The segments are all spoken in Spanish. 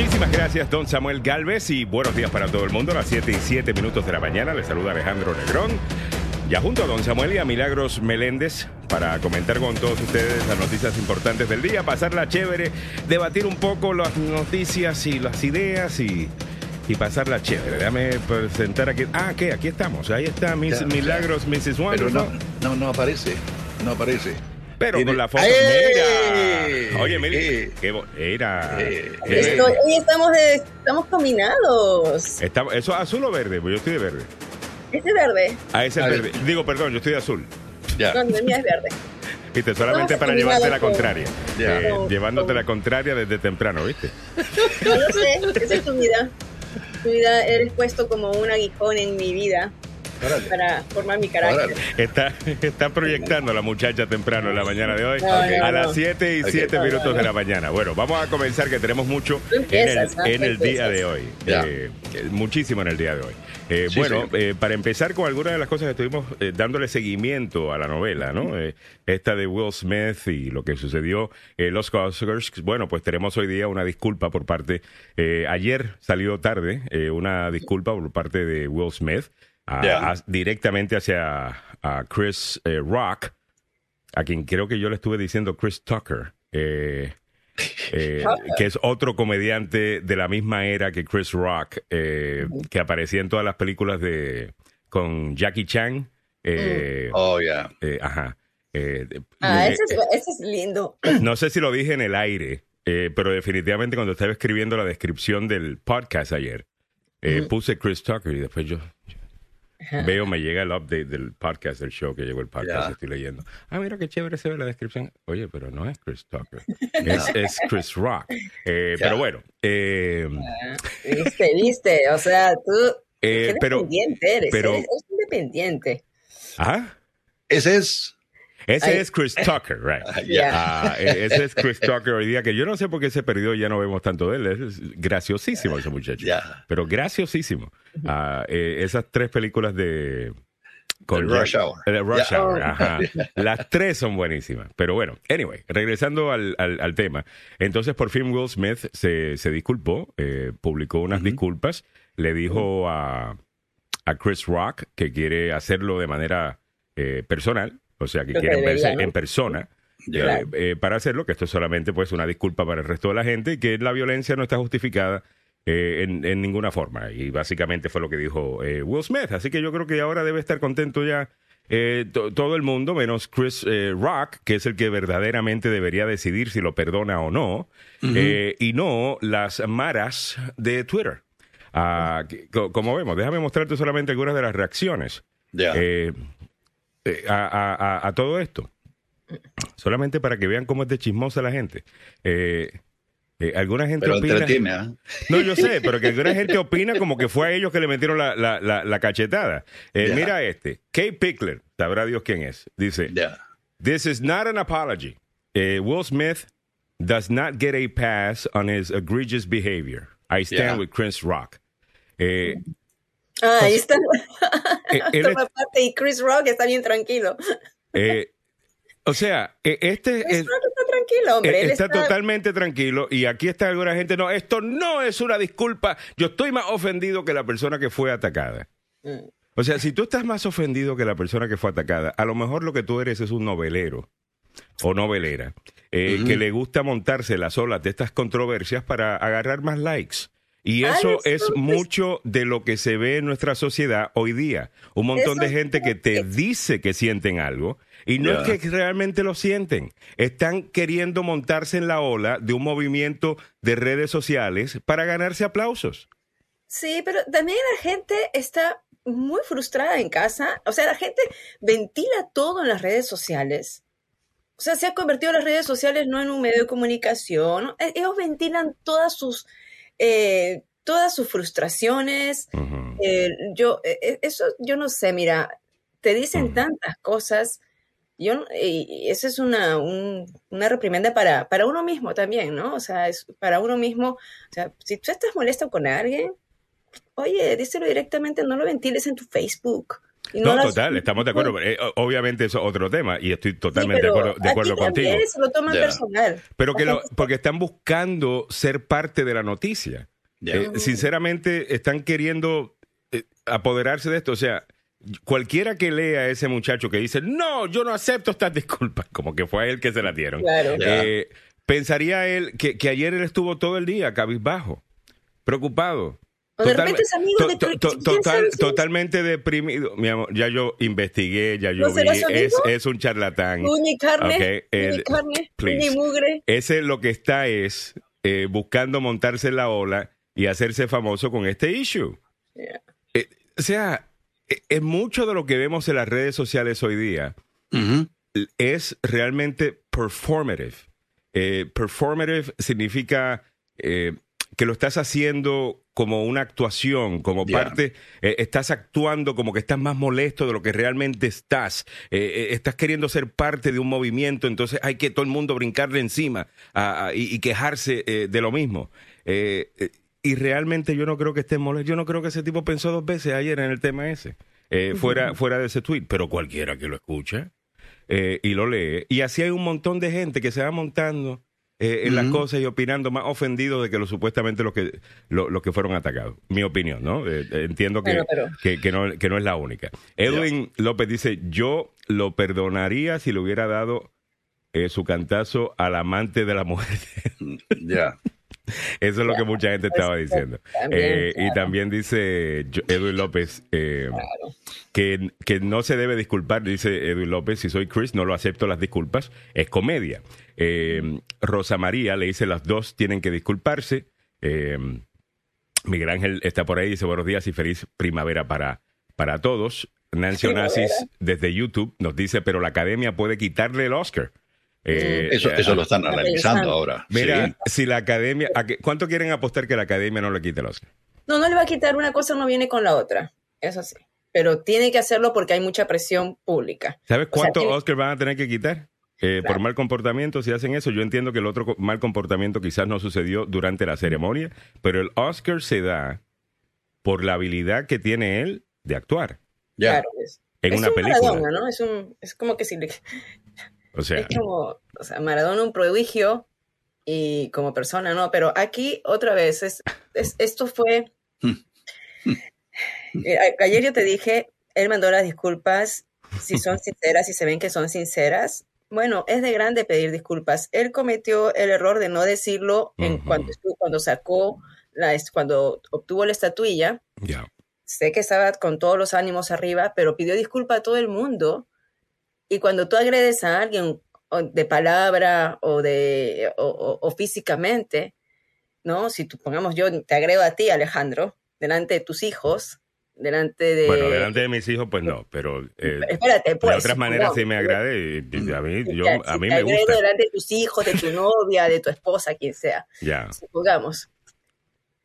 Muchísimas gracias, don Samuel Galvez, y buenos días para todo el mundo. A las 7 y 7 minutos de la mañana les saluda Alejandro Negrón. Ya junto a don Samuel y a Milagros Meléndez para comentar con todos ustedes las noticias importantes del día, pasarla chévere, debatir un poco las noticias y las ideas y, y pasarla chévere. Déjame presentar aquí. Ah, ¿qué? Aquí estamos. Ahí está Miss Milagros, Mrs. Pero Wonderful. no, no, no aparece. No aparece. Pero Tiene- con la foto. ¡Eh! Mira. Oye, Mili, ¡Eh! qué era. Eh, Estoy- hoy estamos, de- estamos combinados. está- ¿Eso es azul o verde? Pues yo estoy de verde. Este es verde. Ah, ese es verde. Digo, perdón, yo estoy de azul. Ya. No, el mío es verde. Viste, solamente para llevarte la con- contraria. Ya. Eh, llevándote la contraria desde temprano, ¿viste? No lo sé, esa es tu vida. Tu vida eres puesto como un aguijón en mi vida Órale. para formar mi carácter. Está, está proyectando la muchacha temprano en la mañana de hoy No, no, a no. las 7 y Ok. 7 No, no, minutos de la mañana. Bueno, vamos a comenzar que tenemos mucho en el, día de hoy. Eh, eh, muchísimo en el día de hoy. Eh, Sí, bueno, sí. eh, para empezar con algunas de las cosas que estuvimos eh, dándole seguimiento a la novela, ¿no? Eh, esta de Will Smith y lo que sucedió en los Oscars. Bueno, pues tenemos hoy día una disculpa por parte, eh, ayer salió tarde, eh, una disculpa por parte de Will Smith a- Ya. a- directamente hacia a Chris eh, Rock, a quien creo que yo le estuve diciendo Chris Tucker. eh, eh, que es otro comediante de la misma era que Chris Rock, eh, que aparecía en todas las películas de con Jackie Chan. eh, Oh, ya. eh, ajá. eh, Ah, eh, ese es, ese es lindo. no sé si lo dije en el aire, eh, pero definitivamente cuando estaba escribiendo la descripción del podcast ayer, eh, puse Chris Tucker y después yo veo, me llega el update del podcast, del show que llegó el podcast, estoy leyendo. Ah, mira qué chévere se ve la descripción. Oye, pero no es Chris Tucker, es, es Chris Rock. Eh. Pero bueno, eh, Viste, viste. O sea, tú. Eh, qué pero- independiente eres. pero- eres, eres independiente. ¿ah? Ese es. Ese es Chris Tucker, right? Ah, eh, ese es Chris Tucker hoy día, que yo no sé por qué se perdió, ya no vemos tanto de él. Es graciosísimo ese muchacho. Pero graciosísimo. Ah, eh, esas tres películas de... De Rush Hour. de Rush. Hour, ajá. Las tres son buenísimas. Pero bueno, anyway, regresando al, al- al tema. Entonces, por fin Will Smith se, se disculpó, eh, publicó unas disculpas, le dijo a, a Chris Rock que quiere hacerlo de manera eh, personal, o sea, que quieren debería, verse ¿no? en persona. Eh, eh, para hacerlo, que esto es solamente pues una disculpa para el resto de la gente y que la violencia no está justificada eh, en, en ninguna forma. Y básicamente fue lo que dijo eh, Will Smith. Así que yo creo que ahora debe estar contento ya eh, to- todo el mundo, menos Chris eh, Rock, que es el que verdaderamente debería decidir si lo perdona o no, eh, y no las maras de Twitter. Ah, que- co- como vemos, déjame mostrarte solamente algunas de las reacciones. Eh, eh, a, a- a- a todo esto. Solamente para que vean cómo es de chismosa la gente. Eh, eh, alguna gente Pero opina. ¿ah? No, yo sé, pero que alguna gente opina como que fue a ellos que le metieron la, la- la- la cachetada. Eh. Mira este, Kate Pickler, sabrá Dios quién es. Dice. This is not an apology. Eh, Will Smith does not get a pass on his egregious behavior. I stand Yeah. with Chris Rock. Ah, ahí está. eh, él es- Toma parte y Chris Rock está bien tranquilo. eh, o sea, eh, este Chris es. Rock está tranquilo, hombre. Él está, está, totalmente tranquilo y aquí está alguna gente, no, esto no es una disculpa, yo estoy más ofendido que la persona que fue atacada. Mm. O sea, si tú estás más ofendido que la persona que fue atacada, a lo mejor lo que tú eres es un novelero o novelera eh, que le gusta montarse las olas de estas controversias para agarrar más likes. Y eso es mucho de lo que se ve en nuestra sociedad hoy día. Un montón Eso de gente que te dice que sienten algo y no es que realmente lo sienten. Están queriendo montarse en la ola de un movimiento de redes sociales para ganarse aplausos. Sí, pero también la gente está muy frustrada en casa. O sea, la gente ventila todo en las redes sociales. O sea, se ha convertido las redes sociales no en un medio de comunicación. E- Ellos ventilan todas sus, eh, todas sus frustraciones. Eh, yo, eh, eh, eso, yo no sé, mira, te dicen tantas cosas. Yo, y, y eso es una, un- una reprimenda para, para uno mismo también, ¿no? O sea, es para uno mismo. O sea, si tú estás molesto con alguien, oye, díselo directamente, no lo ventiles en tu Facebook. Y No, las- total, estamos de acuerdo. Eh, obviamente eso es otro tema y estoy totalmente de acuerdo, de acuerdo contigo. Se lo toman personal. Pero que lo, porque están buscando ser parte de la noticia. Eh, sinceramente, están queriendo eh, apoderarse de esto. O sea, cualquiera que lea a ese muchacho que dice, no, yo no acepto estas disculpas, como que fue a él que se la dieron, Claro. Eh, pensaría él que, que ayer él estuvo todo el día cabizbajo, preocupado. O de Total- repente es amigo de to- to- ¿quién total- sabe si- totalmente deprimido. Mi amor, ya yo investigué, ya yo ¿No vi, es, un charlatán. Ni carne, Ok, tú ni carne, ni mugre. Ese lo que está es eh, buscando montarse en la ola y hacerse famoso con este issue. Yeah. Eh, o sea, eh, es mucho de lo que vemos en las redes sociales hoy día es realmente performative. Eh, performative significa eh, que lo estás haciendo como una actuación, como parte, eh, estás actuando como que estás más molesto de lo que realmente estás, Eh, eh, estás queriendo ser parte de un movimiento, entonces hay que todo el mundo brincarle encima y, y quejarse eh, de lo mismo. Y realmente yo no creo que esté molesto, yo no creo que ese tipo pensó dos veces ayer en el tema ese, fuera, fuera de ese tweet, pero cualquiera que lo escucha eh, y lo lee. Y así hay un montón de gente que se va montando eh, en las cosas y opinando más ofendidos de que los supuestamente los que lo- los que fueron atacados. Mi opinión, ¿no? Eh, eh, entiendo que, pero- que, que no, que no es la única. Edwin López dice, yo lo perdonaría si le hubiera dado eh, su cantazo al amante de la mujer. Ya. Eso es lo que mucha gente estaba Pues, diciendo. también, Eh, Y también dice Edwin López eh, Claro. que, que no se debe disculpar, dice Edwin López, si soy Chris, no lo acepto las disculpas, es comedia. Eh, Rosa María le dice, las dos tienen que disculparse. Miguel Ángel está por ahí, dice buenos días y feliz primavera para, para todos. Nancy. Onassis desde YouTube nos dice, pero la academia puede quitarle el Oscar. Eh, Eso, eso lo están Está analizando ahora. Mira, Sí. si la academia, ¿a qué- ¿cuánto quieren apostar que la academia no le quite el Oscar? No, no le va a quitar una cosa, no viene con la otra. Eso sí. Pero tiene que hacerlo porque hay mucha presión pública. ¿Sabes O sea, cuántos tiene- Oscars van a tener que quitar? Eh, Por mal comportamiento, si hacen eso, yo entiendo que el otro mal comportamiento quizás no sucedió durante la ceremonia, pero el Oscar se da por la habilidad que tiene él de actuar Ya. Claro, es, en es una un película. Maradona, ¿no? Es, un, es como que si le, O sea, es como, o sea, Maradona un prodigio y como persona, ¿no? Pero aquí otra vez, es, es- esto fue... Eh, ayer yo te dije, él mandó las disculpas, si son sinceras, si se ven que son sinceras. Bueno, es de grande pedir disculpas. Él cometió el error de no decirlo en Ujú. cuando, sacó, la, cuando obtuvo la estatuilla. ya. Sé que estaba con todos los ánimos arriba, pero pidió disculpa a todo el mundo. Y cuando tú agredes a alguien de palabra o de o, o- o físicamente, ¿no? Si tú pongamos yo te agredo a ti, Alejandro, delante de tus hijos, delante de Bueno, delante de mis hijos, pues no, pero eh, Espérate, pues. de otras maneras no. sí me agrade. y- y a mí, yo, Ya, a si mí te me gusta. delante de tus hijos, de tu novia, de tu esposa, quien sea. Ya. Supongamos.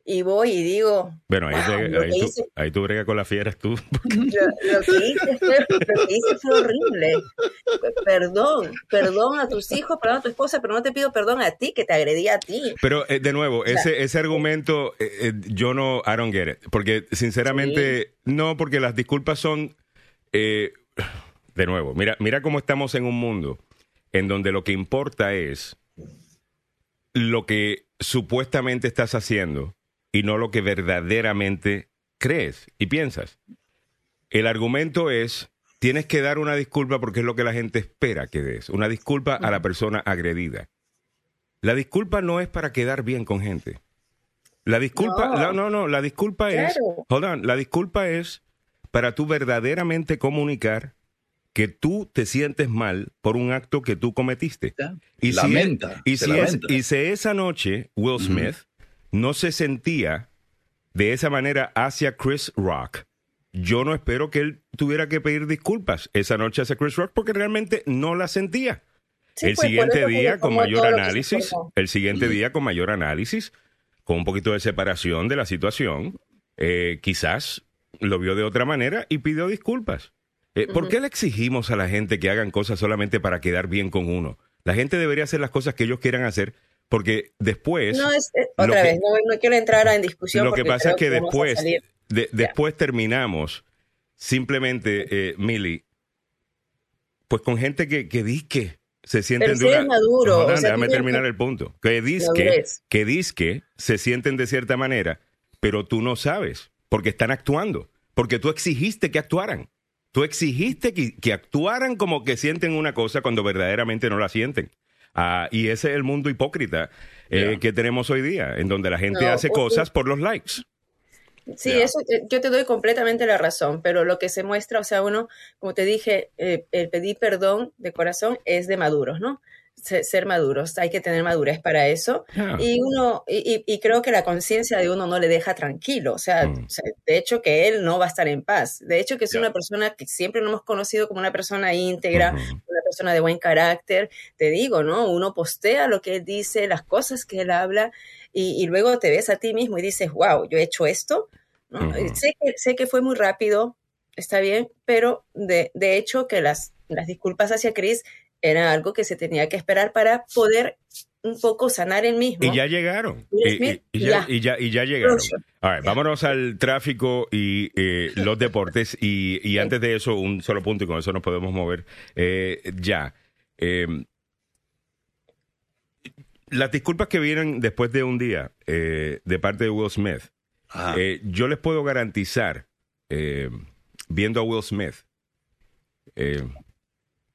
Y voy y digo, Bueno, ahí, Wow, te- ahí tú, hice- ahí tú bregas con las fieras tú. Lo, lo que hice fue, lo que hice fue horrible. Perdón, perdón a tus hijos, perdón a tu esposa, pero no te pido perdón a ti, que te agredí a ti. Pero eh, de nuevo, sea, ese, ese argumento, eh, eh, yo no, I don't get it. Porque sinceramente, no, porque las disculpas son, eh, de nuevo, mira, mira cómo estamos en un mundo en donde lo que importa es lo que supuestamente estás haciendo y no lo que verdaderamente crees y piensas. El argumento es, tienes que dar una disculpa porque es lo que la gente espera que des, una disculpa a la persona agredida. La disculpa no es para quedar bien con gente. La disculpa, No. no, no, no, la disculpa es, hold on, la disculpa es para tú verdaderamente comunicar que tú te sientes mal por un acto que tú cometiste. Y si, Lamenta, y, si es- y si esa noche Will Smith no se sentía de esa manera hacia Chris Rock, yo no espero que él tuviera que pedir disculpas esa noche hacia Chris Rock porque realmente no la sentía. Sí, el pues, por siguiente día con mayor análisis, el siguiente día con mayor análisis, con un poquito de separación de la situación, eh, quizás lo vio de otra manera y pidió disculpas. Eh, ¿Por qué le exigimos a la gente que hagan cosas solamente para quedar bien con uno? La gente debería hacer las cosas que ellos quieran hacer porque después... No, es, otra que- vez, no, no quiero entrar en discusión. Lo que pasa es que después, de- después terminamos simplemente, eh, Mili, pues con gente que, que disque se sienten Pero si eres maduro, No, o sea, déjame terminar el punto. Que disque, que disque se sienten de cierta manera, pero tú no sabes, porque están actuando, porque tú exigiste que actuaran. Tú exigiste que, que actuaran como que sienten una cosa cuando verdaderamente no la sienten. Ah, y ese es el mundo hipócrita eh, Ya. que tenemos hoy día, en donde la gente No, hace cosas por los likes. Sí, Ya. eso eh, yo te doy completamente la razón, pero lo que se muestra, o sea, uno, como te dije, eh, el pedir perdón de corazón es de maduros, ¿no? Se- Ser maduros, hay que tener madurez para eso. Ah. Y uno, y, y- creo que la conciencia de uno no le deja tranquilo, o sea, Mm. o sea, de hecho que él no va a estar en paz. De hecho que es Ya. una persona que siempre lo hemos conocido como una persona íntegra, Ujú. una persona de buen carácter, te digo, ¿no? Uno postea lo que él dice, las cosas que él habla, y, y luego te ves a ti mismo y dices, wow, yo he hecho esto, sé, que, sé que fue muy rápido, está bien, pero de, de hecho que las, las disculpas hacia Chris era algo que se tenía que esperar para poder un poco sanar el mismo. Y ya llegaron. Will Y, Smith, y- y ya, ya. y ya- y ya llegaron. Closure. A ver, vámonos al tráfico y eh, los deportes. Y, y antes de eso, un solo punto y con eso nos podemos mover. Eh, ya. Eh, las disculpas que vienen después de un día eh, de parte de Will Smith, eh, yo les puedo garantizar, eh, viendo a Will Smith, eh,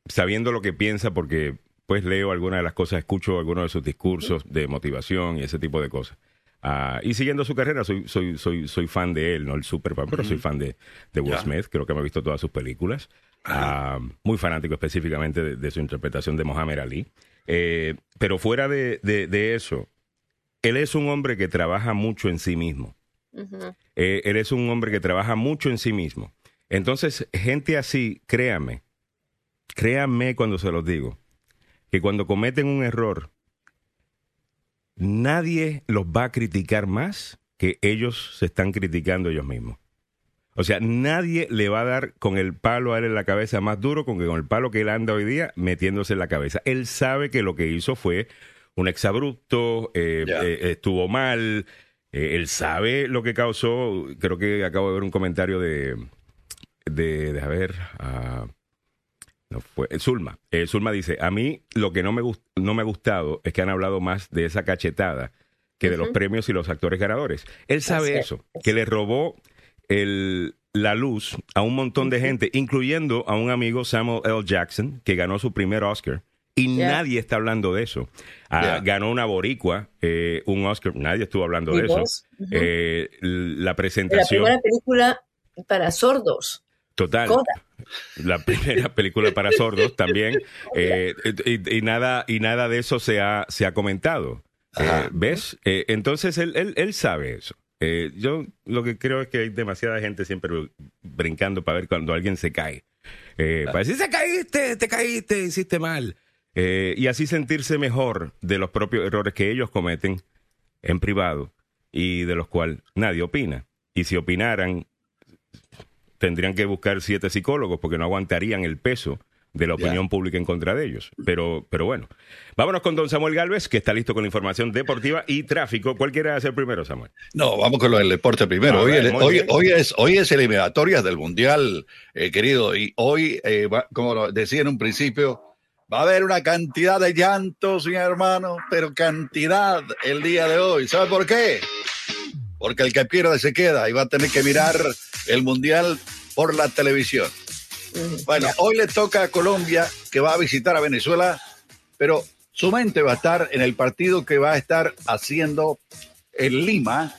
sabiendo lo que piensa, porque pues leo algunas de las cosas, escucho algunos de sus discursos de motivación y ese tipo de cosas. Ah, y siguiendo su carrera, soy, soy, soy, soy fan de él, no el super fan, pero soy fan de, de Will. Smith, creo que me he visto todas sus películas. Ah, muy fanático específicamente de, de su interpretación de Mohamed Ali. Eh, pero fuera de, de- de eso, él es un hombre que trabaja mucho en sí mismo. Eh, él es un hombre que trabaja mucho en sí mismo. Entonces, gente así, créame, créanme cuando se los digo, que cuando cometen un error, nadie los va a criticar más que ellos se están criticando ellos mismos. O sea, nadie le va a dar con el palo a él en la cabeza más duro con que con el palo que él anda hoy día metiéndose en la cabeza. Él sabe que lo que hizo fue un exabrupto, eh, eh, estuvo mal, eh, él sabe lo que causó. Creo que acabo de ver un comentario de, de, de a ver, ah, no fue, eh, Zulma. Eh, Zulma dice, a mí lo que no me, gust- no me ha gustado es que han hablado más de esa cachetada que de los premios y los actores ganadores. Él sabe es. eso, que le robó el, la luz a un montón de gente, incluyendo a un amigo Samuel L. Jackson, que ganó su primer Oscar. Y nadie está hablando de eso. Ah. Ganó una boricua, eh, un Oscar, nadie estuvo hablando de ¿Y eso. Eh, la la presentación primera película para sordos. total. Coda. La primera película para sordos también. eh, y, y nada, y nada de eso se ha, se ha comentado. Eh. ¿Ves? Eh, entonces él, él, él sabe eso. Eh, yo lo que creo es que hay demasiada gente siempre brincando para ver cuando alguien se cae. Eh, Para decir, se caíste, te caíste, hiciste mal. Eh, y así sentirse mejor de los propios errores que ellos cometen en privado y de los cuales nadie opina. Y si opinaran, tendrían que buscar siete psicólogos porque no aguantarían el peso de la opinión pública en contra de ellos. Pero, pero bueno, vámonos con don Samuel Galvez, que está listo con la información deportiva y tráfico. ¿Cuál quiere hacer primero, Samuel? No, vamos con lo del deporte primero. A Hoy, el- es, hoy es eliminatorias del Mundial, eh, querido, y hoy, eh, va- como lo decía en un principio, va a haber una cantidad de llantos, mi hermano, pero cantidad el día de hoy. ¿Sabe por qué? Porque el que pierde se queda y va a tener que mirar el Mundial por la televisión. Bueno, hoy le toca a Colombia, que va a visitar a Venezuela, pero su mente va a estar en el partido que va a estar haciendo en Lima,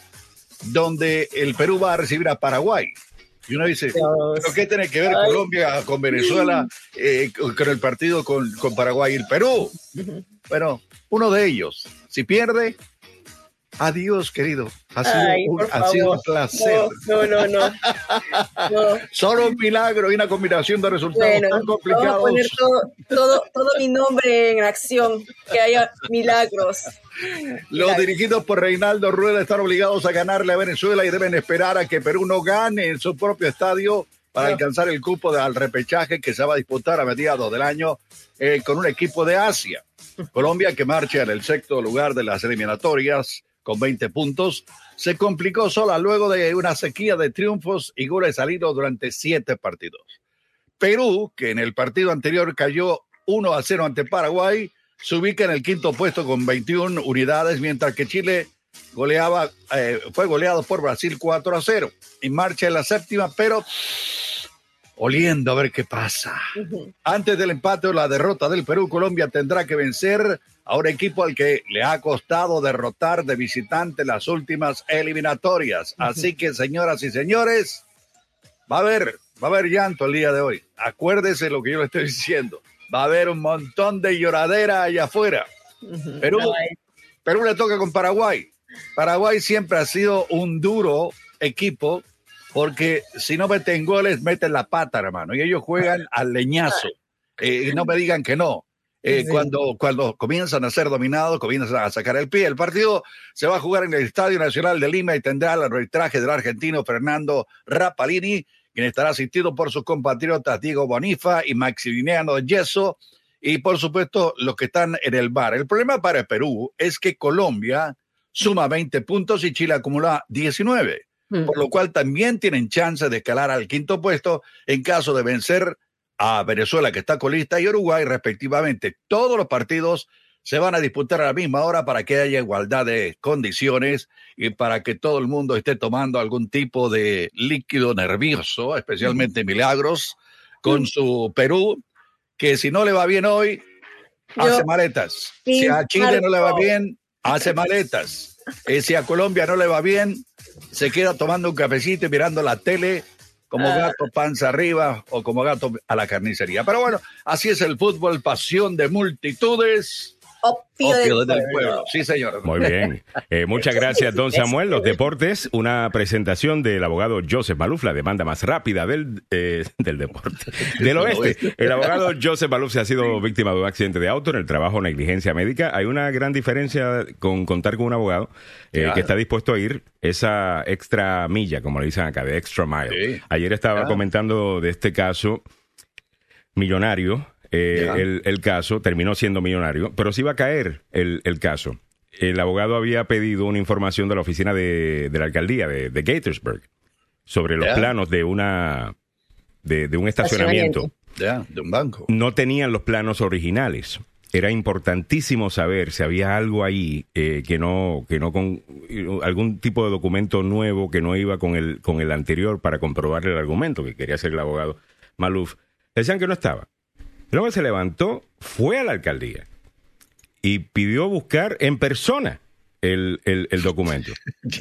donde el Perú va a recibir a Paraguay. Y uno dice. ¿pero qué tiene que ver Ay. Colombia con Venezuela, eh, con, el partido con, con Paraguay y el Perú? Bueno, uno de ellos, si pierde, adiós, querido. Ha sido, Ay, un, ha sido un favor. placer. No, no, no, no. Solo un milagro y una combinación de resultados Bueno, tan vamos a complicados. poner todo, todo, todo mi nombre en acción, que haya milagros. Los Milagros. dirigidos por Reinaldo Rueda están obligados a ganarle a Venezuela y deben esperar a que Perú no gane en su propio estadio para No. alcanzar el cupo de- al repechaje que se va a disputar a mediados del año eh, con un equipo de Asia. Colombia que marcha en el sexto lugar de las eliminatorias con 20 puntos, se complicó sola luego de una sequía de triunfos y goles salidos durante siete partidos. Perú, que en el partido anterior cayó 1 a 0 ante Paraguay, se ubica en el quinto puesto con 21 unidades, mientras que Chile goleaba, eh, fue goleado por Brasil 4 a 0. En marcha en la séptima, pero oliendo a ver qué pasa. Antes del empate o la derrota del Perú, Colombia tendrá que vencer a un equipo al que le ha costado derrotar de visitante las últimas eliminatorias. Así que, señoras y señores, va a haber, va a haber llanto el día de hoy. Acuérdese lo que yo le estoy diciendo. Va a haber un montón de lloradera allá afuera. Perú, Perú le toca con Paraguay. Paraguay siempre ha sido un duro equipo porque si no meten goles, meten la pata, hermano. Y ellos juegan al leñazo. Eh, y no me digan que no. Eh, cuando, cuando comienzan a ser dominados, comienzan a sacar el pie. El partido se va a jugar en el Estadio Nacional de Lima y tendrá el arbitraje del argentino Fernando Rapalini, quien estará asistido por sus compatriotas Diego Bonifa y Maximiliano Yeso, y por supuesto los que están en el bar. El problema para Perú es que Colombia suma 20 puntos y Chile acumula 19 por lo cual también tienen chance de escalar al quinto puesto en caso de vencer a Venezuela, que está colista, y Uruguay, respectivamente. Todos los partidos se van a disputar a la misma hora para que haya igualdad de condiciones y para que todo el mundo esté tomando algún tipo de líquido nervioso, especialmente Milagros, con su Perú, que si no le va bien hoy, hace maletas. Si a Chile no le va bien, hace maletas. Y si a Colombia no le va bien, se queda tomando un cafecito y mirando la tele como ah. gato panza arriba o como gato a la carnicería. Pero bueno, así es el fútbol, pasión de multitudes. Opio, del, pueblo. Sí, señor. Muy bien. Eh, muchas gracias, don Samuel. Los deportes, una presentación del abogado Joseph Maluf, la demanda más rápida del, eh, del deporte, del oeste. El abogado Joseph Maluf se ha sido víctima de un accidente de auto en el trabajo negligencia médica. Hay una gran diferencia con contar con un abogado eh, que está dispuesto a ir esa extra milla, como le dicen acá, de extra mile. Ayer estaba comentando de este caso millonario eh, el, caso, terminó siendo millonario, pero sí iba a caer el, caso. El abogado había pedido una información de la oficina de, la alcaldía de, de, Gatorsburg sobre los planos de una de, un estacionamiento. de un banco. No tenían los planos originales. Era importantísimo saber si había algo ahí eh, que no, que no con algún tipo de documento nuevo que no iba con el, con el anterior para comprobar el argumento que quería hacer el abogado Maluf. Decían que no estaba. Luego se levantó, fue a la alcaldía y pidió buscar en persona el, documento.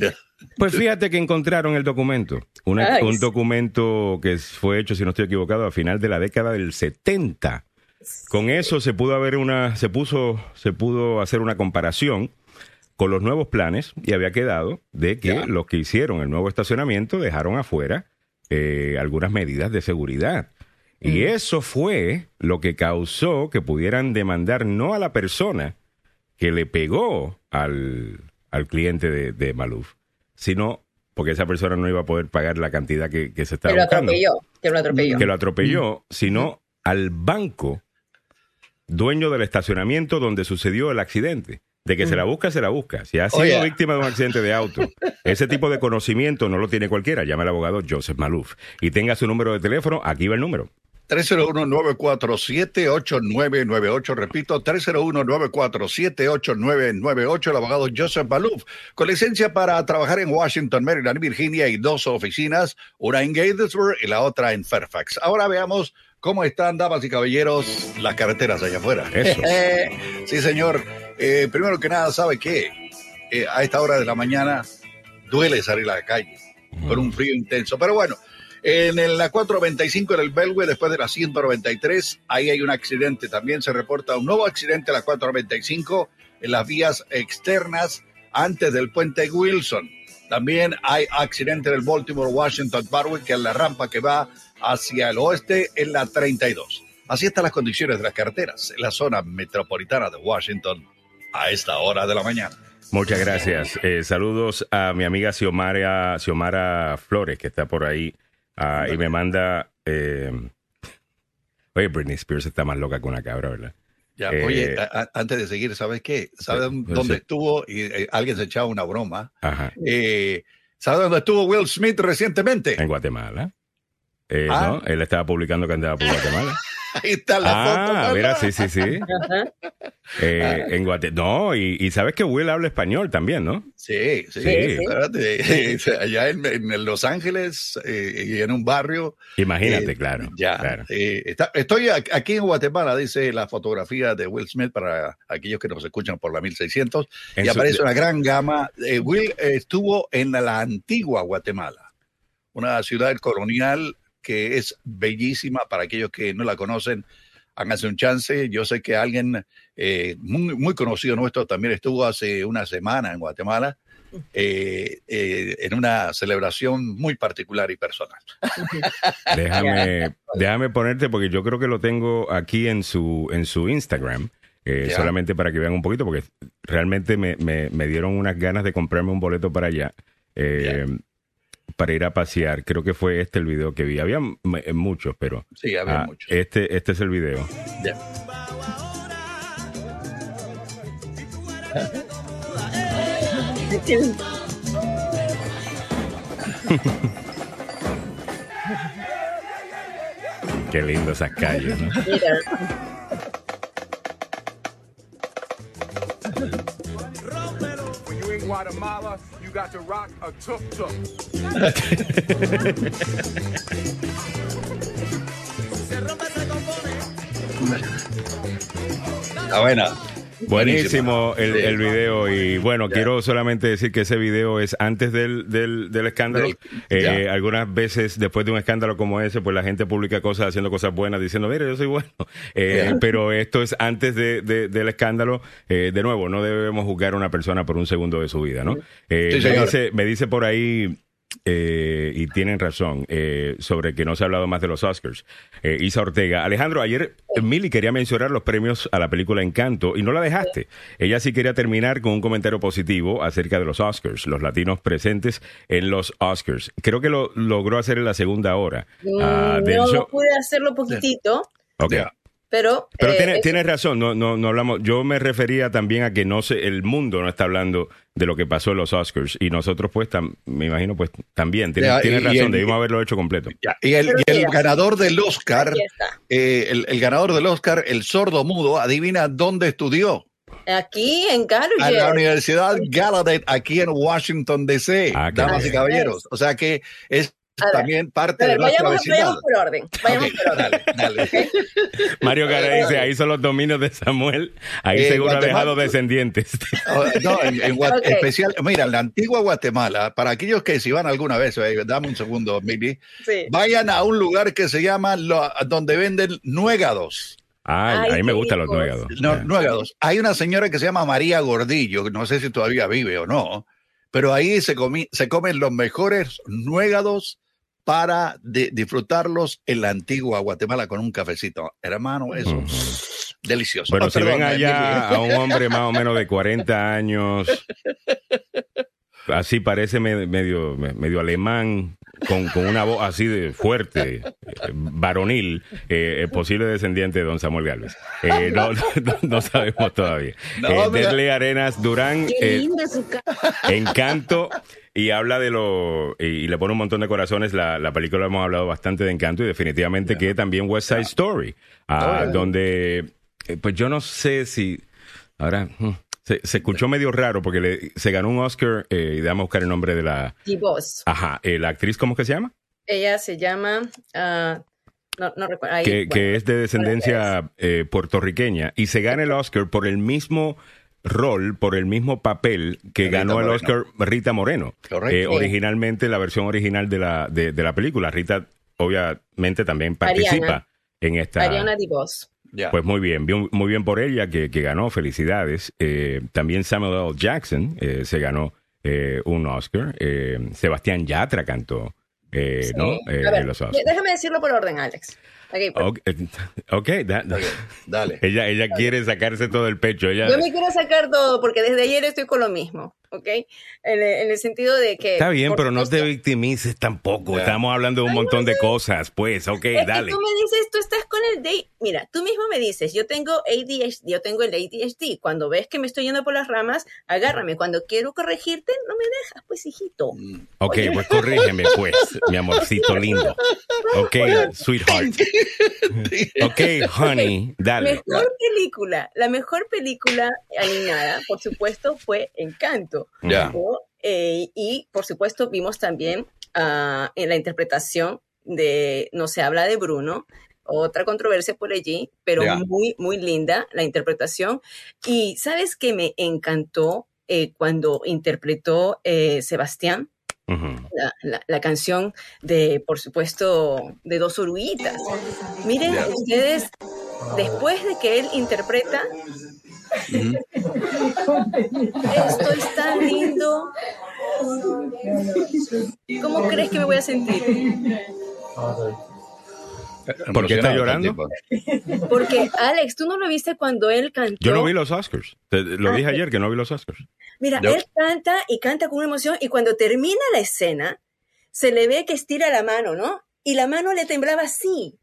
Pues fíjate que encontraron el documento. un documento que fue hecho, si no estoy equivocado, a final de la década del 70. Con eso se pudo haber una, se puso, se pudo hacer una comparación con los nuevos planes y había quedado de que los que hicieron el nuevo estacionamiento dejaron afuera eh, algunas medidas de seguridad. Y eso fue lo que causó que pudieran demandar no a la persona que le pegó al, cliente de, de, Maluf, sino porque esa persona no iba a poder pagar la cantidad que, se estaba que buscando. que lo atropelló. Que lo atropelló, sino al banco dueño del estacionamiento donde sucedió el accidente. De que se la busca, se la busca. Si ha sido víctima de un accidente de auto, ese tipo de conocimiento no lo tiene cualquiera. Llama al abogado Joseph Maluf y tenga su número de teléfono. Aquí va el número. 301-947-8998. Repito, 301-947-8998. El abogado Joseph Baluf, con licencia para trabajar en Washington, Maryland Virginia y dos oficinas, una en Gatesburg y la otra en Fairfax. Ahora veamos cómo están, damas y caballeros, las carreteras allá afuera. Eso. sí, señor. Eh, primero que nada, ¿sabe qué? Eh, a esta hora de la mañana duele salir a la calle con un frío intenso. Pero bueno, en la 495 en el Belway, después de la 193, ahí hay un accidente. También se reporta un nuevo accidente en la 495 en las vías externas antes del puente Wilson. También hay accidente en el Baltimore Washington Barwick, que es la rampa que va hacia el oeste en la 32. Así están las condiciones de las carreteras en la zona metropolitana de Washington a esta hora de la mañana. Muchas gracias. Eh, saludos a mi amiga Xiomara, Xiomara Flores, que está por ahí Ah, y me manda. Eh, oye, Britney Spears está más loca que una cabra, ¿verdad? Ya, Eh, oye, a- antes de seguir, ¿sabes qué? ¿Sabes Sí, dónde sí. estuvo? Y eh, alguien se echaba una broma. Ajá. Eh, ¿Sabes dónde estuvo Will Smith recientemente? En Guatemala. Eh, Ah. ¿no? Él estaba publicando que andaba por Guatemala. Ahí está la foto. ah, ¿no? mira, sí, sí, sí. Eh, en Guate no, y, y sabes que Will habla español también, ¿no? Sí, sí, Sí. espérate. Allá en, en Los Ángeles eh, y en un barrio. Imagínate, eh, claro. Ya. claro. eh, está- estoy aquí en Guatemala, dice la fotografía de Will Smith para aquellos que nos escuchan por la 1600. En y su- aparece una gran gama. Eh, Will eh, estuvo en la, la antigua Guatemala, una ciudad colonial que es bellísima para aquellos que no la conocen. Háganse un chance. Yo sé que alguien eh, muy, muy conocido nuestro también estuvo hace una semana en Guatemala eh, eh, en una celebración muy particular y personal. Déjame, déjame ponerte porque yo creo que lo tengo aquí en su, en su Instagram. eh, solamente para que vean un poquito, porque realmente me, me- me dieron unas ganas de comprarme un boleto para allá, eh, para ir a pasear. Creo que fue este el video que vi. Había m- muchos, pero Sí, había ah, muchos. este, este es el video. Ya. Qué lindo esas calles, ¿no? Mira, Guatemala, got to rock a tuk tuk. Está buena. Buenísimo el, video y bueno, quiero solamente decir que ese video es antes del, del, del escándalo. Eh, algunas veces después de un escándalo como ese, pues la gente publica cosas haciendo cosas buenas, diciendo, mire, yo soy bueno. Eh. Pero esto es antes de, de- del escándalo. Eh, de nuevo, no debemos juzgar a una persona por un segundo de su vida, ¿no? Sí, me, dice, me dice por ahí... eh, y tienen razón eh, sobre que no se ha hablado más de los Oscars. Eh, Isa Ortega. Alejandro, ayer Mili quería mencionar los premios a la película Encanto y no la dejaste. Ella sí quería terminar con un comentario positivo acerca de los Oscars, los latinos presentes en los Oscars. Creo que lo logró hacer en la segunda hora ah, mm, del no show. pude hacerlo poquitito, Ok. Ya. Pero... Pero eh, tiene- tienes razón, no, no, no hablamos. Yo me refería también a que no se, el mundo no está hablando de lo que pasó en los Oscars y nosotros, pues, tam- me imagino, pues, también. Tienes, Ya, tienes razón, el- debimos haberlo hecho completo. Ya, Y el, y ganador del Oscar, eh, el, el ganador del Oscar, el sordo mudo, adivina dónde estudió. Aquí en A la Gallaudet. Universidad Gallaudet, aquí en Washington, D.C., Ah, damas y caballeros. O sea que es ver, también parte A de ver, nuestra vayamos, vecindad. vayamos por orden. Vayamos por orden. dale, dale. Mario Gara dice, ahí son los dominios de Samuel, ahí Eh, seguro ha Guatemala- dejado descendientes. Oh, No, en, en especial, mira, en la antigua Guatemala, para aquellos que si van alguna vez, eh, dame un segundo, Mili, Sí. vayan a un lugar que se llama lo- donde venden nuegados. Ah, Ay, a mí me gustan los nuegados. No, nuegados. Hay una señora que se llama María Gordillo, no sé si todavía vive o no, pero ahí se, comi- se comen los mejores nuegados para di- disfrutarlos en la antigua Guatemala con un cafecito. Hermano, eso Ujú. delicioso. Bueno, Oh, si perdón, ven allá a un hombre más o menos de 40 años, así parece me- medio, me- medio alemán, con, con una voz así de fuerte, eh, varonil, eh, posible descendiente de don Samuel Galvez. Eh, no, no, no sabemos todavía. No, Eh, Arenas Durán, Qué eh, linda su casa. Encanto. Y habla de lo. Y, y le pone un montón de corazones. La, la película hemos hablado bastante de Encanto y definitivamente que también West Side Story. ah, Oh, yeah. Donde. eh, Pues yo no sé si. Ahora. hmm, Se, se escuchó medio raro porque le- se ganó un Oscar. eh, y buscar el nombre de la. Y vos. Ajá. eh, la actriz, ¿cómo es que se llama? Ella se llama. ah, no, no recuerdo. ahí, que, bueno. que es de descendencia eh, puertorriqueña y se gana el Oscar por el mismo rol, por el mismo papel que Rita ganó el Moreno. Oscar Rita Moreno. Correcto. Eh, Sí. Originalmente la versión original de la, de, de la película. Rita obviamente también participa Ariana. en esta... Ariana DeVos. Pues muy bien, muy bien por ella que, que ganó, felicidades. Eh, también Samuel L. Jackson eh, se ganó eh, un Oscar. Eh, Sebastián Yatra cantó, eh, Sí. ¿no? Eh, ver, en los Oscars. déjame decirlo por orden, Alex. Ok, pues, Ok, eh, ok, da- da- Ok, Dale. ella, ella quiere sacarse todo el pecho. Ella, Yo me quiero sacar todo porque desde ayer estoy con lo mismo, ¿ok? En el, en el sentido de que... Está bien, pero no te victimices tampoco. Estamos hablando de un montón de cosas, pues. Ok, Es dale. que tú me dices, tú estás con el day. Mira, tú mismo me dices, yo tengo ADHD, yo tengo el ADHD. Cuando ves que me estoy yendo por las ramas, agárrame. Cuando quiero corregirte, no me dejas, pues, hijito. Ok, pues corrígeme, pues, mi amorcito lindo. Ok, sweetheart. Ok, honey, dale. Mejor película, la mejor película animada, por supuesto, fue Encanto. Eh, y por supuesto vimos también ah, en la interpretación de No se habla de Bruno, otra controversia por allí, pero muy, muy linda la interpretación. Y sabes que me encantó Eh, cuando interpretó eh, Sebastián la, la- la canción de, por supuesto, de dos oruguitas. Miren ustedes, después de que él interpreta, esto es tan lindo. ¿Cómo crees que me voy a sentir? ¿Por qué está llorando? Porque, Alex, tú no lo viste cuando él cantó. Yo no vi los Oscars. Te- lo Ah, dije ayer que no vi los Oscars. Mira, Yo- él canta y canta con una emoción y cuando termina la escena, se le ve que estira la mano, ¿no? Y la mano le temblaba así.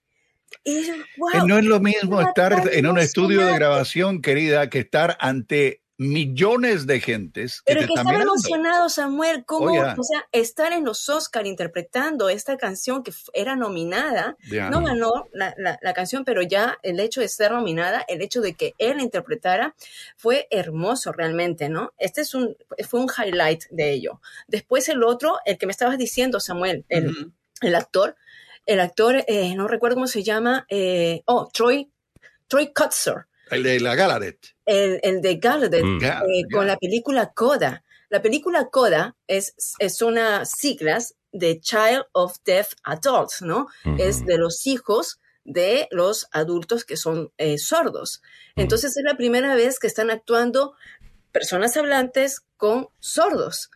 Wow. Que no es lo mismo estar en un estudio de grabación, querida, que estar ante millones de gentes que Pero te que están estaba mirando. emocionado, Samuel, Oh, ya. o sea, estar en los Oscar interpretando esta canción que era nominada, Ya. no ganó la, la- la canción, pero ya el hecho de ser nominada, el hecho de que él la interpretara, fue hermoso realmente, ¿no? Este es un, fue un highlight de ello. Después el otro, el que me estabas diciendo, Samuel, el, el actor, el actor, eh, no recuerdo cómo se llama, eh, oh, Troy, Troy Kutzer, El de la Galaret. el, el de Gallaudet, Mm. Eh, con la película Coda. La película Coda es, es una siglas de Child of Deaf Adults, ¿no? Es de los hijos de los adultos que son eh, sordos. Entonces es la primera vez que están actuando personas hablantes con sordos.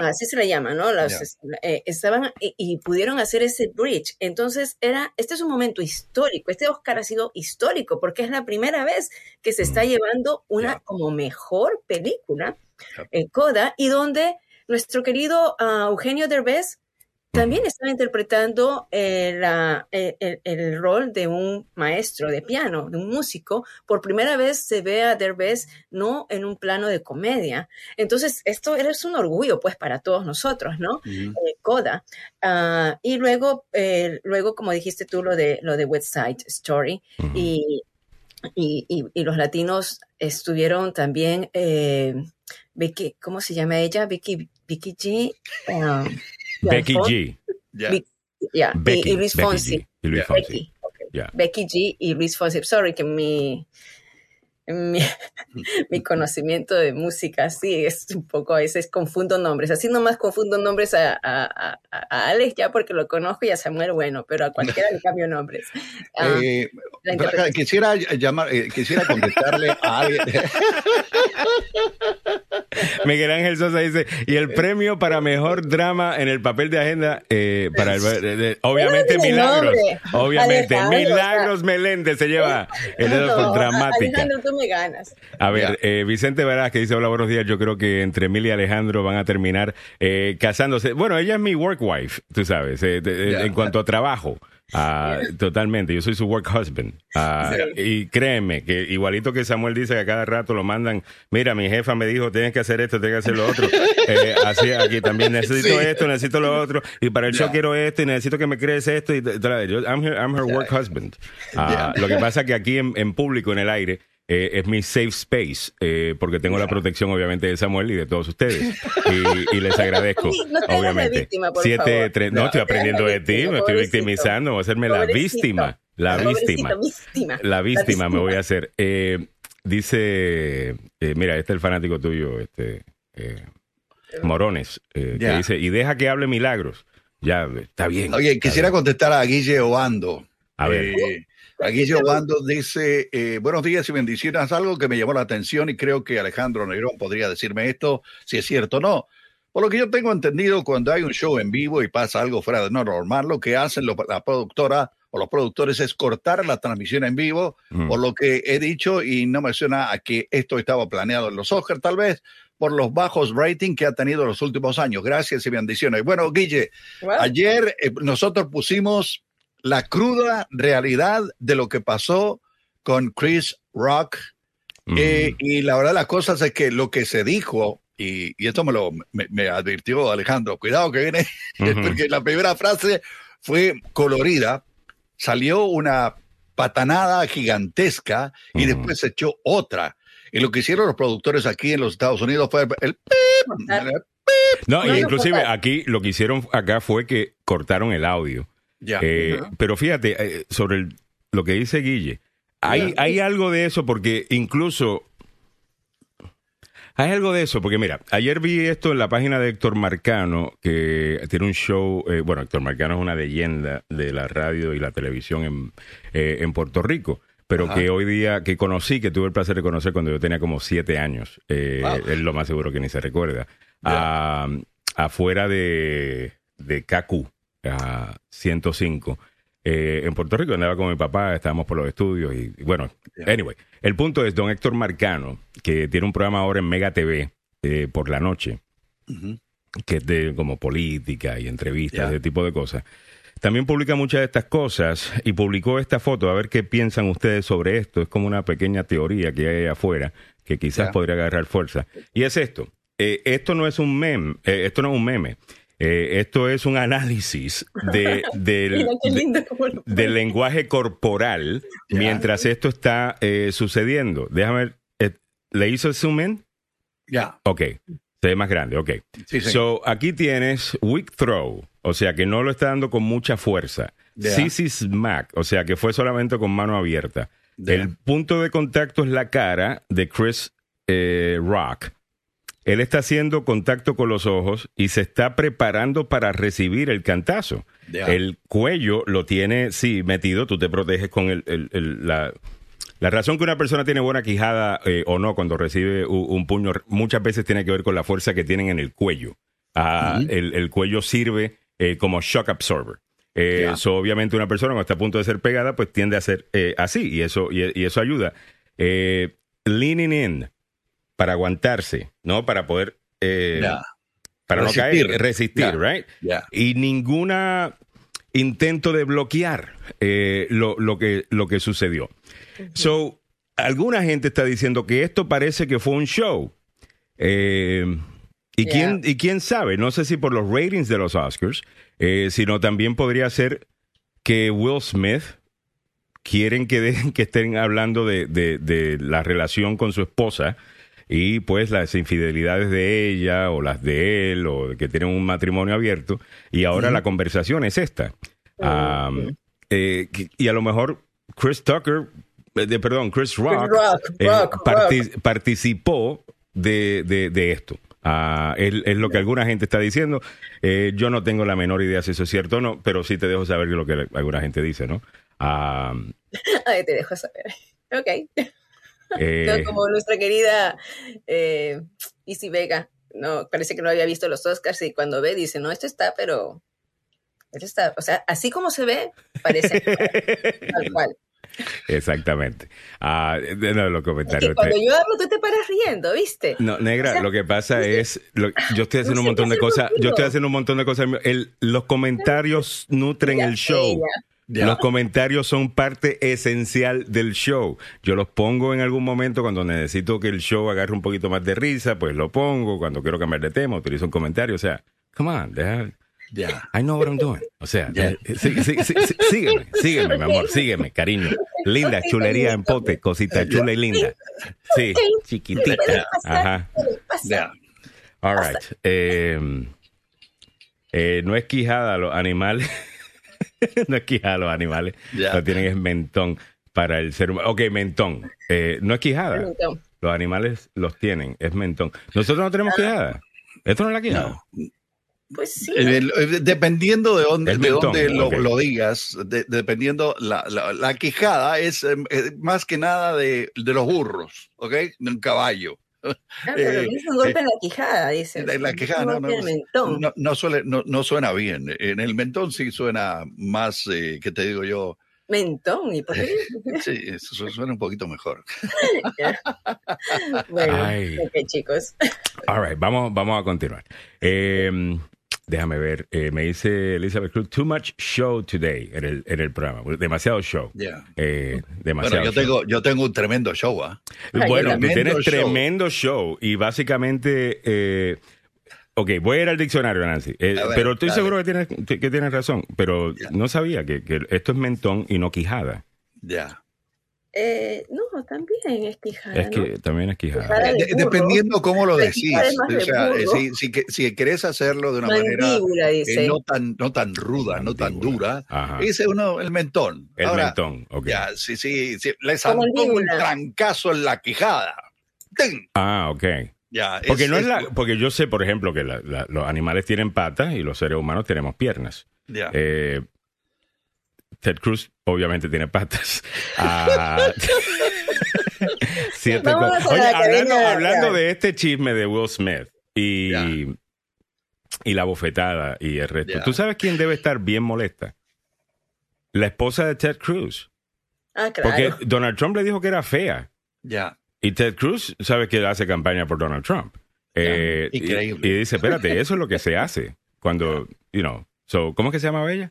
Así se le llama, ¿no? Las, eh, estaban y, y pudieron hacer ese bridge. Entonces, era, este es un momento histórico. Este Oscar ha sido histórico porque es la primera vez que se está llevando una como mejor película, eh, Coda, y donde nuestro querido ah, Eugenio Derbez también estaba interpretando eh, la- eh, el, el rol de un maestro de piano, de un músico. Por primera vez se ve a Derbez no en un plano de comedia. Entonces, esto es un orgullo, pues, para todos nosotros, ¿no? Eh, Coda. Ah, y luego, eh, luego, como dijiste tú, lo de, lo de West Side Story. Y, y, y- y los latinos estuvieron también, eh, Vicky, ¿cómo se llama ella? Vicky, Vicky G. ah, Becky Alfon- G. Ya. Vic- ya, y- Becky, y, Luis Becky Fonsi. G. Y Luis Ya. Fonsi. Becky, ok. Ya. Becky G y Luis Fonsi. Sorry que mi, mi, mi conocimiento de música sí es un poco, a veces confundo nombres. Así nomás confundo nombres a, a, a- a Alex ya porque lo conozco y a Samuel, bueno, pero a cualquiera le cambio nombres. Ah, Eh, interpretación. quisiera llamar, eh, quisiera contestarle a alguien. Miguel Ángel Sosa dice, y el premio para mejor drama en el papel de agenda, eh, para el, de- de- obviamente Milagros, nombre. obviamente Alejandro, Milagros Meléndez se lleva el No, tú me ganas. A ver, eh, Vicente Verás que dice, hola, buenos días, yo creo que entre Emilia y Alejandro van a terminar eh, casándose. Bueno, ella es mi work wife, tú sabes, eh, de- en cuanto a trabajo. Ah, totalmente, yo soy su work husband. Ah, Y créeme que igualito que Samuel dice que a cada rato lo mandan, mira, mi jefa me dijo, tienes que hacer esto, tienes que hacer lo otro. Eh, así aquí también necesito Sí. esto, necesito lo otro, y para el show quiero esto, y necesito que me crees esto. Y, yo, I'm her, I'm her work husband. Ah. Lo que pasa que aquí en, en público, en el aire, eh, es mi safe space, eh, porque tengo la protección, obviamente, de Samuel y de todos ustedes. Y, y les agradezco, no la obviamente. víctima, por Siete, favor. tres- no, No estoy aprendiendo la de ti, me estoy victimizando, voy a hacerme la víctima. La víctima. víctima. La víctima me voy a hacer. Eh, dice, eh, mira, este es el fanático tuyo, este eh, Morones, eh, que dice, y deja que hable milagros. Ya, está bien. Oye, quisiera bien. contestar a Guille Obando. A ver. Eh, a Guille Obando dice, eh, buenos días y bendiciones. Algo que me llamó la atención y creo que Alejandro Negrón podría decirme esto, si es cierto o no. Por lo que yo tengo entendido, cuando hay un show en vivo y pasa algo fuera de normal, lo que hacen lo- la productora o los productores es cortar la transmisión en vivo, Mm. por lo que he dicho y no me suena a que esto estaba planeado en los Oscars, tal vez por los bajos rating que ha tenido en los últimos años. Gracias y bendiciones. Bueno, Guille, Wow. ayer eh, nosotros pusimos la cruda realidad de lo que pasó con Chris Rock Mm. eh, y la verdad las cosas es que lo que se dijo, y, y esto me lo me, me advirtió Alejandro, cuidado que viene, porque la primera frase fue colorida, salió una patanada gigantesca y después se echó otra. Y lo que hicieron los productores aquí en los Estados Unidos fue el. No, No, no, inclusive aquí lo que hicieron acá fue que cortaron el audio. Eh. Pero fíjate, eh, sobre el- lo que dice Guille, hay, algo de eso porque incluso... Hay algo de eso, porque mira, ayer vi esto en la página de Héctor Marcano, que tiene un show, eh, bueno, Héctor Marcano es una leyenda de la radio y la televisión en, eh, en Puerto Rico, pero Ajá. que hoy día, que conocí, que tuve el placer de conocer cuando yo tenía como siete años, eh, Wow. es lo más seguro que ni se recuerda, Ah, afuera de, de KQ, a 105. eh, en Puerto Rico andaba con mi papá, estábamos por los estudios y, y bueno, anyway, el punto es don Héctor Marcano, que tiene un programa ahora en Mega TV eh, por la noche, que es de como política y entrevistas, Ya. ese tipo de cosas. También publica muchas de estas cosas y publicó esta foto, a ver qué piensan ustedes sobre esto. Es como una pequeña teoría que hay afuera que quizás podría agarrar fuerza. Y es esto. Eh, esto no es un meme, esto no es un meme. Eh, esto es un análisis de, del, de- lenguaje corporal mientras esto está eh, sucediendo. Déjame ver, eh, ¿le hizo el zoom in? Ya. Ok, se ve más grande, ok. Sí, sí. So, aquí tienes weak throw, o sea que no lo está dando con mucha fuerza. Ya. CC smack, o sea que fue solamente con mano abierta. El punto de contacto es la cara de Chris eh, Rock. Él está haciendo contacto con los ojos y se está preparando para recibir el cantazo. El cuello lo tiene, sí, metido, tú te proteges con el, el- el- la... La razón que una persona tiene buena quijada eh, o no cuando recibe u- un, puño muchas veces tiene que ver con la fuerza que tienen en el cuello. Ah, el, el cuello sirve eh, como shock absorber. Eh, so, obviamente una persona cuando está a punto de ser pegada pues tiende a ser eh, así y eso, y, y eso ayuda. Leaning in para aguantarse, ¿no? Para poder... eh, para no Resistir. caer, resistir, Ya. right? Y ninguna intento de bloquear eh, lo, lo que, lo que sucedió. So, alguna gente está diciendo que esto parece que fue un show. Eh, ¿y, Yeah. quién, y quién sabe, no sé si por los ratings de los Oscars, eh, sino también podría ser que Will Smith quieren que, dejen que estén hablando de, de- de la relación con su esposa y pues las infidelidades de ella o las de él o que tienen un matrimonio abierto y ahora la conversación es esta. Eh, y a lo mejor Chris Tucker, eh, de- perdón, Chris Rock, Rock, eh, Rock, parti- participó de, de- de esto. Ah, es, es lo que alguna gente está diciendo. Eh, yo no tengo la menor idea si eso es cierto o no, pero sí te dejo saber lo que alguna gente dice, ¿no? Ay, te dejo saber. Ok. Eh, No, como nuestra querida eh, Izzy Vega. No, parece que no había visto los Oscars y cuando ve dice, no, esto está, pero... Esto está, o sea, así como se ve, parece tal cual. Exactamente. Ah, de, los Es que comentarios. cuando yo hablo, tú te paras riendo, ¿viste? No, negra, O sea, lo que pasa es, lo- yo estoy haciendo un sé montón de cosas, yo estoy haciendo un montón de cosas. El- los comentarios nutren el show. ya. Los comentarios son parte esencial del show. Yo los pongo en algún momento cuando necesito que el show agarre un poquito más de risa, pues lo pongo. Cuando quiero cambiar de tema, utilizo un comentario. O sea, come on, deja- Ya. I know what I'm doing. O sea, eh, sí- sí- sí- sí- sígueme, sígueme, mi amor, sígueme, cariño. Linda, chulería en pote, cosita chula y linda. Sí, chiquitita. Ajá. All right. Eh, eh, no es quijada los animales. no es quijada los animales. Ya. Lo tienen es mentón para el ser humano. Ok, mentón. Eh, no es quijada. Los animales los tienen, es mentón. Nosotros no tenemos quijada. Esto no es la quijada. No. Pues sí. Eh, eh, Dependiendo de dónde, de dónde lo, digas, de- dependiendo, la, la, la quijada es eh, más que nada de, de los burros, ¿ok? De un caballo. Pero eh, hizo un golpe en la quijada, dice. La, la quijada no, no, mentón. no, no suele, no, no suena bien. En el mentón sí suena más, eh, ¿qué te digo yo? Mentón, ¿y por qué? Sí, eso su- suena un poquito mejor. bueno, Ay. ok, chicos. All right, vamos, vamos a continuar. Eh, déjame ver, eh, me dice Elizabeth Cruz, too much show today en el, en el programa. Demasiado show. Ya. Eh, demasiado Bueno, yo show. tengo, yo tengo un tremendo show, ¿ah? Ay, Bueno, tú tienes Tremendo show. tremendo show y básicamente, eh, ok, voy a ir al diccionario, Nancy, eh, ver, pero estoy dale. seguro que tienes, que tienes razón, pero no sabía que, que esto es mentón y no quijada. Ya. Eh, no, también es quijada, es que ¿no? también es quijada. Quijada de De- burro. dependiendo cómo lo decís. de O sea, burro. si, si, que- si querés hacerlo de una manera eh, no tan no tan ruda, no tan dura, Ajá. dice uno el mentón. El Ahora, mentón, ok. Ya, sí, sí, sí, le saltó un trancazo en la quijada. Ah, ok. Ya, Porque no es la, porque yo sé, por ejemplo, que la- la- los animales tienen patas y los seres humanos tenemos piernas. ya. Eh, Ted Cruz obviamente tiene patas. Ah, Oye, hablando, de este chisme de Will Smith y, y la bofetada y el resto. ¿tú sabes quién debe estar bien molesta? La esposa de Ted Cruz. Ah, claro. Porque Donald Trump le dijo que era fea. ya. Y Ted Cruz sabe que hace campaña por Donald Trump. Eh, Increíble. Y, dice, espérate, eso es lo que se hace cuando, you know, so, ¿cómo es que se llamaba ella?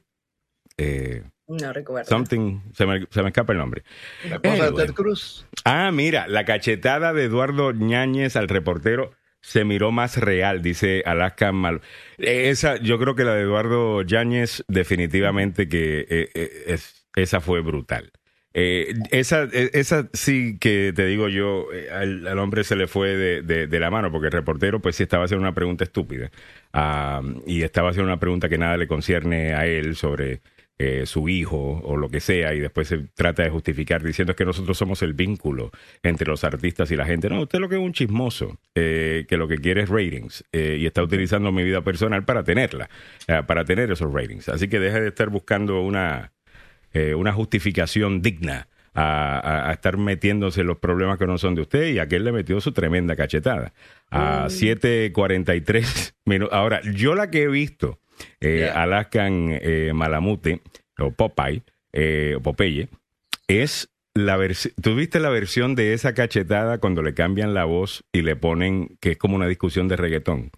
Eh, No recuerdo. something, se me, se me escapa el nombre. La esposa Anyway. de Ted Cruz. Ah, mira, la cachetada de Eduardo Ñáñez al reportero se miró más real, dice Alaska Mal. Eh, Esa, yo creo que la de Eduardo Yáñez, definitivamente que eh, eh, es- esa fue brutal. Eh, esa, esa sí que te digo yo, eh, al, al hombre se le fue de, de- de la mano, porque el reportero pues sí estaba haciendo una pregunta estúpida. Ah, y estaba haciendo una pregunta que nada le concierne a él sobre eh, su hijo o lo que sea, y después se trata de justificar diciendo que nosotros somos el vínculo entre los artistas y la gente. No, usted lo que es un chismoso, eh, que lo que quiere es ratings, eh, y está utilizando mi vida personal para tenerla, eh, para tener esos ratings. Así que deje de estar buscando una, eh, una justificación digna a, a- a estar metiéndose en los problemas que no son de usted y aquel le metió su tremenda cachetada. A 7.43 minutos. Ahora, yo la que he visto, eh. Alaskan eh, Malamute o Popeye, eh, Popeye, es la versión. ¿Tú viste la versión de esa cachetada cuando le cambian la voz y le ponen que es como una discusión de reggaetón?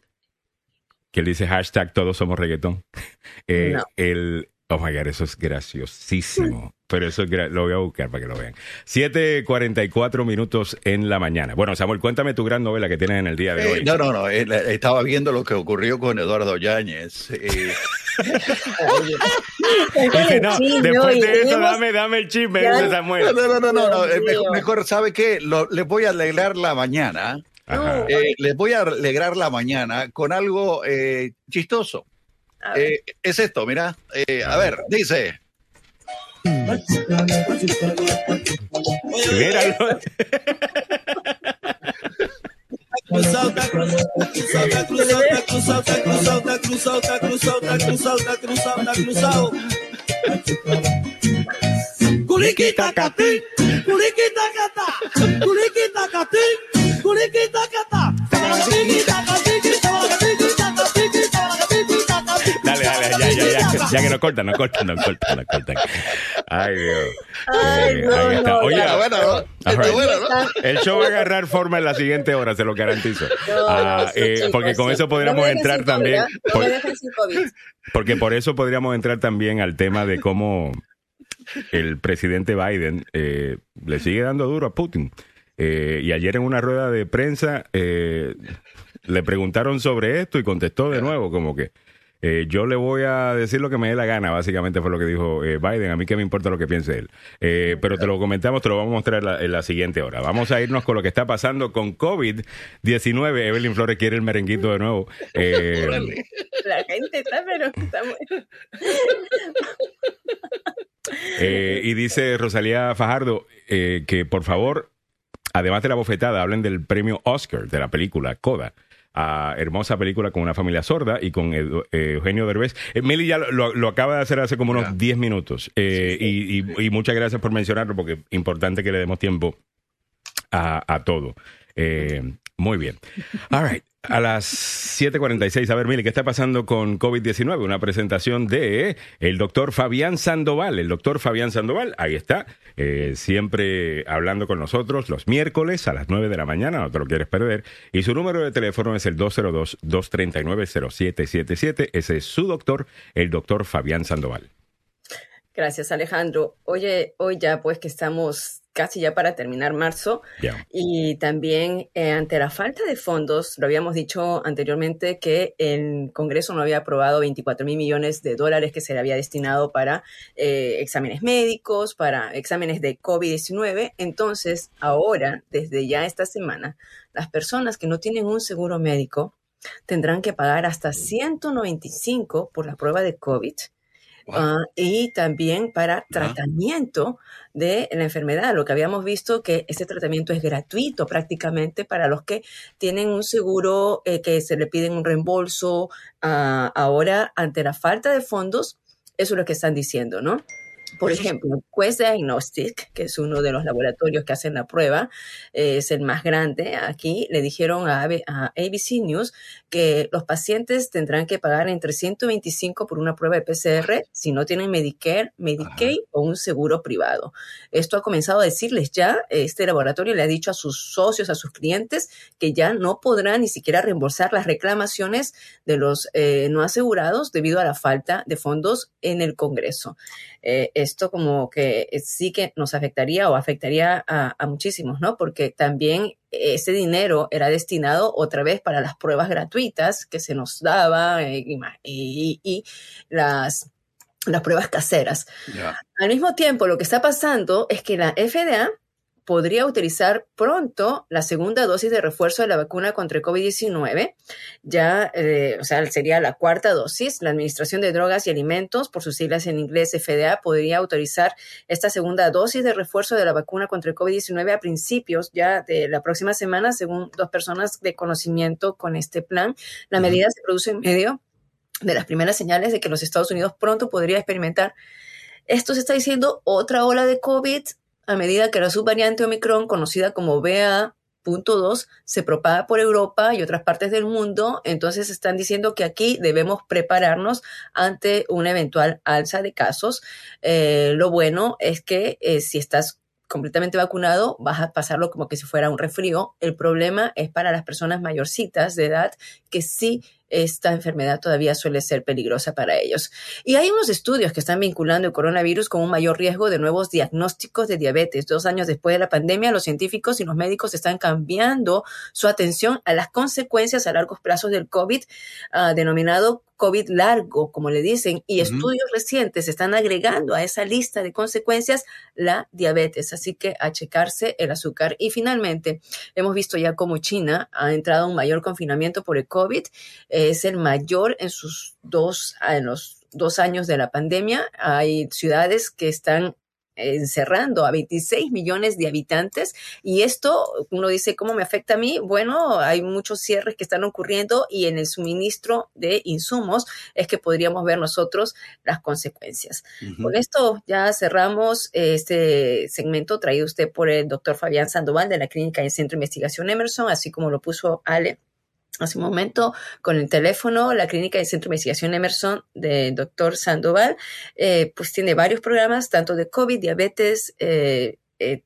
Que él dice hashtag todos somos reggaetón. Eh, No. el, oh my God, eso es graciosísimo. Pero eso lo voy a buscar para que lo vean. 7.44 minutos en la mañana. Bueno, Samuel, cuéntame tu gran novela que tienes en el día de Eh, hoy. no, no, no. eh, estaba viendo lo que ocurrió con Eduardo Yáñez. eh, Dice, no, Sí, después de eso, dame, dame el chisme, dice no, Samuel. no, no, no, no, no, mejor, mejor, ¿sabe qué? Lo- les voy a alegrar la mañana. Eh, les voy a alegrar la mañana con algo eh, chistoso. Eh, es esto, mira. Eh, a ver, dice. Míralo. Cruzalta, cruzalta, cruzalta, cruzalta, cruzalta, cruzalta, cruzalta, cruzalta, cruzalta, cruzalta. Curiquita catim, curiquita catá, curiquita catim, curiquita catá, curiquita catim. ya, que nos cortan, nos cortan, nos cortan, nos cortan. Ay, Dios. Ay, Eh, no, ahí está. no, Oye, ya. Está bueno, right. bueno, ¿no? el show va a agarrar forma en la siguiente hora, se lo garantizo. No, Ah, eh, chicos, porque con sí. eso podríamos entrar COVID, también. ¿ah? Por- porque por eso podríamos entrar también al tema de cómo el presidente Biden eh, le sigue dando duro a Putin. Eh, y ayer en una rueda de prensa eh, le preguntaron sobre esto y contestó de nuevo como que eh, yo le voy a decir lo que me dé la gana, básicamente fue lo que dijo eh, Biden, a mí que me importa lo que piense él. Eh, pero te lo comentamos, te lo vamos a mostrar en la, en la siguiente hora. Vamos a irnos con lo que está pasando con COVID-19. Evelyn Flores quiere el merenguito de nuevo. Eh. La gente está, pero está muy... Eh, y dice Rosalía Fajardo eh, que por favor, además de la bofetada, hablen del premio Oscar de la película Coda. Ah, hermosa película con una familia sorda y con Edu- eh, Eugenio Derbez. Eh, Meli ya lo, lo- acaba de hacer hace como unos Ya. 10 minutos. Eh, y, y- y muchas gracias por mencionarlo porque es importante que le demos tiempo a, a todo. Muy bien. All right. A las 7:46, a ver, Mili, ¿qué está pasando con COVID-19? Una presentación de el doctor Fabián Sandoval. El doctor Fabián Sandoval, ahí está, eh, siempre hablando con nosotros los miércoles a las 9 de la mañana, no te lo quieres perder. Y su número de teléfono es el 202-239-0777. Ese es su doctor, el doctor Fabián Sandoval. Gracias, Alejandro. Oye, hoy ya pues que estamos casi ya para terminar marzo y también eh, ante la falta de fondos, lo habíamos dicho anteriormente que el Congreso no había aprobado 24 mil millones de dólares que se le había destinado para eh, exámenes médicos, para exámenes de COVID-19. Entonces, ahora, desde ya esta semana, las personas que no tienen un seguro médico tendrán que pagar hasta 195 por la prueba de COVID. Wow. Ah, y también para tratamiento de la enfermedad. Lo que habíamos visto que este tratamiento es gratuito prácticamente para los que tienen un seguro eh, que se le piden un reembolso. Ah, ahora, ante la falta de fondos, eso es lo que están diciendo, ¿no? Por ejemplo, Quest Diagnostic, que es uno de los laboratorios que hacen la prueba, eh, es el más grande aquí, le dijeron a ABC News que los pacientes tendrán que pagar entre 125 por una prueba de PCR si no tienen Medicare, Medicaid o un seguro privado. Esto ha comenzado a decirles ya, este laboratorio le ha dicho a sus socios, a sus clientes, que ya no podrán ni siquiera reembolsar las reclamaciones de los eh, no asegurados debido a la falta de fondos en el Congreso. Eh, esto como que sí que nos afectaría o afectaría a, a muchísimos, ¿no? Porque también ese dinero era destinado otra vez para las pruebas gratuitas que se nos daba eh, y, ma- y- y las, las pruebas caseras. Al mismo tiempo, lo que está pasando es que la FDA podría utilizar pronto la segunda dosis de refuerzo de la vacuna contra el COVID-19. Ya, eh, o sea, sería la cuarta dosis. La Administración de Drogas y Alimentos, por sus siglas en inglés FDA, podría autorizar esta segunda dosis de refuerzo de la vacuna contra el COVID-19 a principios ya de la próxima semana, según dos personas de conocimiento con este plan. La medida se produce en medio de las primeras señales de que los Estados Unidos pronto podría experimentar esto se está diciendo otra ola de COVID a medida que la subvariante Omicron, conocida como BA.2, se propaga por Europa y otras partes del mundo. Entonces están diciendo que aquí debemos prepararnos ante una eventual alza de casos. Eh, lo bueno es que eh, si estás completamente vacunado, vas a pasarlo como que si fuera un resfrío. El problema es para las personas mayorcitas de edad que sí esta enfermedad todavía suele ser peligrosa para ellos. Y hay unos estudios que están vinculando el coronavirus con un mayor riesgo de nuevos diagnósticos de diabetes. Dos años después de la pandemia, los científicos y los médicos están cambiando su atención a las consecuencias a largos plazos del COVID, uh, denominado COVID largo, como le dicen, y estudios recientes están agregando a esa lista de consecuencias la diabetes. Así que a checarse el azúcar. Y finalmente, hemos visto ya cómo China ha entrado a un mayor confinamiento por el COVID. Es el mayor en sus dos, en los dos años de la pandemia. Hay ciudades que están encerrando a 26 millones de habitantes y esto uno dice cómo me afecta a mí bueno hay muchos cierres que están ocurriendo y en el suministro de insumos es que podríamos ver nosotros las consecuencias. Con esto ya cerramos este segmento traído usted por el doctor Fabián Sandoval de la Clínica y Centro de Investigación Emerson, así como lo puso Ale hace un momento con el teléfono, la Clínica y Centro de Investigación Emerson del doctor Sandoval, eh, pues tiene varios programas, tanto de COVID, diabetes, eh, eh,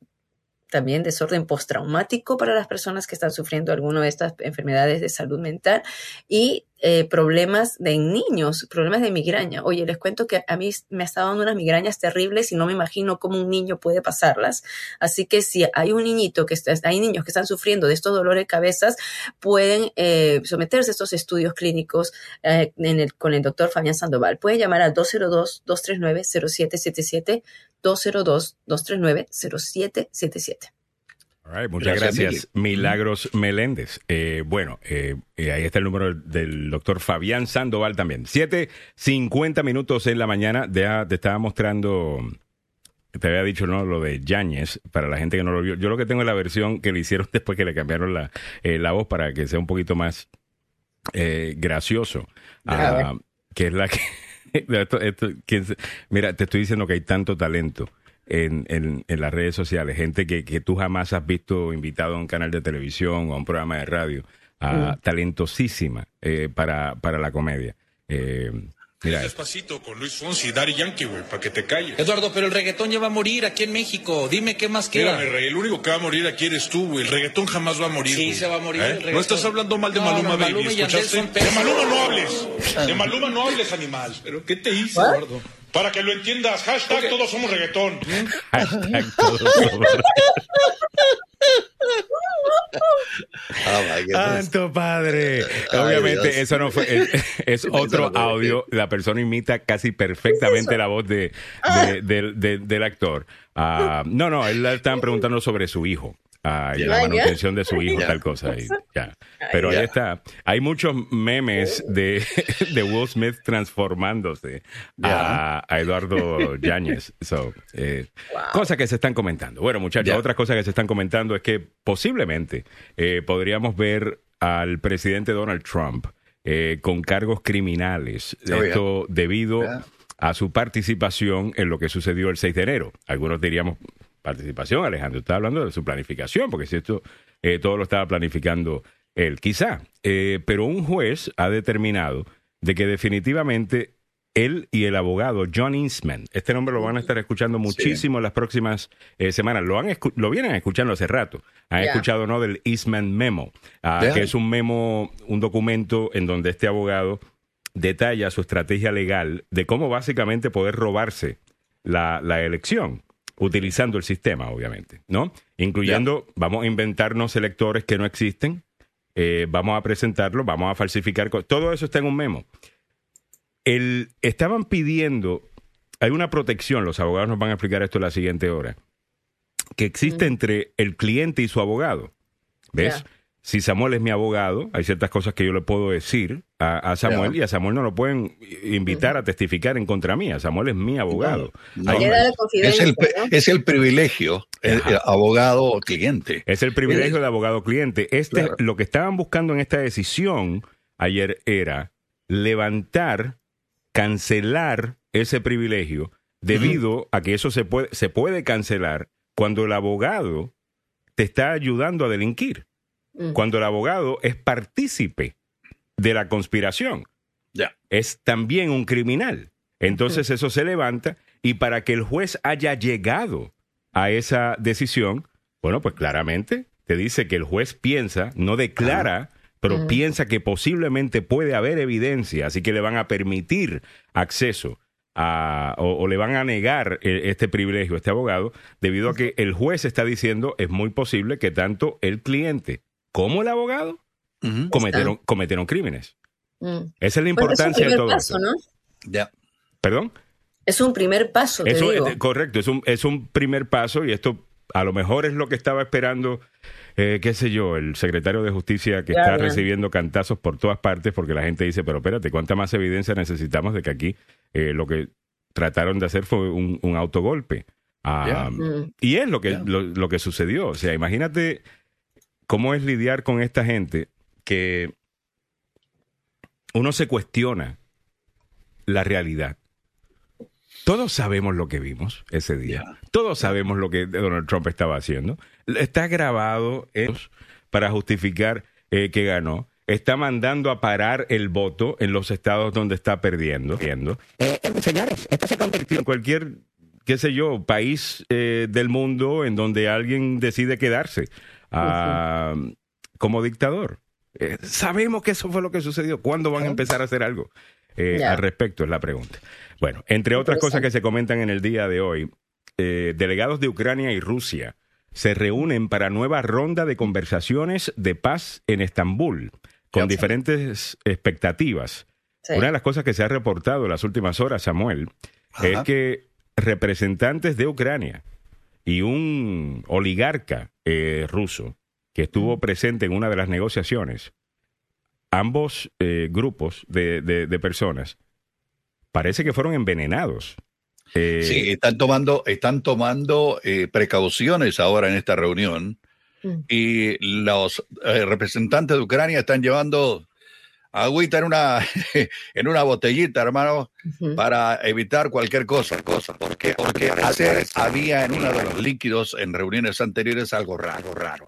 también desorden postraumático para las personas que están sufriendo alguna de estas enfermedades de salud mental y eh, problemas de niños, problemas de migraña. Oye, les cuento que a mí me ha estado dando unas migrañas terribles y no me imagino cómo un niño puede pasarlas. Así que si hay un niñito que está, hay niños que están sufriendo de estos dolores de cabezas, pueden eh, someterse a estos estudios clínicos eh, en el, con el doctor Fabián Sandoval. Pueden llamar al 202-239-0777, 202-239-0777. All right, muchas Gracias, gracias, Milagros Meléndez. Eh, bueno, eh, eh, ahí está el número del doctor Fabián Sandoval también. 7.50 minutos en la mañana. Ya te estaba mostrando, te había dicho no lo de Yáñez, para la gente que no lo vio. Yo lo que tengo es la versión que le hicieron después que le cambiaron la, eh, la voz para que sea un poquito más eh, gracioso. Ah, que es la que... esto- esto- que es- mira, te estoy diciendo que hay tanto talento en, en, en las redes sociales, gente que, que tú jamás has visto invitado a un canal de televisión o a un programa de radio, ah, talentosísima eh, para, para la comedia. Eh, mira. Despacito con Luis Fonsi y Daddy Yankee, güey, para que te calles. Eduardo, pero el reggaetón ya va a morir aquí en México. Dime qué más queda. Mírame, rey, el único que va a morir aquí eres tú, güey. El reggaetón jamás va a morir. Sí, se va a morir ¿Eh? el No reggaetón. estás hablando mal de No, Maluma, no, baby. De Maluma no hables. De Maluma no hables, animal. ¿Pero qué te hice, ¿What? Eduardo? Para que lo entiendas, hashtag todos somos reggaetón. Hashtag todo sobre- Oh, my goodness. ¡Santo padre! Ay, Obviamente, Dios. eso no fue. Es, otro audio. La persona imita casi perfectamente la voz de, de- del- de- del actor. Ah, no, no, él le estaban preguntando sobre su hijo. Ah, la manutención de su hijo, tal cosa. y ya. Pero ahí está. Hay muchos memes de, de Will Smith transformándose a, a Eduardo Yáñez. So, eh, Cosas que se están comentando. Bueno, muchachos, otras cosas que se están comentando es que posiblemente eh, podríamos ver al presidente Donald Trump eh, con cargos criminales. Oh. Esto debido a su participación en lo que sucedió el 6 de enero. Algunos diríamos participación, Alejandro. Está hablando de su planificación, porque si esto eh, todo lo estaba planificando él, quizá. Eh, pero un juez ha determinado de que definitivamente él y el abogado John Eastman, este nombre lo van a estar escuchando muchísimo en las próximas eh, semanas. Lo, han lo vienen escuchando hace rato. Han escuchado no del Eastman Memo, ah, que es un memo, un documento en donde este abogado detalla su estrategia legal de cómo básicamente poder robarse la, la elección, utilizando el sistema, obviamente, ¿no? Incluyendo, vamos a inventarnos electores que no existen, eh, vamos a presentarlo, vamos a falsificar, todo eso está en un memo. El, estaban pidiendo, hay una protección, los abogados nos van a explicar esto en la siguiente hora, que existe entre el cliente y su abogado. ¿Ves? Si Samuel es mi abogado, hay ciertas cosas que yo le puedo decir a, a Samuel y a Samuel no lo pueden invitar a testificar en contra mía. Samuel es mi abogado. No, Es el, es el privilegio, el, abogado cliente. Es el privilegio de abogado cliente. Este, Claro. Lo que estaban buscando en esta decisión ayer era levantar, cancelar ese privilegio debido a que eso se puede, se puede cancelar cuando el abogado te está ayudando a delinquir, Mm. cuando el abogado es partícipe de la conspiración. Ya. es también un criminal. Entonces eso se levanta y para que el juez haya llegado a esa decisión, bueno, pues claramente te dice que el juez piensa, no declara, pero piensa que posiblemente puede haber evidencia, así que le van a permitir acceso a, o, o le van a negar eh, este privilegio a este abogado, debido a que el juez está diciendo es muy posible que tanto el cliente como el abogado Cometieron, cometieron crímenes. Mm. Esa es la Bueno, importancia es de un todo paso. ¿no? Ya. ¿Perdón? Es un primer paso, te Eso, digo. correcto, es un, es un primer paso y esto a lo mejor es lo que estaba esperando, eh, qué sé yo, el secretario de Justicia que está recibiendo cantazos por todas partes porque la gente dice, pero espérate, ¿cuánta más evidencia necesitamos de que aquí eh, lo que trataron de hacer fue un, un autogolpe? Ah. Mm. Y es lo que, lo que sucedió. O sea, imagínate cómo es lidiar con esta gente que uno se cuestiona la realidad. Todos sabemos lo que vimos ese día. Todos sabemos lo que Donald Trump estaba haciendo. Está grabado en- para justificar eh, que ganó. Está mandando a parar el voto en los estados donde está perdiendo. Eh, eh, señores, esto se convirtió en cualquier, qué sé yo, país eh, del mundo en donde alguien decide quedarse ah, como dictador. Eh, sabemos que eso fue lo que sucedió. ¿Cuándo van a empezar a hacer algo eh, al respecto? Es la pregunta. Bueno, entre otras cosas que se comentan en el día de hoy, eh, delegados de Ucrania y Rusia se reúnen para nueva ronda de conversaciones de paz en Estambul, con diferentes expectativas. Sí. Una de las cosas que se ha reportado en las últimas horas, Samuel, es que representantes de Ucrania y un oligarca eh, ruso que estuvo presente en una de las negociaciones, ambos eh, grupos de, de- de personas, parece que fueron envenenados. Eh, Sí, están tomando, están tomando eh, precauciones ahora en esta reunión Mm. y los eh, representantes de Ucrania están llevando agüita en una, en una botellita, hermano, para evitar cualquier cosa, cosa, porque, porque hace, había en uno de los líquidos en reuniones anteriores algo raro, raro.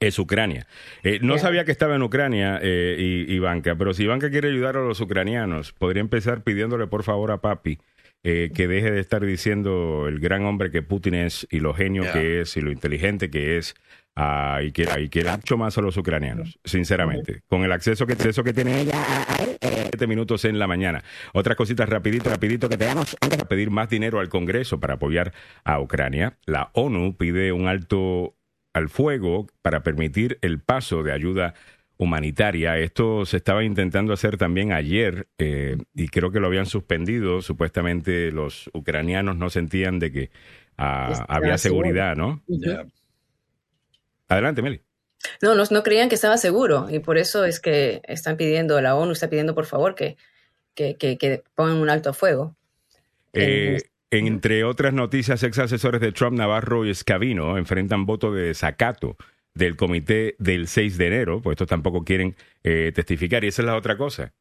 es Ucrania. Eh, no sabía que estaba en Ucrania, eh, Ivanka, pero si Ivanka quiere ayudar a los ucranianos, podría empezar pidiéndole por favor a papi eh, que deje de estar diciendo el gran hombre que Putin es y lo genio que es y lo inteligente que es y que y quiere mucho más a los ucranianos, sinceramente, con el acceso que, acceso que tiene ella a, él, siete minutos en la mañana. Otras cositas rapidito, rapidito que te damos antes de pedir más dinero al Congreso para apoyar a Ucrania. La ONU pide un alto al fuego para permitir el paso de ayuda humanitaria. Esto se estaba intentando hacer también ayer eh, y creo que lo habían suspendido. Supuestamente los ucranianos no sentían de que ah, había seguridad, ¿no? Adelante, Meli. No, no, no creían que estaba seguro y por eso es que están pidiendo, la ONU está pidiendo por favor que, que, que, que pongan un alto a fuego. Eh, entre otras noticias, ex asesores de Trump, Navarro y Escavino enfrentan voto de desacato del comité del 6 de enero, pues estos tampoco quieren eh, testificar y esa es la otra cosa.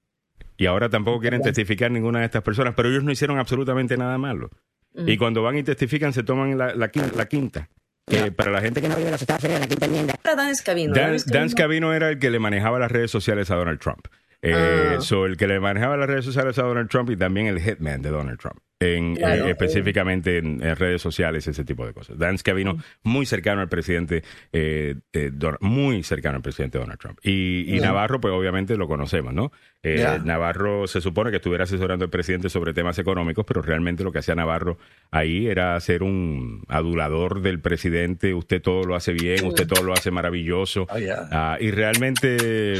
Y ahora tampoco quieren testificar ninguna de estas personas, pero ellos no hicieron absolutamente nada malo. Y cuando van y testifican se toman la, la quin- la quinta. Que para la gente que no vive en los Estados Unidos, la quinta enmienda Era Dan Scavino. Dan, Dan Scavino. Dan Scavino era el que le manejaba las redes sociales a Donald Trump. Eh, Ah. so, el que le manejaba las redes sociales a Donald Trump y también el hitman de Donald Trump, en, Claro. eh, específicamente en, en redes sociales, ese tipo de cosas. Dan Scavino, muy cercano al presidente, eh, eh, Don- muy cercano al presidente Donald Trump. Y, y Navarro, pues obviamente lo conocemos, ¿no? Eh. Navarro se supone que estuviera asesorando al presidente sobre temas económicos, pero realmente lo que hacía Navarro ahí era ser un adulador del presidente. Usted todo lo hace bien, usted todo lo hace maravilloso. Ya. Ah, y realmente,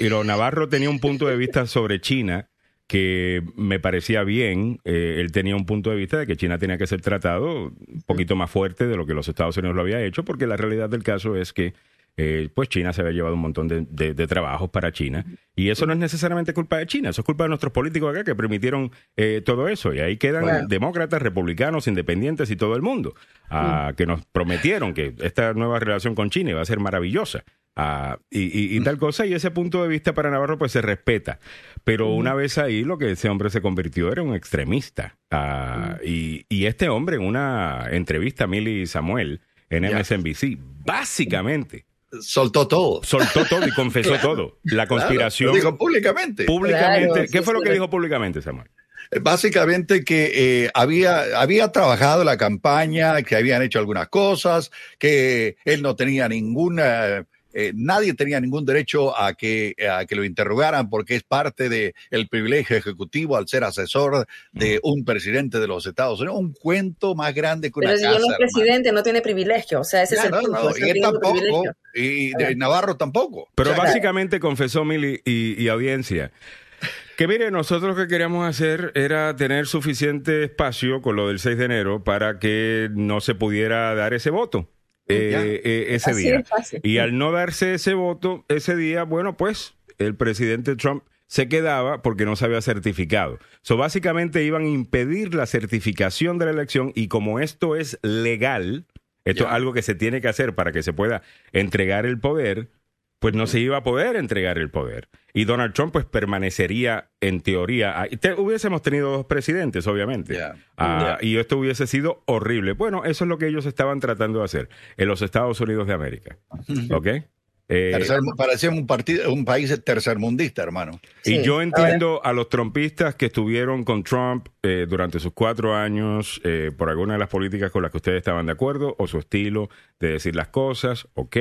y lo Navarro tenía un punto de vista sobre China que me parecía bien. Eh, él tenía un punto de vista de que China tenía que ser tratado un poquito más fuerte de lo que los Estados Unidos lo había hecho, porque la realidad del caso es que eh, pues China se había llevado un montón de, de- de trabajos para China. Y eso no es necesariamente culpa de China, eso es culpa de nuestros políticos acá que permitieron eh, todo eso. Y ahí quedan Bueno. demócratas, republicanos, independientes y todo el mundo, ah, que nos prometieron que esta nueva relación con China iba a ser maravillosa. Ah, y, y- y tal cosa, y ese punto de vista para Navarro pues se respeta. Pero una vez ahí lo que ese hombre se convirtió era un extremista. Ah, y, y este hombre en una entrevista a Milly Samuel en Ya. MSNBC, básicamente Soltó todo. soltó todo y confesó todo. La conspiración Claro, lo dijo públicamente. públicamente. Claro, ¿Qué sí, fue lo que dijo públicamente, Samuel? Básicamente que eh, había, había trabajado la campaña, que habían hecho algunas cosas, que él no tenía ninguna, eh, nadie tenía ningún derecho a que, a que lo interrogaran porque es parte del el privilegio ejecutivo al ser asesor de un presidente de los Estados Unidos. Un cuento más grande que una Pero si yo casa. no es hermano. presidente, no tiene privilegio. O sea, ese Ya, es el no, punto. no, y él tampoco, y de Navarro tampoco. Pero O sea, básicamente confesó Mili y, y audiencia que mire, nosotros lo que queríamos hacer era tener suficiente espacio con lo del 6 de enero para que no se pudiera dar ese voto eh, eh, ese Así día. Y al no darse ese voto ese día, bueno, pues el presidente Trump se quedaba porque no se había certificado. So, básicamente iban a impedir la certificación de la elección y como esto es legal, esto es algo que se tiene que hacer para que se pueda entregar el poder, pues no se iba a poder entregar el poder. Y Donald Trump pues permanecería en teoría. ahí. Te- hubiésemos tenido dos presidentes, obviamente. Ya. Ah, Y esto hubiese sido horrible. Bueno, eso es lo que ellos estaban tratando de hacer en los Estados Unidos de América. ¿Ok? Eh, tercer- parecía un, partido, un país tercermundista, hermano. y Sí, yo entiendo a los trumpistas que estuvieron con Trump eh, durante sus cuatro años eh, por alguna de las políticas con las que ustedes estaban de acuerdo o su estilo de decir las cosas, ok,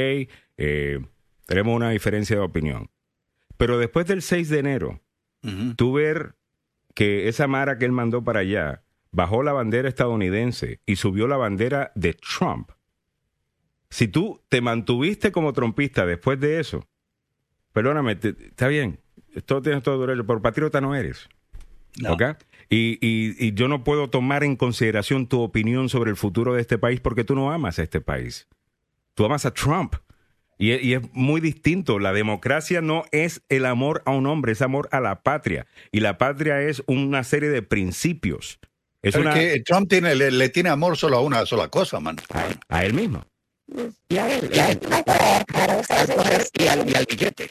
eh, tenemos una diferencia de opinión. Pero después del 6 de enero, tú ver que esa Mara que él mandó para allá bajó la bandera estadounidense y subió la bandera de Trump. Si tú te mantuviste como trompista después de eso, perdóname, te- está bien, todo tienes todo derecho, pero patriota no eres. No. ¿ok? Y, y, y yo no puedo tomar en consideración tu opinión sobre el futuro de este país porque tú no amas a este país. Tú amas a Trump. Y, y es muy distinto. La democracia no es el amor a un hombre, es amor a la patria. Y la patria es una serie de principios. Es una, que Trump tiene, le, le tiene amor solo a una sola cosa, man. a él mismo. Y al, y al- y al billete.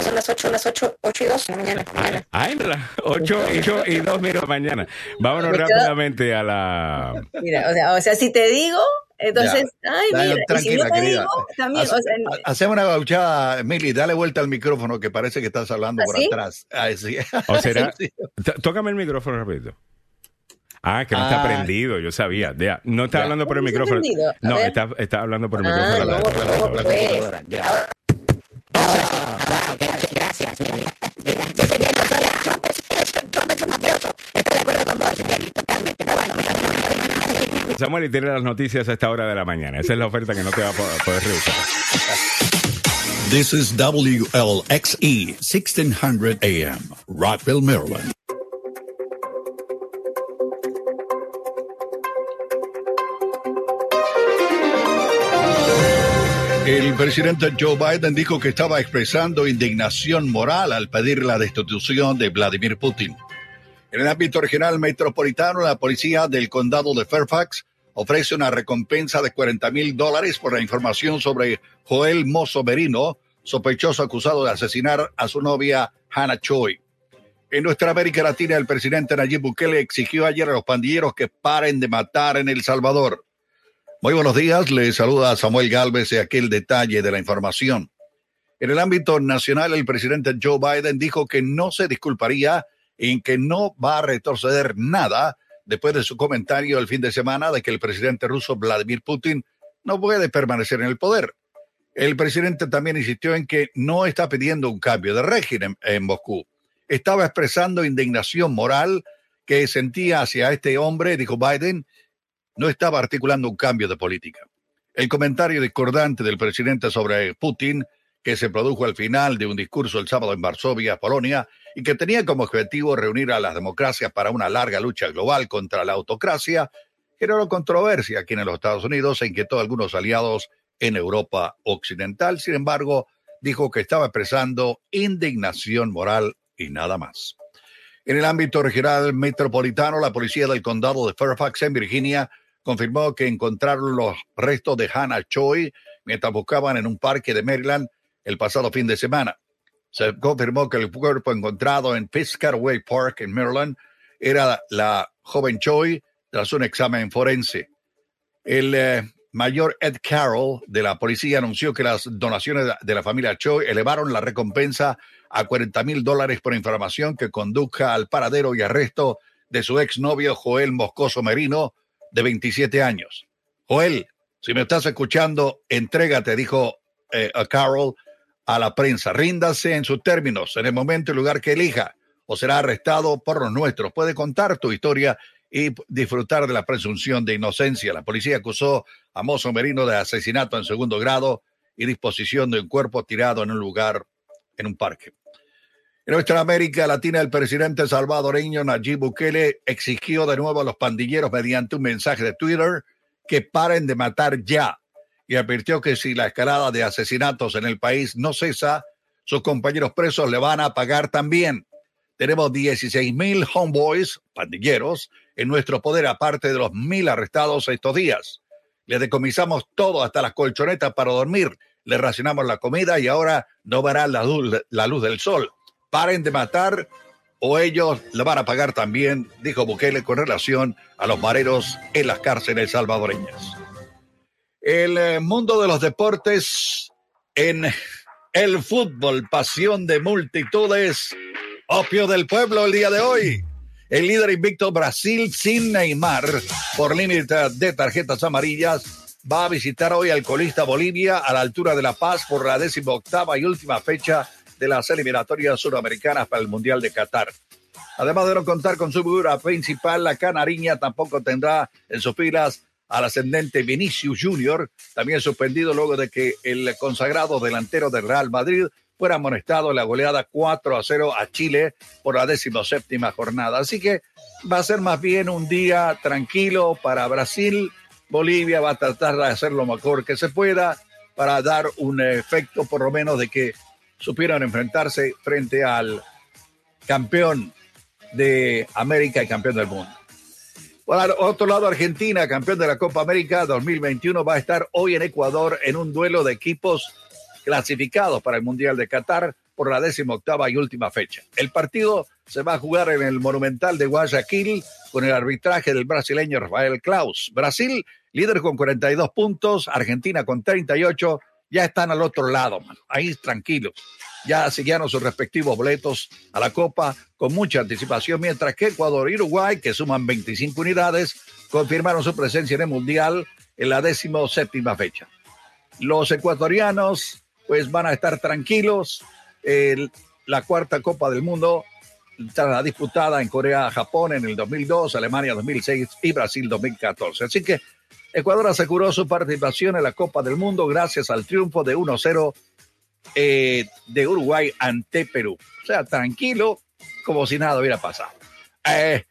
Son las 8, las 8, 8 y 2 de la mañana. mañana. Ah, en la 8 y, 8 y 2 minutos mañana. Vámonos rápidamente a la... Mira, o sea, o sea, si te digo, entonces, ay, Dale, mira, si tranquila, no te querida. digo, también, Hace- o sea, ha- Hacemos una gauchada, Mili, dale vuelta al micrófono que parece que estás hablando por ¿Así? atrás. Ay, sí. ¿O será? Tócame el micrófono rapidito. Ah, que no está Ah. prendido, yo sabía. Ya, no está Ya. hablando por el ¿Cómo está micrófono. No, está, está hablando por el Ah, micrófono. no, La- la- la- la pues. computadora, ya. Samuel y tiene las noticias a esta hora de la mañana. Esa es la oferta que no te va a po- poder rehusar. This is WLXE 1600 AM, Rockville, Maryland. El presidente Joe Biden dijo que estaba expresando indignación moral al pedir la destitución de Vladimir Putin. En el ámbito regional metropolitano, la policía del condado de Fairfax ofrece una recompensa de 40 mil dólares por la información sobre Joel Mozo Merino, sospechoso acusado de asesinar a su novia Hannah Choi. En nuestra América Latina, el presidente Nayib Bukele exigió ayer a los pandilleros que paren de matar en El Salvador. Muy buenos días, le saluda Samuel Galvez y aquel detalle de la información. En el ámbito nacional, el presidente Joe Biden dijo que no se disculparía y que no va a retroceder nada después de su comentario el fin de semana de que el presidente ruso Vladimir Putin no puede permanecer en el poder. El presidente también insistió en que no está pidiendo un cambio de régimen en Moscú. Estaba expresando indignación moral que sentía hacia este hombre, dijo Biden, no estaba articulando un cambio de política. El comentario discordante del presidente sobre Putin, que se produjo al final de un discurso el sábado en Varsovia, Polonia, y que tenía como objetivo reunir a las democracias para una larga lucha global contra la autocracia, generó controversia aquí en los Estados Unidos e inquietó a algunos aliados en Europa Occidental. Sin embargo, dijo que estaba expresando indignación moral y nada más. En el ámbito regional metropolitano, la policía del condado de Fairfax, en Virginia, confirmó que encontraron los restos de Hannah Choi mientras buscaban en un parque de Maryland el pasado fin de semana. Se confirmó que el cuerpo encontrado en Piscataway Park, en Maryland, era la joven Choi tras un examen forense. El eh, mayor Ed Carroll de la policía anunció que las donaciones de la familia Choi elevaron la recompensa a 40 mil dólares por información que conduzca al paradero y arresto de su exnovio Joel Moscoso Merino, de 27 años. Joel, si me estás escuchando, entrégate, dijo eh, Carroll a la prensa. Ríndase en sus términos, en el momento y lugar que elija, o será arrestado por los nuestros. Puede contar tu historia y disfrutar de la presunción de inocencia. La policía acusó a Mozo Merino de asesinato en segundo grado y disposición de un cuerpo tirado en un lugar, en un parque. En nuestra América Latina, el presidente salvadoreño Nayib Bukele exigió de nuevo a los pandilleros mediante un mensaje de Twitter que paren de matar ya y advirtió que si la escalada de asesinatos en el país no cesa, sus compañeros presos le van a pagar también. Tenemos 16 mil homeboys, pandilleros, en nuestro poder, aparte de los mil arrestados estos días. Le decomisamos todo, hasta las colchonetas para dormir. Le racionamos la comida y ahora no verán la luz, la del sol. Paren de matar o ellos le van a pagar también, dijo Bukele con relación a los mareros en las cárceles salvadoreñas. El eh, mundo de los deportes en el fútbol, pasión de multitudes, opio del pueblo el día de hoy. El líder invicto Brasil sin Neymar por límite de tarjetas amarillas va a visitar hoy al colista Bolivia a la altura de La Paz por la décima octava y última fecha de las eliminatorias suramericanas para el Mundial de Qatar. Además de no contar con su figura principal, la canariña tampoco tendrá en sus filas al ascendente Vinicius Junior, también suspendido luego de que el consagrado delantero del Real Madrid fuera amonestado en la goleada 4 a 0 a Chile por la decimoséptima jornada. Así que va a ser más bien un día tranquilo para Brasil. Bolivia va a tratar de hacer lo mejor que se pueda para dar un efecto por lo menos de que supieron enfrentarse frente al campeón de América y campeón del mundo. Por otro lado, Argentina, campeón de la Copa América 2021, va a estar hoy en Ecuador en un duelo de equipos clasificados para el Mundial de Qatar por la décima octava y última fecha. El partido se va a jugar en el Monumental de Guayaquil con el arbitraje del brasileño Rafael Klaus. Brasil, líder con 42 puntos, Argentina con 38, ya están al otro lado, ahí tranquilos. Ya siguieron sus respectivos boletos a la Copa con mucha anticipación, mientras que Ecuador y Uruguay, que suman 25 unidades, confirmaron su presencia en el Mundial en la décimo séptima fecha. Los ecuatorianos, pues van a estar tranquilos. La cuarta Copa del Mundo estará disputada en Corea, Japón en el 2002, Alemania 2006 y Brasil 2014. Así que Ecuador aseguró su participación en la Copa del Mundo gracias al triunfo de 1-0 eh, de Uruguay ante Perú. O sea, tranquilo, como si nada hubiera pasado. Eh,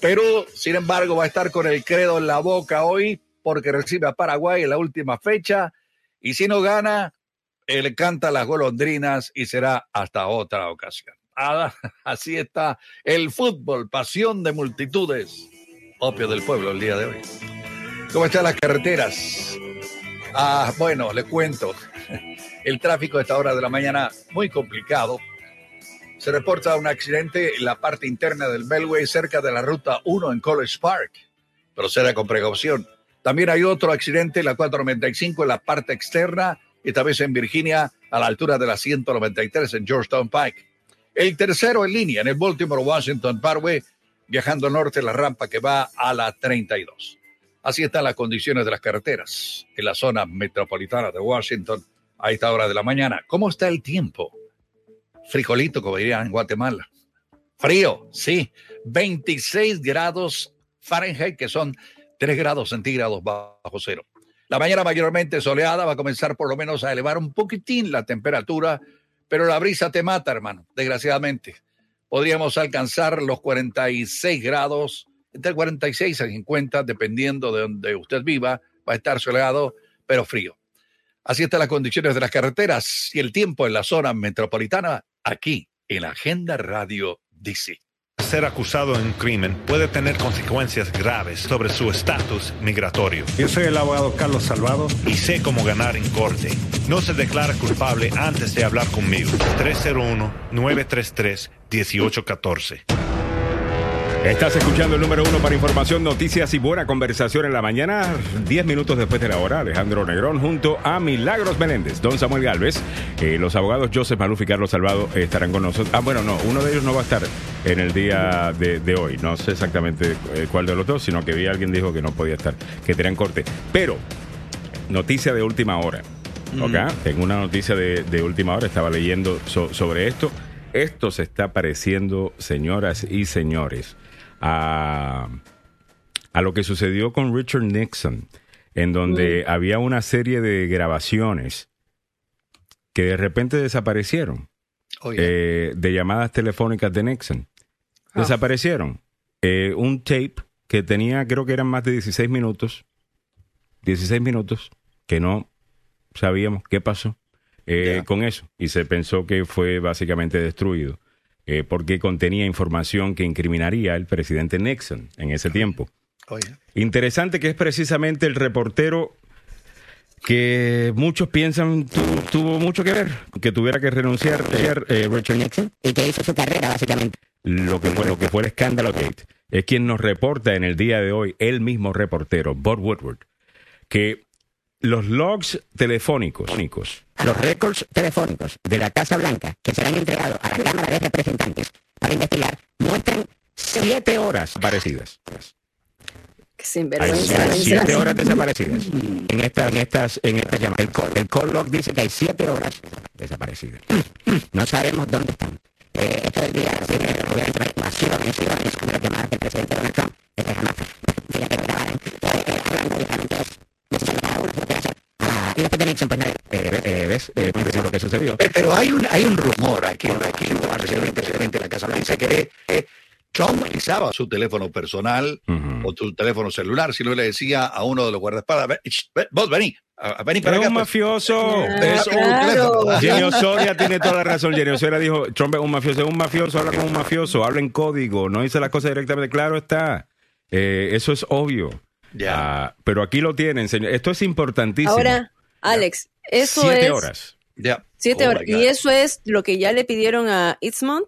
Perú, sin embargo, va a estar con el credo en la boca hoy porque recibe a Paraguay en la última fecha y si no gana, él canta las golondrinas y será hasta otra ocasión. Ah, así está el fútbol, pasión de multitudes, opio del pueblo el día de hoy. ¿Cómo están las carreteras? Ah, bueno, le cuento. El tráfico a esta hora de la mañana muy complicado. Se reporta un accidente en la parte interna del Beltway cerca de la ruta 1 en College Park. Proceda con precaución. También hay otro accidente en la 495 en la parte externa tal vez en Virginia a la altura de la 193 en Georgetown Pike. El tercero en línea en el Baltimore Washington Parkway, viajando norte la rampa que va a la 32. Así están las condiciones de las carreteras en la zona metropolitana de Washington a esta hora de la mañana. ¿Cómo está el tiempo? Frijolito, como dirían en Guatemala. Frío, sí. 26 grados Fahrenheit, que son 3 grados centígrados bajo cero. La mañana mayormente soleada va a comenzar por lo menos a elevar un poquitín la temperatura, pero la brisa te mata, hermano, desgraciadamente. Podríamos alcanzar los 46 grados, entre 46 a 50, dependiendo de donde usted viva, va a estar soleado, pero frío. Así están las condiciones de las carreteras y el tiempo en la zona metropolitana, aquí en la Agenda Radio DC. Ser acusado de un crimen puede tener consecuencias graves sobre su estatus migratorio. Yo soy el abogado Carlos Salvado. Y sé cómo ganar en corte. No se declara culpable antes de hablar conmigo. 301-933-1814. Estás escuchando el número uno para información, noticias y buena conversación en la mañana. Diez minutos después de la hora, Alejandro Negrón junto a Milagros Meléndez, Don Samuel Galvez. Eh, los abogados Joseph Maluf y Carlos Salvado estarán con nosotros. Ah, bueno, no, uno de ellos no va a estar en el día de, de hoy. No sé exactamente eh, cuál de los dos, sino que vi a alguien dijo que no podía estar, que tenían corte. Pero, noticia de última hora. ¿Ok? Tengo una noticia de, de última hora, estaba leyendo so- sobre esto. Esto se está pareciendo, señoras y señores, a, a lo que sucedió con Richard Nixon, en donde había una serie de grabaciones que de repente desaparecieron, Oye, eh, de llamadas telefónicas de Nixon. Desaparecieron. Eh, un tape que tenía, creo que eran más de 16 minutos, 16 minutos, que no sabíamos qué pasó eh, con eso. Y se pensó que fue básicamente destruido, eh, porque contenía información que incriminaría al presidente Nixon en ese tiempo. oye. Interesante que es precisamente el reportero que muchos piensan tu- tuvo mucho que ver, que tuviera que renunciar eh, Richard Nixon y que hizo su carrera básicamente. lo que fue lo que fue el escándalo Gate. Es quien nos reporta en el día de hoy, el mismo reportero, Bob Woodward, que los logs telefónicos Los récords telefónicos de la Casa Blanca que serán entregados a la Cámara de Representantes para investigar muestran siete horas. desaparecidas. Qué Hay sinvergüenza. siete horas desaparecidas en estas, en estas, en estas llamadas. El call, el call log dice que hay siete horas desaparecidas. No sabemos dónde están. Eh, esto del día tiene obviamente informaciones sobre las llamadas del presidente Donald Trump. Este jamás fue que hablando directamente es necesitan cada uno lo que hacer. Ah, y después de la Nixon, nadie, eh, eh, ves, eh, es lo que sucedió. Eh, Pero hay un, hay un rumor aquí, aquí recientemente presidente de la Casa Blanca que eh, Trump utilizaba su teléfono personal o su teléfono celular, si no le decía a uno de los guardaespaldas, "Ven, sh, ven, vos vení, a- a- vení para Es acá. un pues". mafioso. Ah, Es un. Jenny Osoria tiene toda la razón. Jenny Osoria dijo, Trump es un mafioso, es un mafioso, habla como un mafioso, habla en código, no dice las cosas directamente. Claro está. Eh, eso es obvio. Ya. Ah, pero aquí lo tienen, señor. Esto es importantísimo. Ahora, Alex, eso Siete es horas. Ya. siete Oh horas. Y eso es lo que ya le pidieron a Eastmont.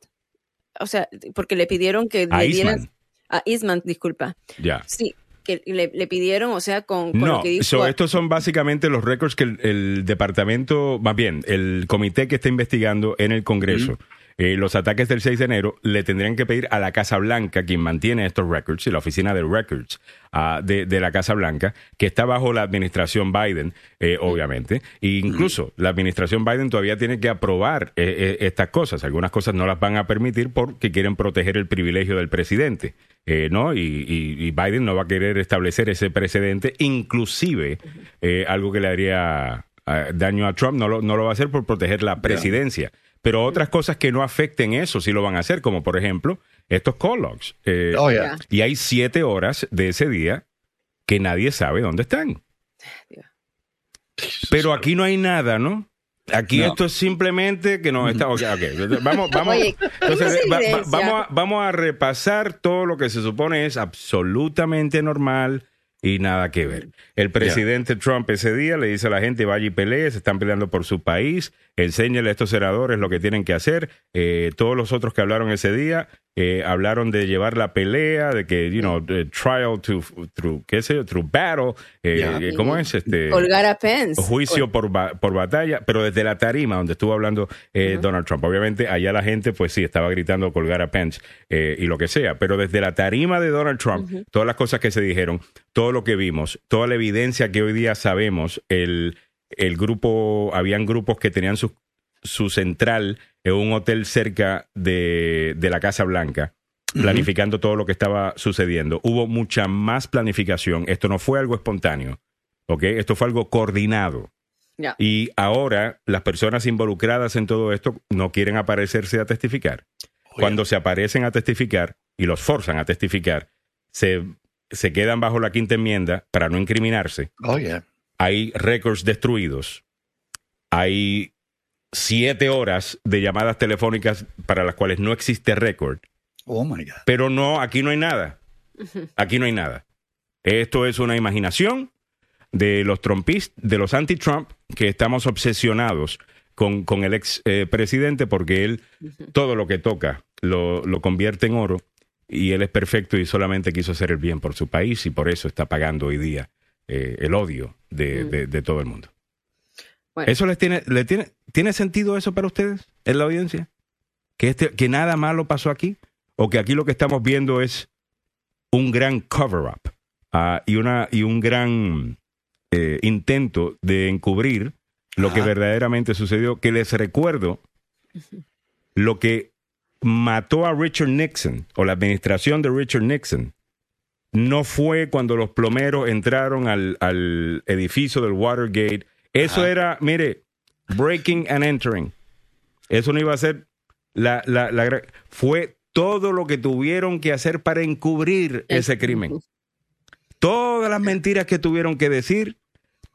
O sea, porque le pidieron que A le dieran Eastman. a Eastman, disculpa. Ya. Sí, que le, le pidieron, o sea, con, con No, lo que dijo. so, estos son básicamente los récords que el, el departamento, más bien, el comité que está investigando en el Congreso. Eh, los ataques del 6 de enero le tendrían que pedir a la Casa Blanca, quien mantiene estos records, y la oficina de records ah, de, de la Casa Blanca, que está bajo la administración Biden, eh, obviamente. E incluso la administración Biden todavía tiene que aprobar eh, eh, estas cosas. Algunas cosas no las van a permitir porque quieren proteger el privilegio del presidente. eh, ¿no? Y, y- y Biden no va a querer establecer ese precedente, inclusive eh, algo que le haría ah, daño a Trump, no lo, no lo va a hacer por proteger la presidencia. Pero otras cosas que no afecten eso sí lo van a hacer, como por ejemplo estos call logs. Eh, Oh, yeah. Y hay siete horas de ese día que nadie sabe dónde están. Pero aquí no hay nada, ¿no? Aquí No. esto es simplemente que nos está. ok, ok. Vamos, vamos, Oye, entonces, ¿cómo se va- va- evidencia? vamos, a, vamos a repasar todo lo que se supone es absolutamente normal y nada que ver. El presidente Trump ese día le dice a la gente, vaya y pelee, se están peleando por su país, enséñale a estos senadores lo que tienen que hacer. Eh, todos los otros que hablaron ese día eh, hablaron de llevar la pelea, de que, you know, the trial to, through, qué sé yo, through battle, eh, eh, ¿cómo es? Este, Colgar a Pence. juicio por, por batalla, pero desde la tarima donde estuvo hablando eh, Donald Trump. Obviamente, allá la gente, pues sí, estaba gritando colgar a Pence eh, y lo que sea, pero desde la tarima de Donald Trump, todas las cosas que se dijeron, todo lo que vimos, toda la evidencia que hoy día sabemos, el, el grupo, habían grupos que tenían su, su central en un hotel cerca de, de la Casa Blanca planificando todo lo que estaba sucediendo. Hubo mucha más planificación. Esto no fue algo espontáneo. ¿ok? Esto fue algo coordinado. Y ahora las personas involucradas en todo esto no quieren aparecerse a testificar. Cuando se aparecen a testificar y los forzan a testificar, se, se quedan bajo la quinta enmienda para no incriminarse. Oh, yeah. Hay récords destruidos. Hay siete horas de llamadas telefónicas para las cuales no existe récord. Oh, my God. Pero no, aquí no hay nada. Aquí no hay nada. Esto es una imaginación de los trumpistas, de los anti-Trump, que estamos obsesionados con, con el ex eh, presidente porque él todo lo que toca lo, lo convierte en oro y él es perfecto y solamente quiso hacer el bien por su país y por eso está pagando hoy día eh, el odio de, de- de todo el mundo. Bueno. ¿Eso les tiene, le tiene, tiene sentido eso para ustedes en la audiencia? ¿Que, este, ¿Que nada malo pasó aquí? ¿O que aquí lo que estamos viendo es un gran cover-up ah, y, una, y un gran eh, intento de encubrir lo que verdaderamente sucedió? Que les recuerdo lo que mató a Richard Nixon o la administración de Richard Nixon no fue cuando los plomeros entraron al, al edificio del Watergate. Eso Ajá. era, mire, breaking and entering. Eso no iba a ser la, la, la Fue todo lo que tuvieron que hacer para encubrir ese crimen. Todas las mentiras que tuvieron que decir,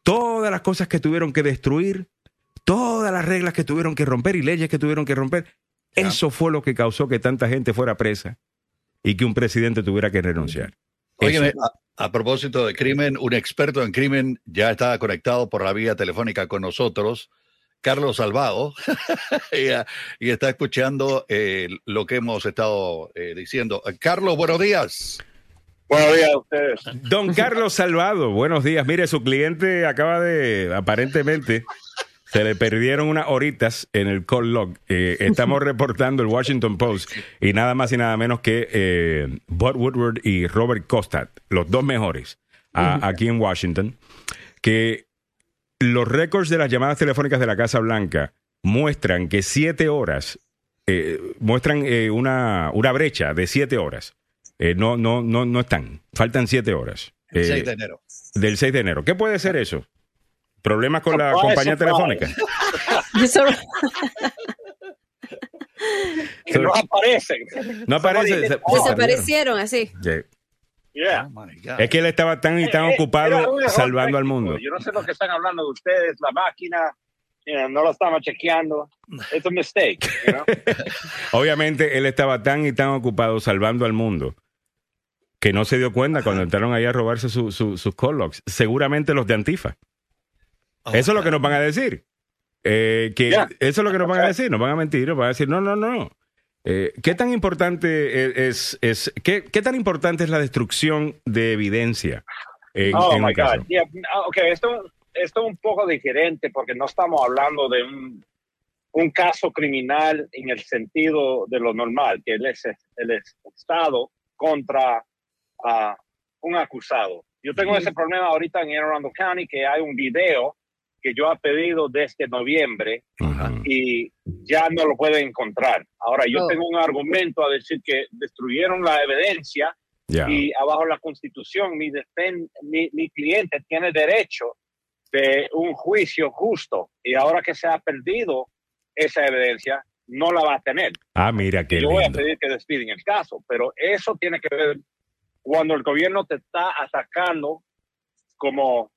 todas las cosas que tuvieron que destruir, todas las reglas que tuvieron que romper y leyes que tuvieron que romper. Eso fue lo que causó que tanta gente fuera presa y que un presidente tuviera que renunciar. Óyeme, Eso. a, a propósito de crimen, un experto en crimen ya está conectado por la vía telefónica con nosotros, Carlos Salvado, y, ah, y está escuchando eh, lo que hemos estado eh, diciendo. Carlos, buenos días. Buenos días a ustedes. Don Carlos Salvado, buenos días. Mire, su cliente acaba de, aparentemente, se le perdieron unas horitas en el call log. Eh, estamos reportando el Washington Post y nada más y nada menos que eh, Bud Woodward y Robert Costat, los dos mejores a- aquí en Washington, que los récords de las llamadas telefónicas de la Casa Blanca muestran que siete horas, eh, muestran eh, una, una brecha de siete horas. Eh, no, no, no, no están. Faltan siete horas. El 6 de enero. del 6 de enero. ¿Qué puede ser eso? ¿Problemas con la compañía surprise. telefónica? Que no aparecen. No aparece. se- Desaparecieron así. Sí. Yeah. Es que él estaba tan y tan Eh, eh, era ocupado salvando al mundo. Yo no sé lo que están hablando de ustedes, la máquina, you know, no lo estamos chequeando. Es un mistake. you know? Obviamente él estaba tan y tan ocupado salvando al mundo que no se dio cuenta cuando entraron ahí a robarse su- su- sus call logs. Seguramente los de Antifa. Eso es lo que nos van a decir. Eh, que Yeah. Eso es lo que nos van a decir. Nos van a mentir. Nos van a decir, no, no, no. Eh, ¿Qué tan importante es, es qué, qué tan importante es la destrucción de evidencia en, oh en my caso? God. Yeah, ah, ok, esto, esto es un poco diferente porque no estamos hablando de un, un caso criminal en el sentido de lo normal, que él es el Estado contra ah, un acusado. Yo tengo ese problema ahorita en Anne Arundel County, que hay un video que yo he pedido desde noviembre y ya no lo pueden encontrar. Ahora, yo Oh. tengo un argumento a decir que destruyeron la evidencia Ya. y abajo la constitución mi, defen- mi, mi cliente tiene derecho de un juicio justo y ahora que se ha perdido esa evidencia no la va a tener. Ah, mira qué yo voy a lindo. pedir que despiden el caso, pero eso tiene que ver cuando el gobierno te está atacando como,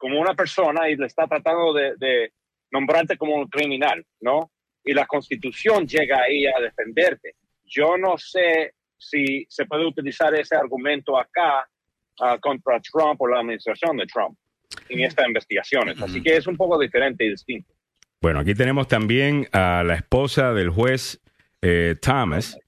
como una persona y le está tratando de, de nombrarte como un criminal, ¿no? Y la constitución llega ahí a defenderte. Yo no sé si se puede utilizar ese argumento acá ah, contra Trump o la administración de Trump en estas investigaciones. Así que es un poco diferente y distinto. Bueno, aquí tenemos también a la esposa del juez eh, Thomas,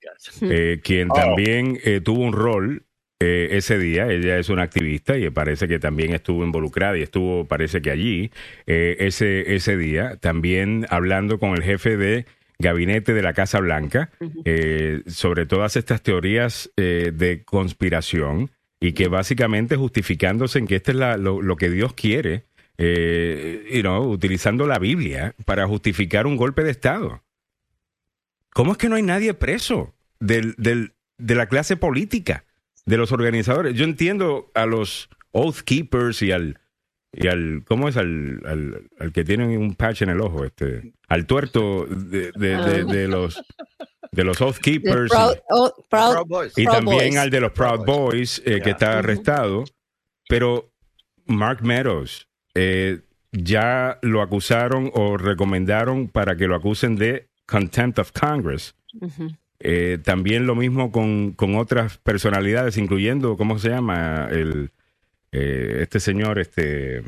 eh, quien Oh. también eh, tuvo un rol eh, ese día. Ella es una activista y parece que también estuvo involucrada y estuvo, parece que allí, eh, ese, ese día, también hablando con el jefe de gabinete de la Casa Blanca eh, sobre todas estas teorías eh, de conspiración y que básicamente justificándose en que esto es la- lo, lo que Dios quiere, eh, you know, utilizando la Biblia para justificar un golpe de Estado. ¿Cómo es que no hay nadie preso del, del- de la clase política, de los organizadores? Yo entiendo a los Oath Keepers y al, y al ¿cómo es? Al, al, al que tiene un patch en el ojo, este, al tuerto de, de- de- de los de los Oath Keepers. Proud, oh, Proud- Proud Boys. Y Proud también Boys. al de los Proud Boys, eh, que está arrestado. Pero Mark Meadows, eh, ya lo acusaron o recomendaron para que lo acusen de contempt of Congress. Eh, también lo mismo con, con otras personalidades, incluyendo, ¿cómo se llama? El, eh, este señor, este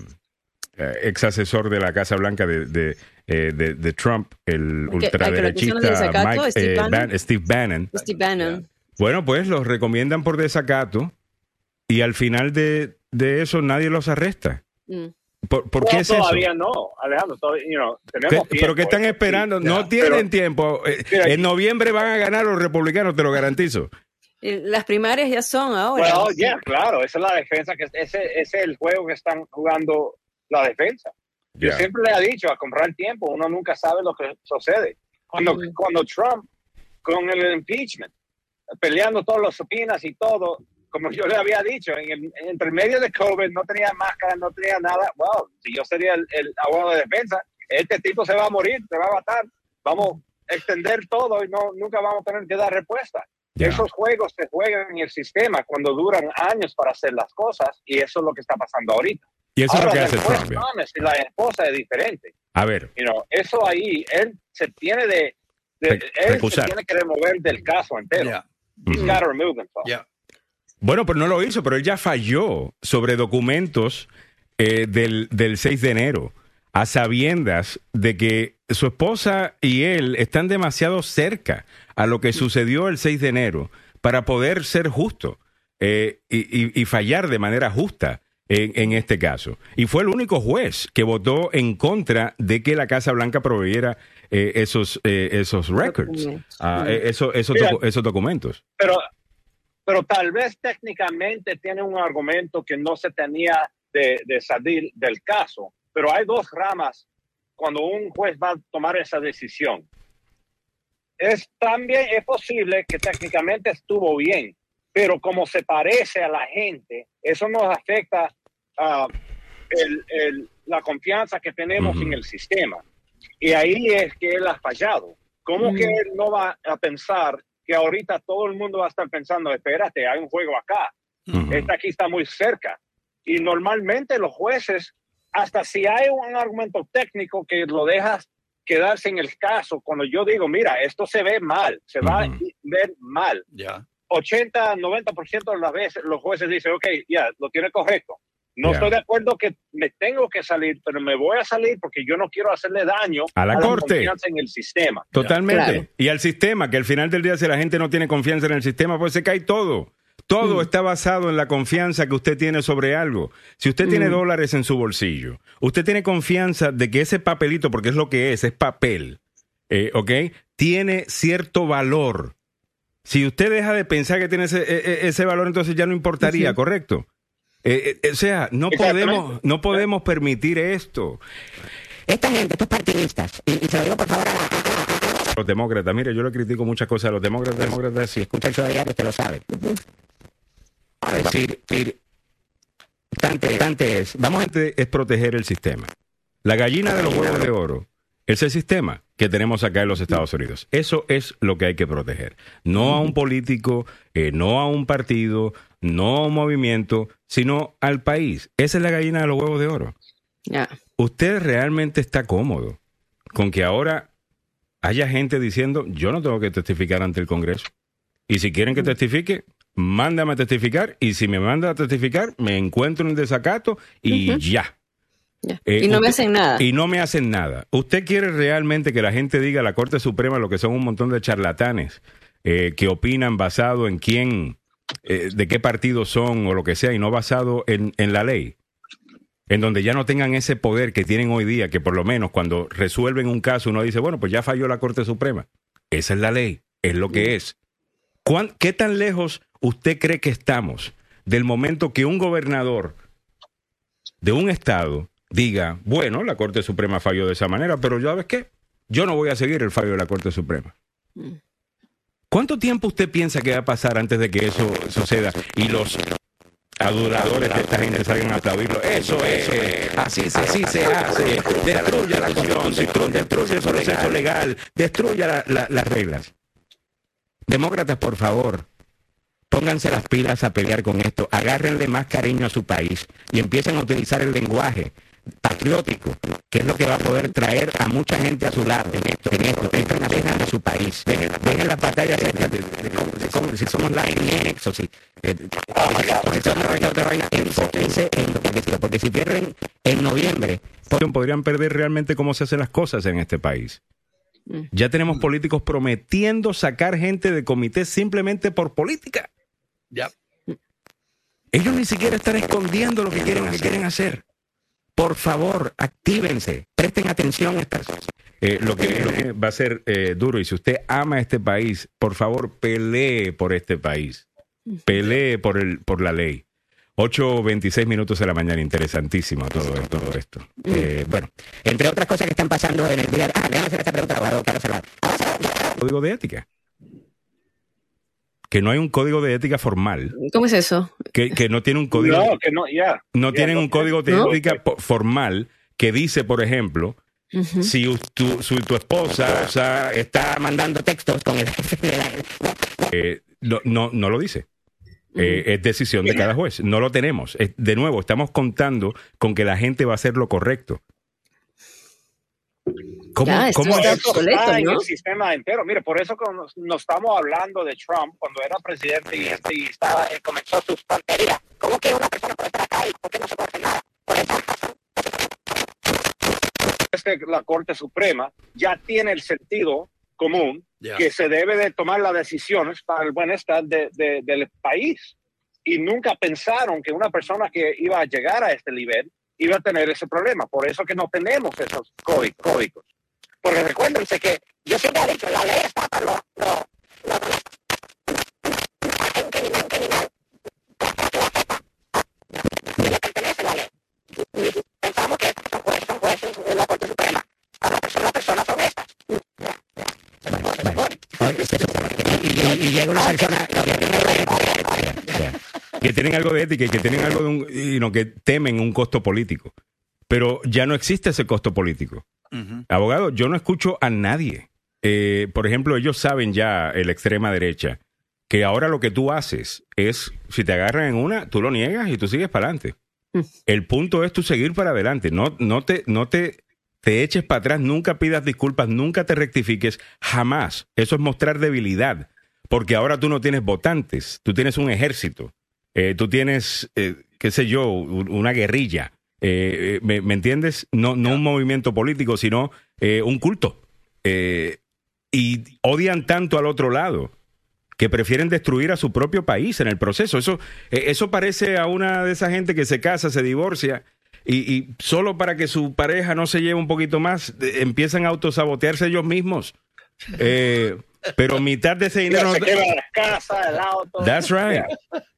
eh, ex asesor de la Casa Blanca de, de, eh, de- de Trump, el de ultraderechista Mike, Steve eh, Bannon. Ban- Steve Bannon. Steve Bannon. Bueno, pues los recomiendan por desacato y al final de, de eso nadie los arresta. Mm. ¿Por, por No, qué es eso? todavía no, Alejandro. todavía, you know, ¿Qué- tenemos ¿Pero tiempo, qué están ¿eh? esperando? Sí, no ya, tienen pero- tiempo. Eh, Mira, en noviembre van a ganar los republicanos, te lo garantizo. Las primarias ya son ahora. Bueno, ya, claro, esa es la defensa, que ese, ese es el juego que están jugando la defensa. Yo Ya. siempre le he dicho a comprar tiempo, uno nunca sabe lo que sucede. Cuando, cuando Trump, con el impeachment, peleando todas las opinas y todo, como yo le había dicho, en el, entre medio de COVID no tenía máscara, no tenía nada. Wow, si yo sería el, el abogado de defensa, este tipo se va a morir, se va a matar. Vamos a extender todo y no, nunca vamos a tener que dar respuesta. Ya. Esos juegos se juegan en el sistema cuando duran años para hacer las cosas y eso es lo que está pasando ahorita. Y eso es lo Ahora, que hace Trump. y la esposa es diferente. A ver, You know, eso ahí, él se tiene de, de- él se tiene que remover del caso entero. Yeah. He's Ujú. gotta remove himself. Yeah. Bueno, pero no lo hizo, pero él ya falló sobre documentos eh, del, del 6 de enero, a sabiendas de que su esposa y él están demasiado cerca a lo que sucedió el 6 de enero para poder ser justo eh, y, y- y fallar de manera justa en, en este caso. Y fue el único juez que votó en contra de que la Casa Blanca proveyera eh, esos, eh, esos records, Documentos. ah, eso- esos, docu- esos documentos. Pero, pero tal vez técnicamente tiene un argumento que no se tenía de, de salir del caso. Pero hay dos ramas cuando un juez va a tomar esa decisión. Es también es posible que técnicamente estuvo bien, pero como se parece a la gente, eso nos afecta el, el- la confianza que tenemos en el sistema. Y ahí es que él ha fallado. ¿Cómo que él no va a pensar que ahorita todo el mundo va a estar pensando, espérate, hay un juego acá, este aquí está muy cerca? Y normalmente los jueces, hasta si hay un argumento técnico que lo dejas quedarse en el caso, cuando yo digo, mira, esto se ve mal, se va a ver mal. Ya. 80, 90% de las veces los jueces dicen, ok, ya, lo tiene correcto. No estoy de acuerdo que me tengo que salir, pero me voy a salir porque yo no quiero hacerle daño A la corte. confianza en el sistema. Totalmente. Claro. Y al sistema, que al final del día, si la gente no tiene confianza en el sistema, pues se cae todo. Todo está basado en la confianza que usted tiene sobre algo. Si usted tiene dólares en su bolsillo, usted tiene confianza de que ese papelito, porque es lo que es, es papel, eh, ¿ok? Tiene cierto valor. Si usted deja de pensar que tiene ese, e- e- ese valor, entonces ya no importaría, ¿correcto? Eh, eh, o sea, no podemos, no podemos permitir esto. Esta gente, estos partidistas, y, y se lo digo por favor a la Los demócratas, mire, yo le critico muchas cosas a los demócratas, demócratas si escucha el show diario, usted lo sabe. A decir, decir, tante, tante es, vamos a es proteger el sistema. La gallina de los huevos de oro es el sistema que tenemos acá en los Estados Unidos. Eso es lo que hay que proteger. No a un político, eh, no a un partido, no a un movimiento, sino al país. Esa es la gallina de los huevos de oro. ¿Usted realmente está cómodo con que ahora haya gente diciendo, yo no tengo que testificar ante el Congreso? Y si quieren que testifique, mándame a testificar. Y si me manda a testificar, me encuentro en desacato y ya. Eh, y no me hacen nada. Y no me hacen nada. ¿Usted quiere realmente que la gente diga a la Corte Suprema lo que son un montón de charlatanes eh, que opinan basado en quién, eh, de qué partido son o lo que sea, y no basado en, en la ley? En donde ya no tengan ese poder que tienen hoy día, que por lo menos cuando resuelven un caso uno dice, bueno, pues ya falló la Corte Suprema. Esa es la ley, es lo que es. ¿Cuán- ¿Qué tan lejos usted cree que estamos del momento que un gobernador de un estado diga, bueno, la Corte Suprema falló de esa manera, pero ¿ya ves qué? Yo no voy a seguir el fallo de la Corte Suprema. ¿Cuánto tiempo usted piensa que va a pasar antes de que eso suceda y los adoradores de esta gente salgan a aplaudirlo? Eso es, así, así se hace. Destruya la acción, destruya el proceso legal, destruya la- la- las reglas. Demócratas, por favor, pónganse las pilas a pelear con esto, agárrenle más cariño a su país y empiecen a utilizar el lenguaje patriótico, que es lo que va a poder traer a mucha gente a su lado en esto, en esto, dejar de su país, dejen, dejen las batallas cerca de, de- de cómo- de cómo- si somos Latinx o si enfóquense en lo que porque si pierden en noviembre, podrían perder realmente cómo se hacen las cosas en este país. Ya tenemos políticos prometiendo sacar gente de comité simplemente por política. Ya. Ellos ni siquiera están escondiendo lo que quieren, lo que quieren hacer. Por favor, actívense, presten atención a estas cosas. Eh, lo, que, lo que va a ser eh, duro, y si usted ama este país, por favor, pelee por este país. Pelee por, el, por la ley. 8.26 minutos de la mañana, interesantísimo todo, todo esto. Eh, bueno, entre otras cosas que están pasando en el día. Ah, déjame hacer esta pregunta, abogado Carlos Salvador. código de ética. Que no hay un código de ética formal, ¿Cómo es eso? que, que no tiene un código, No, que no, ya. no tienen no, un código de ¿No? ética formal que dice, por ejemplo, si tu, si tu esposa o sea, Está mandando textos con el eh, no, no, no lo dice. Eh, es decisión de cada juez. No lo tenemos. De nuevo, estamos contando con que la gente va a hacer lo correcto. ¿Cómo, Ya, esto cómo está es- obsoleto, está en ¿no? el sistema entero. Mire, por eso que nos, nos estamos hablando de Trump cuando era presidente y, este, y estaba, Él comenzó sus tonterías. ¿Cómo que una persona puede estar acá y por qué no se puede hacer nada? Por esa razón. este, la Corte Suprema ya tiene el sentido común Ya. que se debe de tomar las decisiones para el bienestar de- de- del país. Y nunca pensaron que una persona que iba a llegar a este nivel iba a tener ese problema. Por eso que no tenemos esos códigos. Porque recuérdense que yo siempre he dicho, la ley está para los. los- los honestos. Hay un criminal, criminal. No le pertenece la ley. Y Pensamos que son jueces, son jueces de la Corte Suprema. Ahora, personas, personas honestas. Y, llega una persona que tienen algo de ética y que tienen algo de un, y no, que temen un costo político. Pero ya no existe ese costo político. Abogado, yo no escucho a nadie. Eh, por ejemplo, ellos saben ya, el extrema derecha, que ahora lo que tú haces es, si te agarran en una, tú lo niegas y tú sigues para adelante. El punto es tú seguir para adelante. No, no te, no te, te eches para atrás, nunca pidas disculpas, nunca te rectifiques, jamás. Eso es mostrar debilidad, porque ahora tú no tienes votantes, tú tienes un ejército, eh, tú tienes, eh, qué sé yo, una guerrilla. Eh, ¿me, me entiendes? No, no un movimiento político, sino eh, un culto. Eh, y odian tanto al otro lado que prefieren destruir a su propio país en el proceso. Eso, eh, eso parece a una de esa gente que se casa, se divorcia y, y solo para que su pareja no se lleve un poquito más, empiezan a autosabotearse ellos mismos. Eh, pero mitad de ese dinero... se no- quema la casa, el auto. That's right.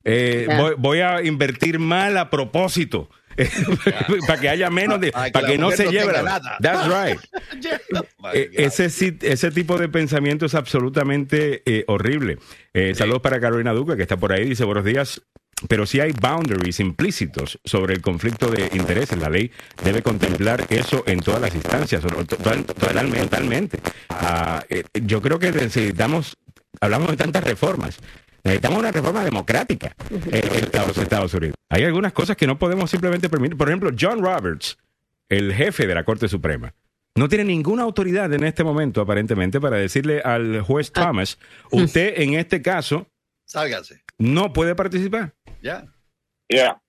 Eh, Yeah. voy, voy a invertir mal a propósito. para que haya menos de, Para que para la que no se no lleve la- nada. That's right. Eh, ese, sí- ese tipo de pensamiento es absolutamente eh, horrible. Eh, Saludos para Carolina Duca, que está por ahí. Dice, buenos días. Pero sí hay boundaries implícitos sobre el conflicto de intereses. La ley debe contemplar eso en todas las instancias, totalmente. Ah, eh, yo creo que necesitamos, hablamos de tantas reformas, necesitamos una reforma democrática en los Estados Unidos. Hay algunas cosas que no podemos simplemente permitir. Por ejemplo, John Roberts, el jefe de la Corte Suprema, no tiene ninguna autoridad en este momento, aparentemente, para decirle al juez Thomas, usted en este caso Sálgase. no puede participar. Ya. Yeah.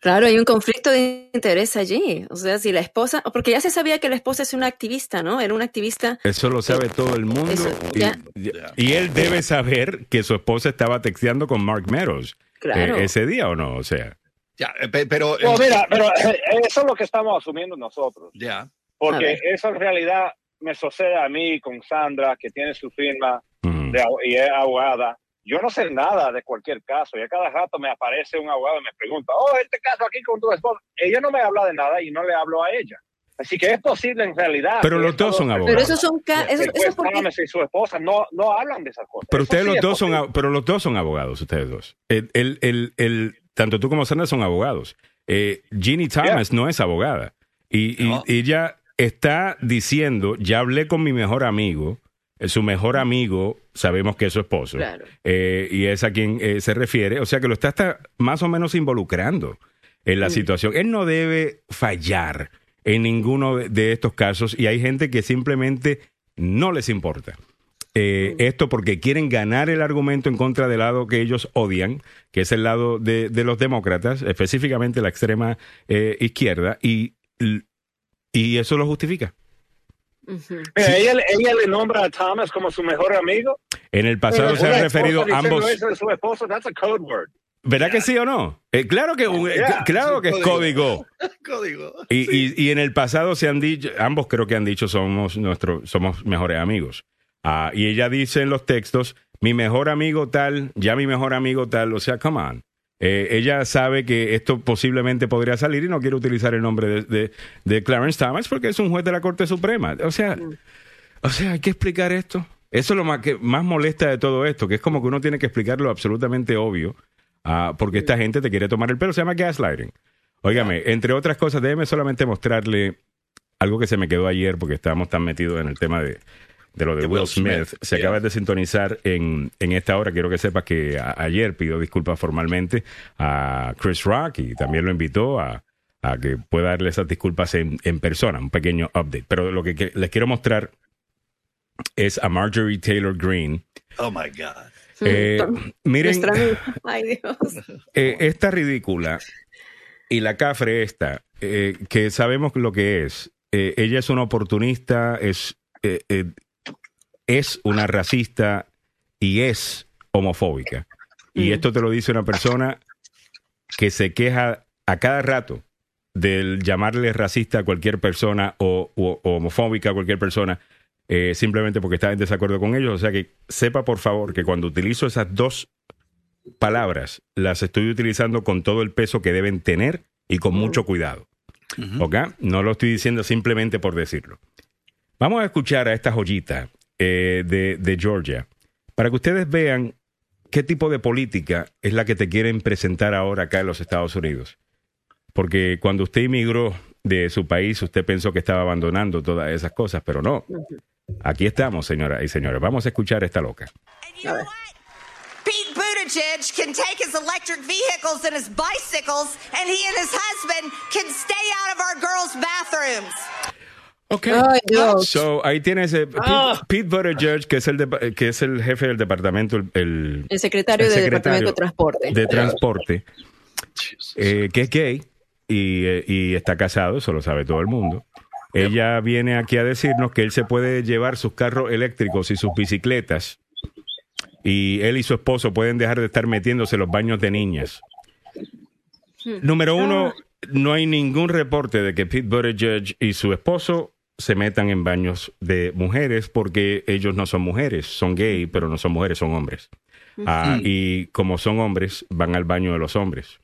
Claro, hay un conflicto de interés allí. O sea, si la esposa, porque ya se sabía que la esposa es una activista, ¿no? Era una activista. Eso lo sabe todo el mundo. Eso, y, y él debe saber que su esposa estaba texteando con Mark Meadows Claro. eh, ese día o no. O sea, Ya, eh, pe- pero. No, mira, pero eh, eso es lo que estamos asumiendo nosotros. Ya. Porque eso en realidad me sucede a mí con Sandra, que tiene su firma de abo- y es abogada. Yo no sé nada de cualquier caso y a cada rato me aparece un abogado y me pregunta, oh, este caso aquí con tu esposa. Ella no me habla de nada y no le hablo a ella. Así que es posible en realidad. Pero los dos son abogados. Pero esos son ca- el eso, juez eso porque su esposa no, no hablan de esas cosas. pero ustedes sí los dos son, pero los dos son abogados, ustedes dos. El, el, el, el- tanto tú como Sandra son abogados. Eh, Ginny Thomas no es abogada. Y, y- y ella está diciendo, ya hablé con mi mejor amigo, su mejor amigo, sabemos que es su esposo, Claro. eh, y es a quien eh, se refiere, o sea que lo está hasta más o menos involucrando en la situación. Él no debe fallar en ninguno de- estos casos y hay gente que simplemente no les importa. Eh, esto porque quieren ganar el argumento en contra del lado que ellos odian, que es el lado de, de los demócratas, específicamente la extrema eh, izquierda, y, y eso lo justifica. Mira, ella, ella le nombra a Thomas como su mejor amigo. En el pasado se han referido ambos. eso de su esposo, that's a code word. ¿Verdad que sí o no? Eh, claro que, un- Yeah, claro que es código. Código. Y, y- y en el pasado se han dicho, ambos creo que han dicho somos nuestros, somos mejores amigos. Ah, y ella dice en los textos, mi mejor amigo tal, ya mi mejor amigo tal, o sea, come on. Eh, ella sabe que esto posiblemente podría salir y no quiere utilizar el nombre de, de- de Clarence Thomas porque es un juez de la Corte Suprema. O sea, o sea, hay que explicar esto. Eso es lo más, que más molesta de todo esto, que es como que uno tiene que explicar lo absolutamente obvio, ah, porque esta gente te quiere tomar el pelo. Se llama gaslighting. Óigame, entre otras cosas, déjeme solamente mostrarle algo que se me quedó ayer porque estábamos tan metidos en el tema de, de lo de, Will, Smith. Se acaba de sintonizar en, en esta hora. Quiero que sepas que a- ayer pidió disculpas formalmente a Chris Rock y también lo invitó a, a que pueda darle esas disculpas en, en persona, un pequeño update. Pero lo que, que les quiero mostrar es a Marjorie Taylor Greene. Oh my God. Eh, miren, Nuestra amiga. Ay, Dios. eh, esta ridícula y la cafre esta, eh, que sabemos lo que es, eh, ella es una oportunista, es, eh, eh, es una racista y es homofóbica. Y esto te lo dice una persona que se queja a cada rato del llamarle racista a cualquier persona o, o- o homofóbica a cualquier persona eh, simplemente porque está en desacuerdo con ellos. O sea que sepa por favor que cuando utilizo esas dos palabras las estoy utilizando con todo el peso que deben tener y con mucho cuidado. ¿Ok? No lo estoy diciendo simplemente por decirlo. Vamos a escuchar a esta joyita eh, de, de Georgia para que ustedes vean qué tipo de política es la que te quieren presentar ahora acá en los Estados Unidos. Porque cuando usted inmigró de su país, usted pensó que estaba abandonando todas esas cosas, pero no. Aquí estamos, señoras y señores. Vamos a escuchar a esta loca. Pete Buttigieg can take his electric vehicles and his bicycles, and he and his husband can stay out of our. Okay. Ay, Dios. So, ahí tienes eh, Pete, Ah. Pete Buttigieg, que es el de- que es el jefe del departamento, el, el- El secretario el del secretario Departamento de Transporte. de transporte, eh, que es gay y, eh, y está casado, eso lo sabe todo el mundo. Ella viene aquí a decirnos que él se puede llevar sus carros eléctricos y sus bicicletas y él y su esposo pueden dejar de estar metiéndose en los baños de niñas. Número uno, no hay ningún reporte de que Pete Buttigieg y su esposo se metan en baños de mujeres porque ellos no son mujeres, son gay, pero no son mujeres, son hombres. Ah, Mm. y como son hombres, van al baño de los hombres.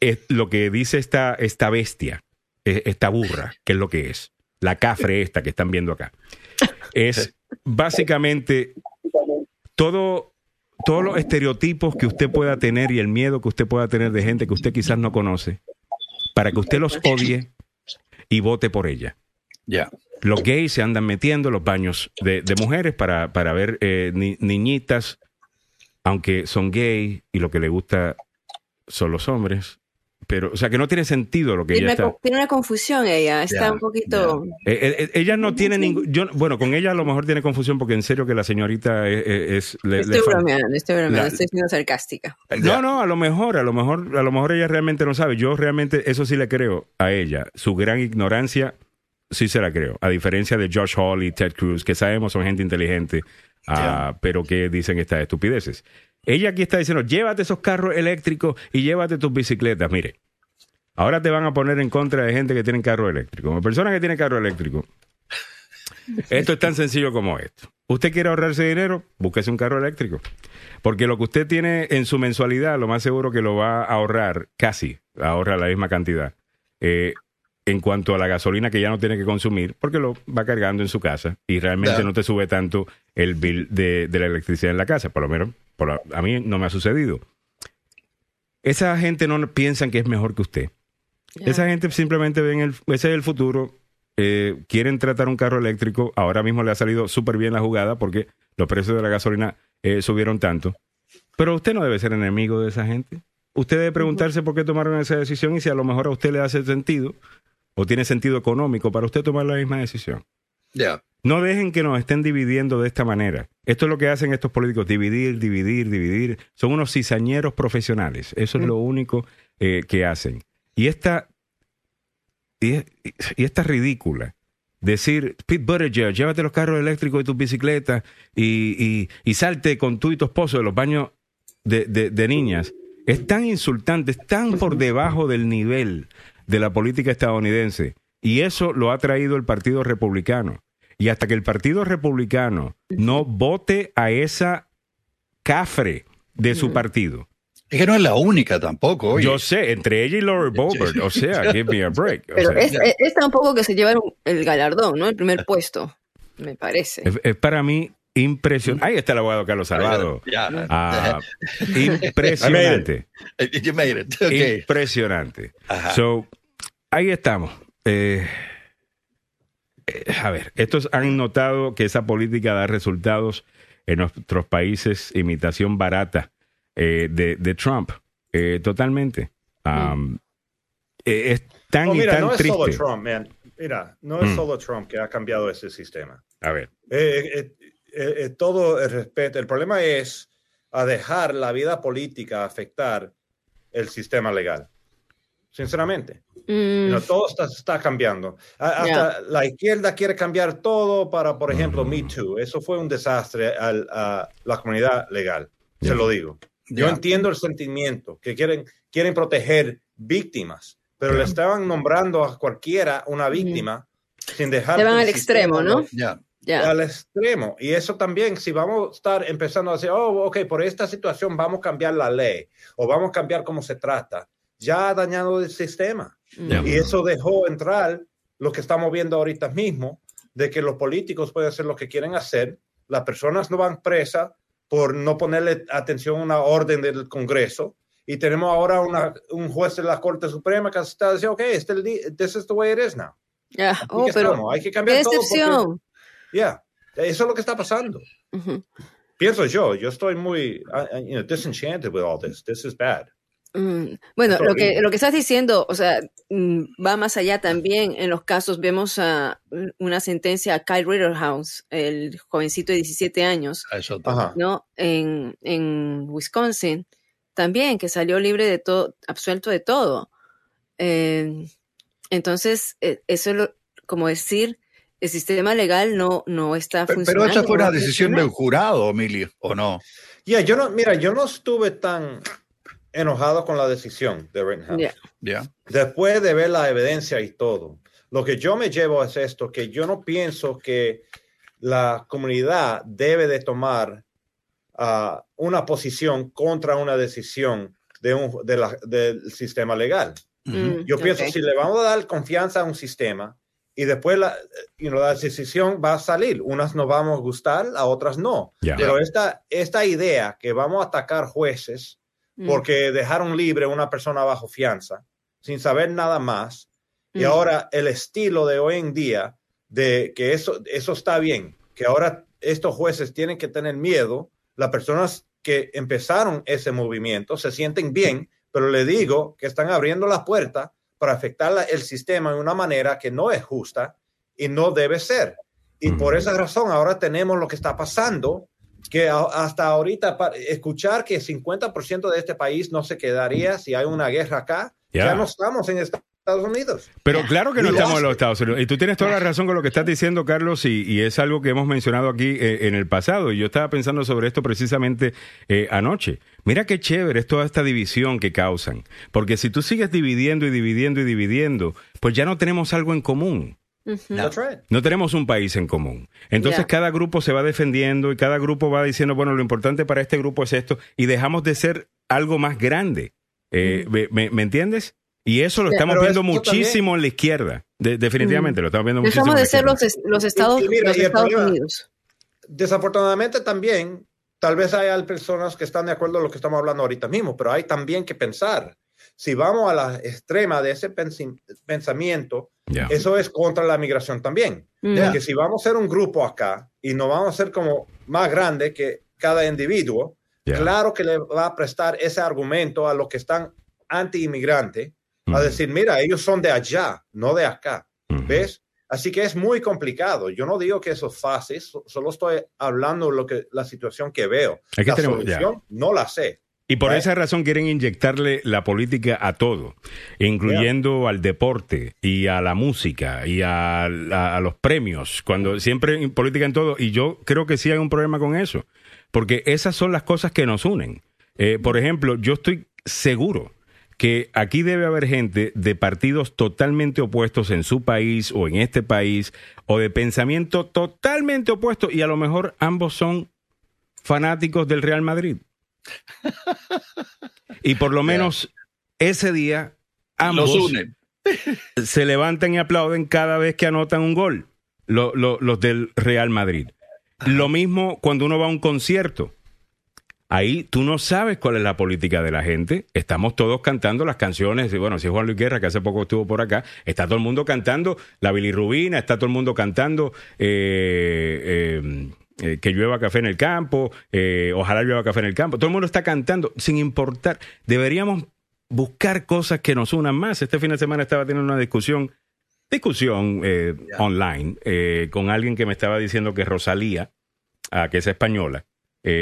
Es lo que dice esta, esta bestia, eh, esta burra, que es lo que es, la cafre esta que están viendo acá, es básicamente todo, todos los estereotipos que usted pueda tener y el miedo que usted pueda tener de gente que usted quizás no conoce, para que usted los odie y vote por ella. Ya. Los gays se andan metiendo en los baños de, de mujeres para, para ver eh, ni- niñitas, aunque son gay y lo que le gusta son los hombres. Pero, o sea, que no tiene sentido lo que Tiene ella una, está. tiene una confusión ella, está un poquito... Eh, eh, eh, ella no tiene ningún. Yo, bueno, con ella a lo mejor tiene confusión porque en serio que la señorita es. es- es- le- Estoy le bromeando, estoy bromeando, La- estoy siendo sarcástica. No, no, a lo mejor, a lo mejor, a lo mejor ella realmente no sabe. Yo realmente eso sí le creo a ella. Su gran ignorancia sí se la creo. A diferencia de Josh Hall y Ted Cruz, que sabemos son gente inteligente, ah, pero que dicen estas estupideces. Ella aquí está diciendo, llévate esos carros eléctricos y llévate tus bicicletas. Mire, ahora te van a poner en contra de gente que tiene carro eléctrico. Como persona que tiene carro eléctrico, esto es tan sencillo como esto. ¿Usted quiere ahorrarse dinero? Búsquese un carro eléctrico. Porque lo que usted tiene en su mensualidad, lo más seguro que lo va a ahorrar, casi ahorra la misma cantidad. eh, en cuanto a la gasolina que ya no tiene que consumir, porque lo va cargando en su casa y realmente no te sube tanto el bill de, de la electricidad en la casa. Por lo menos por a mí no me ha sucedido. Esa gente no piensan que es mejor que usted. Esa gente simplemente ven el, ese es el futuro. eh, quieren tratar un carro eléctrico. Ahora mismo le ha salido súper bien la jugada porque los precios de la gasolina eh, subieron tanto. Pero usted no debe ser enemigo de esa gente. Usted debe preguntarse por qué tomaron esa decisión y si a lo mejor a usted le hace sentido o tiene sentido económico para usted tomar la misma decisión. No dejen que nos estén dividiendo de esta manera. Esto es lo que hacen estos políticos, dividir, dividir, dividir. Son unos cizañeros profesionales. Eso es lo único eh, que hacen. Y esta, y, y esta ridícula, decir, Pete Buttigieg, llévate los carros eléctricos y tus bicicletas y, y- y salte con tú y tu esposo de los baños de, de- de niñas, es tan insultante, es tan por debajo del nivel de la política estadounidense. Y eso lo ha traído el Partido Republicano. Y hasta que el Partido Republicano no vote a esa cafre de su partido. Es que no es la única tampoco. oye. Yo sé, entre ella y Laura Boebert, o sea, give me a break. O Pero sea, es, es, es tampoco que se llevaron el galardón, ¿no? El primer puesto, me parece. es, es para mí impresionante. Ahí está el abogado Carlos Salvado. Ah, impresionante. You made it. Okay. Impresionante. Ajá. So, ahí estamos. Eh, a ver, estos han notado que esa política da resultados en nuestros países, imitación barata eh, de, de Trump. Eh, totalmente. Um, eh, es tan No, y mira, tan no es triste. solo Trump, man. Mira, no es Mm. solo Trump que ha cambiado ese sistema. A ver. Eh, eh, eh, eh, todo el respeto. El problema es a dejar la vida política afectar el sistema legal. Sinceramente. Mm, No, todo está, está cambiando. Hasta la izquierda quiere cambiar todo para, por ejemplo, Me Too. Eso fue un desastre al- a la comunidad legal. Se lo digo. Yo entiendo el sentimiento, que quieren, quieren proteger víctimas, pero le estaban nombrando a cualquiera una víctima sin dejar... Se van al el extremo, ¿no? Ya. Ya. al extremo. Y eso también, si vamos a estar empezando a decir, oh, ok, por esta situación vamos a cambiar la ley o vamos a cambiar cómo se trata, ya ha dañado el sistema. Ya. Y eso dejó entrar lo que estamos viendo ahorita mismo, de que los políticos pueden hacer lo que quieren hacer, las personas no van presas por no ponerle atención a una orden del Congreso y tenemos ahora una, un juez de la Corte Suprema que está diciendo, ok, este es el di- this is the way it is now. Aquí oh, pero hay que cambiar todo porque-. Yeah, eso es lo que está pasando. Ujú. Pienso yo, yo estoy muy uh, uh, you know, disenchanted with all this. This is bad. Mm, Bueno, lo que, lo que estás diciendo, o sea, mm, va más allá también. En los casos vemos a una sentencia a Kyle Rittenhouse, el jovencito de 17 años. ¿no? En, en Wisconsin, también, que salió libre de todo, absuelto de todo. Eh, entonces, eh, eso es lo- como decir, el sistema legal no, no está Pero, pero funcionando. esa fue una decisión del jurado, Emilio, ¿o no? Yeah, yo no, mira, yo no estuve tan enojado con la decisión de Rittenhouse. Después de ver la evidencia y todo, lo que yo me llevo es esto, que yo no pienso que la comunidad debe de tomar ah, una posición contra una decisión de un, de la- del sistema legal. Mm, Yo pienso, ok. si le vamos a dar confianza a un sistema y después la, you know, la decisión va a salir, unas nos vamos a gustar, a otras no. Pero esta, esta idea que vamos a atacar jueces Mm. porque dejaron libre a una persona bajo fianza sin saber nada más y Mm. ahora el estilo de hoy en día de que eso, eso está bien, que ahora estos jueces tienen que tener miedo, las personas que empezaron ese movimiento se sienten bien, pero le digo que están abriendo la puerta para afectar la- el sistema de una manera que no es justa y no debe ser. Y por Ujú. esa razón ahora tenemos lo que está pasando, que hasta ahorita escuchar que 50% de este país no se quedaría si hay una guerra acá, Ya. ya no estamos en Estados Unidos. Pero claro que no estamos en los Estados Unidos. Y tú tienes toda la razón con lo que estás diciendo, Carlos, y, y es algo que hemos mencionado aquí eh, en el pasado. Y yo estaba pensando sobre esto precisamente eh, anoche. Mira qué chévere es toda esta división que causan. Porque si tú sigues dividiendo y dividiendo y dividiendo, pues ya no tenemos algo en común. That's right. No tenemos un país en común. Entonces cada grupo se va defendiendo y cada grupo va diciendo, bueno, lo importante para este grupo es esto, y dejamos de ser algo más grande. Eh, me, me- me entiendes? Y eso lo Sí, estamos viendo muchísimo en la izquierda. De- definitivamente lo estamos viendo muchísimo. Dejamos en la de ser izquierda. los, es- los Estados, Y- y mira, los y el Estados problema- Unidos. Desafortunadamente también, tal vez hay personas que están de acuerdo con lo que estamos hablando ahorita mismo, pero hay también que pensar, si vamos a la extrema de ese pensamiento, Ya. eso es contra la migración también. Mm. Porque si vamos a ser un grupo acá y nos vamos a ser como más grande que cada individuo, Ya. claro que le va a prestar ese argumento a los que están anti-inmigrante, a Ujú. decir, mira, ellos son de allá, no de acá. Ujú. ¿Ves? Así que es muy complicado. Yo no digo que eso es fácil, so- solo estoy hablando de lo que, la situación que veo. Que la tenemos- ya. solución no la sé. Y por Right. esa razón quieren inyectarle la política a todo, incluyendo al deporte y a la música y a, los premios, cuando siempre política en todo. Y yo creo que sí hay un problema con eso, porque esas son las cosas que nos unen. Eh, por ejemplo, yo estoy seguro que aquí debe haber gente de partidos totalmente opuestos en su país o en este país, o de pensamiento totalmente opuesto, y a lo mejor ambos son fanáticos del Real Madrid. Y por lo menos ese día ambos Los unen. se levantan y aplauden cada vez que anotan un gol, lo- lo- los del Real Madrid. Lo mismo cuando uno va a un concierto. Ahí tú no sabes cuál es la política de la gente. Estamos todos cantando las canciones. Y bueno, si es Juan Luis Guerra, que hace poco estuvo por acá, está todo el mundo cantando la bilirrubina, está todo el mundo cantando eh, eh, eh, que llueva café en el campo, eh, ojalá llueva café en el campo. Todo el mundo está cantando sin importar. Deberíamos buscar cosas que nos unan más. Este fin de semana estaba teniendo una discusión, discusión eh, online con alguien que me estaba diciendo que Rosalía, ah, que es española,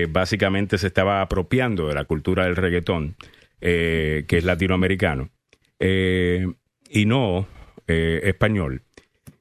básicamente se estaba apropiando de la cultura del reggaetón, que es latinoamericano, y no español.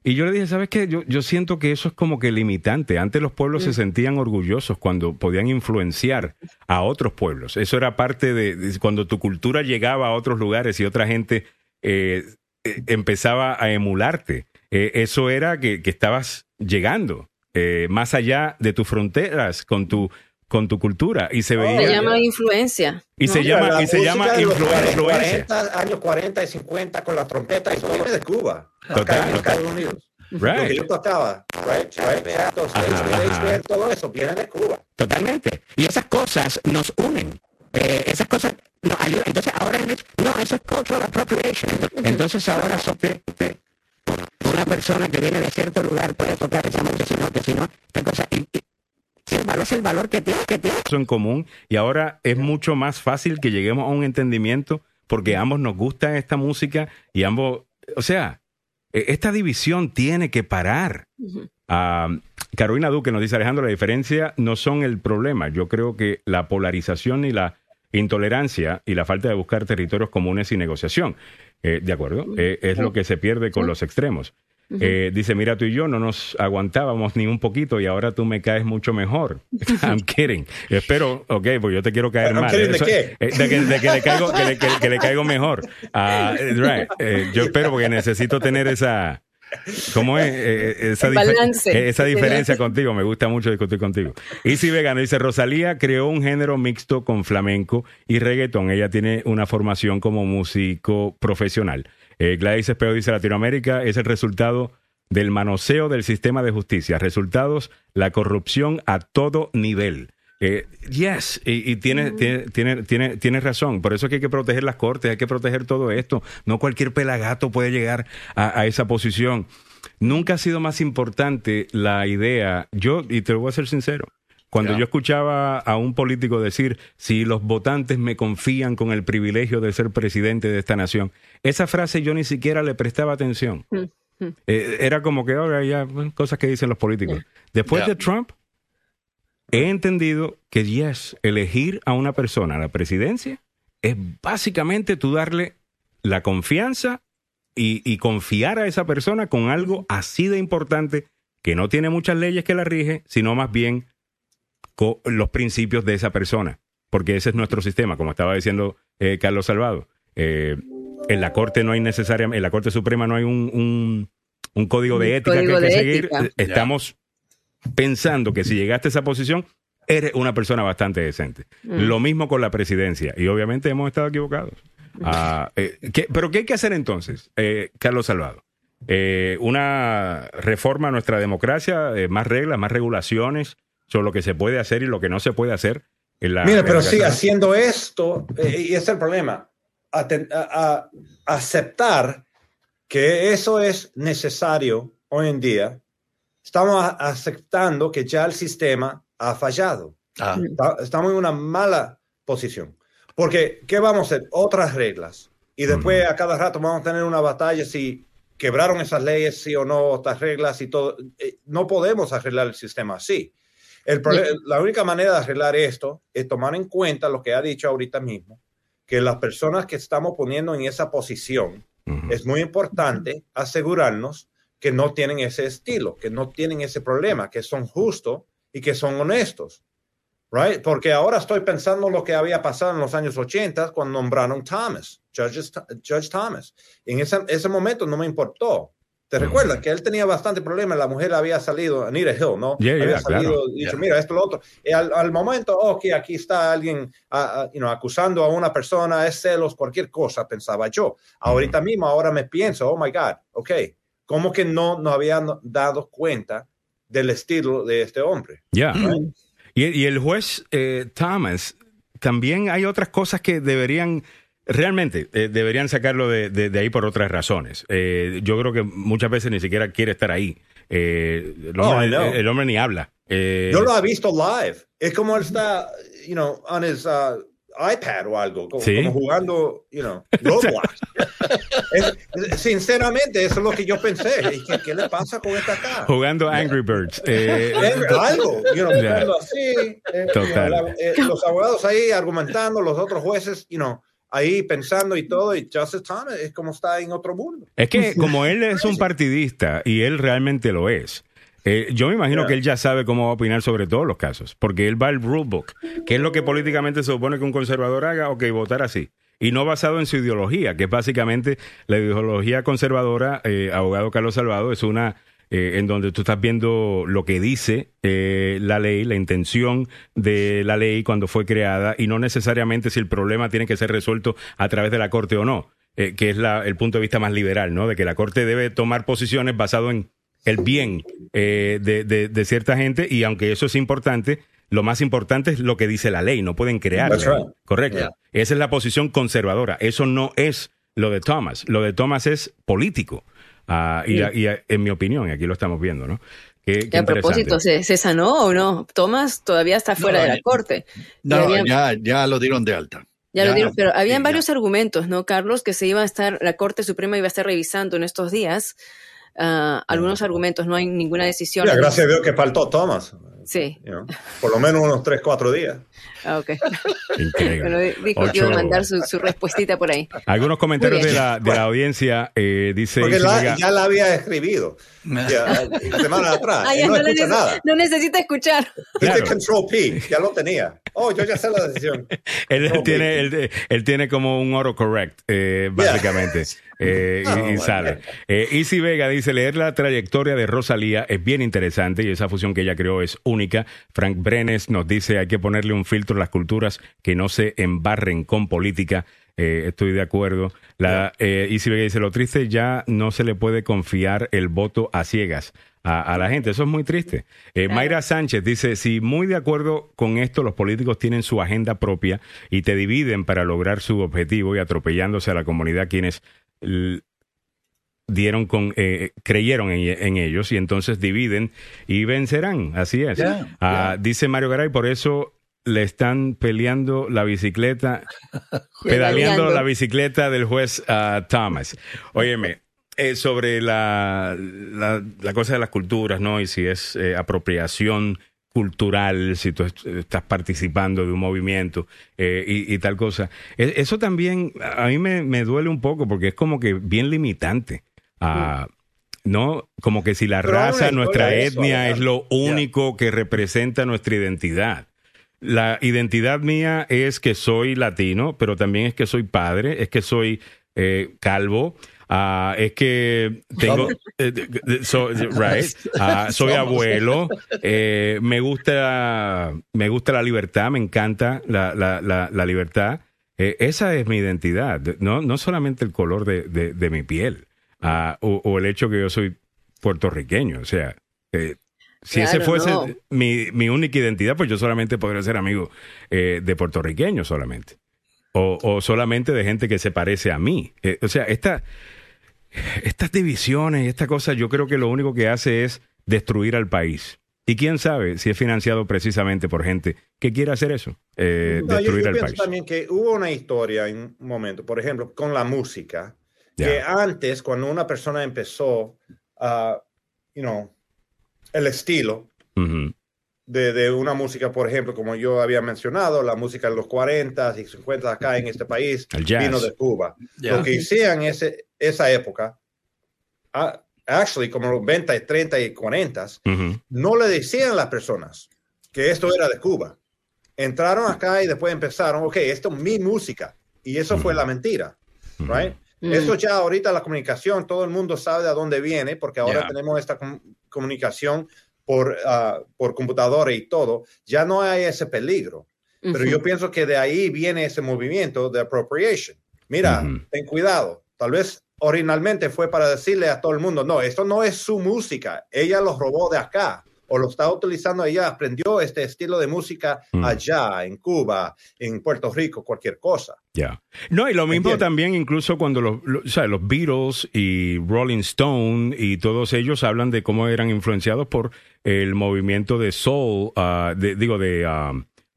Y yo le dije, ¿sabes qué? Yo, yo siento que eso es como que limitante. Antes los pueblos se sentían orgullosos cuando podían influenciar a otros pueblos. Eso era parte de, de cuando tu cultura llegaba a otros lugares y otra gente eh, eh, empezaba a emularte. Eh, eso era que, que estabas llegando eh, más allá de tus fronteras con tu, con tu cultura. Y se veía... Se llama influencia. Y se llama, la y se llama influencia. 40, años 40 y 50 con la trompeta, eso viene de Cuba. Total, acá en total. Estados Unidos. Lo Right. que yo tocaba, right, right, todo eso viene de Cuba. Totalmente. Y esas cosas nos unen. Eh, esas cosas no, ayuda. Entonces ahora es, no, eso es cultural appropriation. Entonces ahora una persona que viene de cierto lugar puede tocar esa música, sino que si no, qué cosa. Y, y, si el valor es el valor que tiene, que tiene. Eso en común y ahora es mucho más fácil que lleguemos a un entendimiento porque ambos nos gusta esta música y ambos, o sea, e- esta división tiene que parar. Ah, Carolina Duque nos dice Alejandro, la diferencia no son el problema. Yo creo que la polarización y la intolerancia y la falta de buscar territorios comunes y negociación. Eh, ¿De acuerdo? Eh, es lo que se pierde con los extremos. Eh, dice, mira, tú y yo no nos aguantábamos ni un poquito y ahora tú me caes mucho mejor. I'm kidding. Espero, ok, pues yo te quiero caer I'm mal. ¿de Eso- qué? eh, de que, de que le caigo, que le, que- que le caigo mejor. Ah, right. Eh, yo espero porque necesito tener esa... ¿Cómo es? Eh, eh, esa, balance. eh, esa diferencia contigo. Me gusta mucho discutir contigo. Easy Vegano dice, Rosalía creó un género mixto con flamenco y reggaetón. Ella tiene una formación como músico profesional. Eh, Gladys Espejo dice, Latinoamérica es el resultado del manoseo del sistema de justicia. Resultados, la corrupción a todo nivel. Eh, yes, y, y tiene, tiene, tiene, tiene, tiene razón. Por eso es que hay que proteger las cortes, hay que proteger todo esto. No cualquier pelagato puede llegar a, a esa posición. Nunca ha sido más importante la idea, yo, y te lo voy a ser sincero, cuando yo escuchaba a un político decir, si los votantes me confían con el privilegio de ser presidente de esta nación, esa frase yo ni siquiera le prestaba atención. Eh, era como que ahora ya cosas que dicen los políticos. Después de Trump, he entendido que yes, elegir a una persona a la presidencia es básicamente tú darle la confianza y, y confiar a esa persona con algo así de importante que no tiene muchas leyes que la rige, sino más bien los principios de esa persona. Porque ese es nuestro sistema, como estaba diciendo eh, Carlos Salvado. Eh, en la Corte no hay necesariamente, en la Corte Suprema no hay un, un- un código de Un ética código que hay que de seguir. ética. Eh, Estamos pensando que si llegaste a esa posición, eres una persona bastante decente. Mm. Lo mismo con la presidencia. Y obviamente hemos estado equivocados. Ah, eh, ¿qué- ¿Pero qué hay que hacer entonces, eh, Carlos Salvado? Eh, una reforma a nuestra democracia, eh, más reglas, más regulaciones sobre lo que se puede hacer y lo que no se puede hacer. En la, Mira, en pero la sí, haciendo esto, eh, y es el problema, aten- a- a- aceptar que eso es necesario hoy en día, estamos a- aceptando que ya el sistema ha fallado. Ah, Estamos en una mala posición. Porque, ¿qué vamos a hacer? Otras reglas. Y después a cada rato vamos a tener una batalla si quebraron esas leyes, sí o no, otras reglas y todo. Eh, No podemos arreglar el sistema así. El La única manera de arreglar esto es tomar en cuenta lo que ha dicho ahorita mismo, que las personas que estamos poniendo en esa posición, es muy importante asegurarnos que no tienen ese estilo, que no tienen ese problema, que son justos y que son honestos. Right? Porque ahora estoy pensando lo que había pasado en los años 80 cuando nombraron Thomas, Judge, Judge Thomas. En ese, ese momento no me importó. ¿Te recuerdas que él tenía bastante problema? La mujer había salido, Anita Hill, ¿no? Yeah, yeah, había salido claro. dicho, Yeah. mira, esto, lo otro. Y al, al momento, oh, que aquí está alguien you know, acusando a una persona, es celos, cualquier cosa, pensaba yo. Ahorita mismo, ahora me pienso, oh my God, ok, ¿cómo que no nos habían dado cuenta del estilo de este hombre? Ya. Y, y el juez eh, Thomas, también hay otras cosas que deberían, realmente, eh, deberían sacarlo de, de- de ahí por otras razones. Eh, yo creo que muchas veces ni siquiera quiere estar ahí. Eh, el, Oh, hombre, I know. el hombre ni habla. Eh, Yo lo he visto live. Es como él está, you know, on his uh, iPad o algo, como, Sí. como jugando, you know, Roblox. Es- sinceramente, eso es lo que yo pensé. ¿Qué, qué le pasa con esta acá? jugando Angry Birds. Eh, algo, you know, jugando así. eh, Total. la- los abogados ahí argumentando, los otros jueces, you know, ahí pensando y todo. Y Justice Thomas es como está en otro mundo. Es que como él es un partidista y él realmente lo es, eh, yo me imagino Yeah. que él ya sabe cómo va a opinar sobre todos los casos, porque él va al rulebook, que es lo que políticamente se supone que un conservador haga, ok, votar así. Y no basado en su ideología, que es básicamente la ideología conservadora, eh, abogado Carlos Salvado, es una eh, en donde tú estás viendo lo que dice eh, la ley, la intención de la ley cuando fue creada, y no necesariamente si el problema tiene que ser resuelto a través de la Corte o no, eh, que es la- el punto de vista más liberal, ¿no? De que la Corte debe tomar posiciones basado en el bien eh, de, de- de cierta gente, y aunque eso es importante, lo más importante es lo que dice la ley, no pueden crear. Right. Correcto. Yeah. Esa es la posición conservadora. Eso no es lo de Thomas. Lo de Thomas es político. Ah, y, y, en mi opinión, y aquí lo estamos viendo, ¿no? Qué, qué Y a propósito. ¿se, se sanó o no? Tomás todavía está fuera No, de la ya- corte. No, había- ya, ya lo dieron de alta. Ya lo dieron, pero habían sí, ya. varios argumentos, ¿no, Carlos? Que se iba a estar, la Corte Suprema iba a estar revisando en estos días ah, algunos argumentos, no hay ninguna decisión. Ya, gracias a Dios que faltó Thomas. Sí, you know, por lo menos unos 3, 4 días. ah, ok. Increíble. Bueno, dijo que iba a Ocho- mandar su, su respuestita por ahí. Algunos comentarios de la, de la audiencia eh, dice Porque la- ya la había escribido. Ya, semana atrás. Ah, y ya no no, escucha nada. no necesita escuchar. Claro. Control P, ya lo tenía. Oh, yo ya sé la decisión. él, tiene, él, él tiene como un autocorrect, eh, básicamente. Eh, y- sale. Eh, Easy Vega dice, leer la trayectoria de Rosalía es bien interesante y esa fusión que ella creó es única. Frank Brenes nos dice, hay que ponerle un filtro a las culturas que no se embarren con política. Eh, estoy de acuerdo. La, eh, Easy Vega dice, lo triste ya no se le puede confiar el voto a ciegas. A, a la gente, eso es muy triste. Eh, Mayra Sánchez dice, si muy de acuerdo con esto, los políticos tienen su agenda propia y te dividen para lograr su objetivo y atropellándose a la comunidad quienes dieron con eh, creyeron en, en ellos y entonces dividen y vencerán así es. Ah, dice Mario Garay por eso le están peleando la bicicleta pedaleando la bicicleta del juez ah, Thomas óyeme eh, sobre la, la, la cosa de las culturas no y si es eh, apropiación cultural, si tú est- estás participando de un movimiento eh, y, y tal cosa. E- Eso también a mí me, me duele un poco porque es como que bien limitante. Ah, no, como que si la Pero raza, nuestra eso, etnia es lo único que representa nuestra identidad. La identidad mía es que soy latino, pero también es que soy padre, es que soy eh, calvo, ah, es que tengo, de- so- right, ah, soy abuelo, eh, me gusta, me gusta la libertad, me encanta la, la, la, la libertad. Eh, esa es mi identidad, no, no solamente el color de, de, de mi piel ah, o, o el hecho que yo soy puertorriqueño, o sea, eh, si ese Claro, fuese no. mi, mi única identidad, pues yo solamente podría ser amigo de puertorriqueños solamente. O, o solamente de gente que se parece a mí. O sea, esta, estas divisiones y esta cosa, yo creo que lo único que hace es destruir al país. Y quién sabe si es financiado precisamente por gente que quiere hacer eso, eh, No, yo- destruir yo, al pienso país. también que hubo una historia en un momento, por ejemplo, con la música, que antes, cuando una persona empezó a, you know, el estilo. De, de una música, por ejemplo, como yo había mencionado, la música de los 40 y 50 acá en este país, El jazz. vino de Cuba. Ya. Lo que hacían ese, esa época, actually, como los 20, 30 y 40, Ujú. no le decían a las personas que esto era de Cuba. Entraron acá y después empezaron, ok, esto es mi música. Y eso fue la mentira, right? Mm. Eso ya ahorita la comunicación, todo el mundo sabe de dónde viene, porque ahora tenemos esta com- comunicación por, ah, por computadora y todo. Ya no hay ese peligro. Pero yo pienso que de ahí viene ese movimiento de appropriation. Mira, ten cuidado. Tal vez originalmente fue para decirle a todo el mundo, no, esto no es su música. Ella lo robó de acá o lo está utilizando ella, aprendió este estilo de música Mm. allá, en Cuba, en Puerto Rico, cualquier cosa. Ya. No, y lo mismo también incluso cuando los, los, o sea, los Beatles y Rolling Stone y todos ellos hablan de cómo eran influenciados por el movimiento de soul, ah, de- digo, de, ah,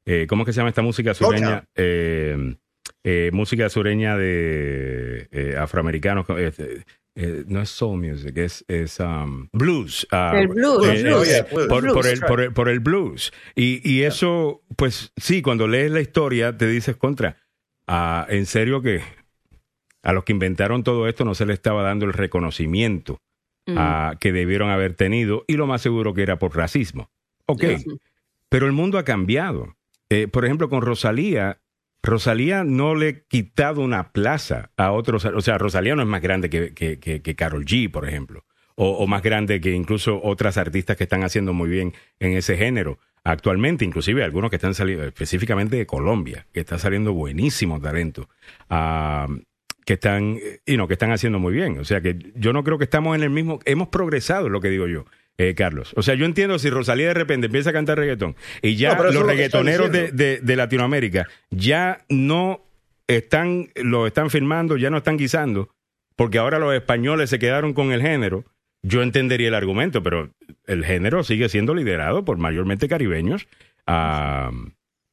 eh, ¿cómo es que se llama esta música sureña? Eh, eh, música sureña de afroamericanos. Eh, no es soul music, es, es um, blues. ah, El blues, eh, por, Blues. por el, por, el, por el blues. Y, y eso, pues sí, cuando lees la historia te dices contra. ah, en serio que a los que inventaron todo esto no se le estaba dando el reconocimiento Mm. ah, que debieron haber tenido y lo más seguro que era por racismo. Ok, pero el mundo ha cambiado. Eh, por ejemplo, con Rosalía, Rosalía no le ha quitado una plaza a otros. O sea, Rosalía no es más grande que, que, que, que Carol G, por ejemplo. O, más grande que incluso otras artistas que están haciendo muy bien en ese género actualmente, inclusive algunos que están saliendo, específicamente de Colombia, que está saliendo buenísimo talento, ah, que están, eh, you know, que están haciendo muy bien. O sea que yo no creo que estamos en el mismo, hemos progresado, es lo que digo yo. Eh, Carlos. O sea, yo entiendo si Rosalía de repente empieza a cantar reggaetón y ya No, los lo reggaetoneros de, de- de Latinoamérica ya no están, lo están filmando, ya no están guisando, porque ahora los españoles se quedaron con el género. Yo entendería el argumento, pero el género sigue siendo liderado por mayormente caribeños ah,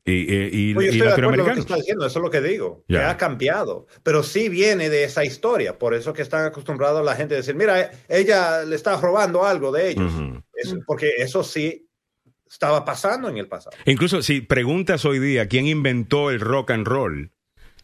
y, y- y- Oye, y estoy de acuerdo con lo que está diciendo, eso es lo que digo, que Ya. ha cambiado, pero sí viene de esa historia, por eso que están acostumbrados la gente a decir, mira, ella le está robando algo de ellos. Es- porque eso sí estaba pasando en el pasado. Incluso si preguntas hoy día quién inventó el rock and roll,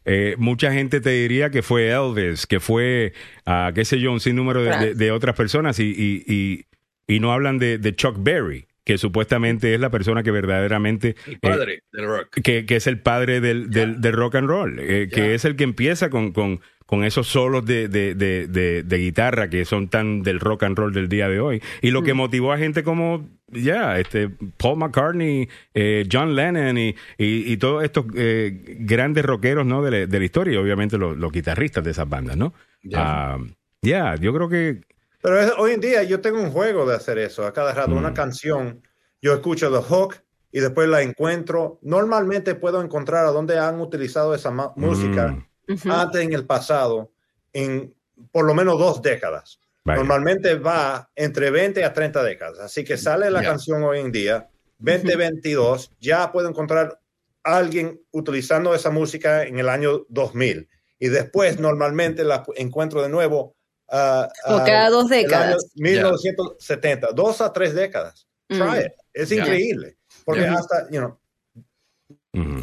eh, mucha gente te diría que fue Elvis, que fue, ah, qué sé yo, un sinnúmero de, de- de otras personas y, y- y- y no hablan de, de Chuck Berry, que supuestamente es la persona que verdaderamente... El eh, padre del rock. que, que es el padre del, del, del rock and roll, eh, que es el que empieza con, con, con esos solos de, de, de, de- de guitarra que son tan del rock and roll del día de hoy. Y lo que motivó a gente como, ya, este, Paul McCartney, eh, John Lennon y, y, y todos estos eh, grandes rockeros ¿no? de, la, de la historia y obviamente los, los guitarristas de esas bandas, ¿no? Ya. Ah, Ya, yo creo que... Pero es- hoy en día yo tengo un juego de hacer eso, a cada rato, una canción, yo escucho The Hook y después la encuentro, normalmente puedo encontrar a dónde han utilizado esa música antes en el pasado, en por lo menos dos décadas. Vaya. Normalmente va entre 20 a 30 décadas. Así que sale la canción hoy en día, 2022, ya puedo encontrar a alguien utilizando esa música en el año 2000. Y después normalmente la encuentro de nuevo. Ah, Como ah, cada dos décadas. 1970, dos a tres décadas. Try Mm. it. Es Ya. increíble. Porque Ya. hasta, you know,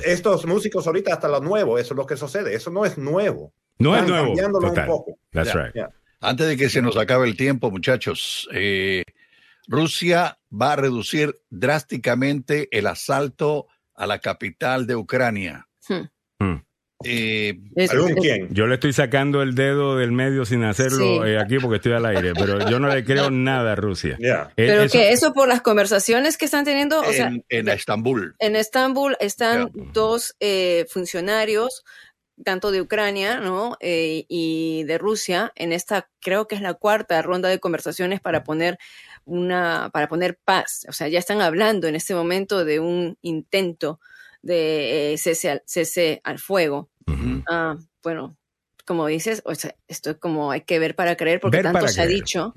estos músicos ahorita hasta lo nuevo, eso es lo que sucede. Eso no es nuevo. No es Están nuevo. cambiándolo un Total. poco. That's right. Antes de que se nos acabe el tiempo, muchachos, eh, Rusia va a reducir drásticamente el asalto a la capital de Ucrania. Hmm. Hmm. Eh, Es- ¿Algún es- quién? Yo le estoy sacando el dedo del medio sin hacerlo Sí. eh, aquí porque estoy al aire, pero yo no le creo nada a Rusia. Eh, Pero eso- que eso por las conversaciones que están teniendo, o sea, en, Estambul. en Estambul están dos eh, funcionarios, tanto de Ucrania, ¿no? Eh, y de Rusia, en esta, creo que es la cuarta ronda de conversaciones para poner una, para poner paz. O sea, ya están hablando en este momento de un intento de eh, cese, al, cese al fuego. Ah, bueno, como dices, o sea, esto es como hay que ver para creer, porque Ver tanto se ha dicho.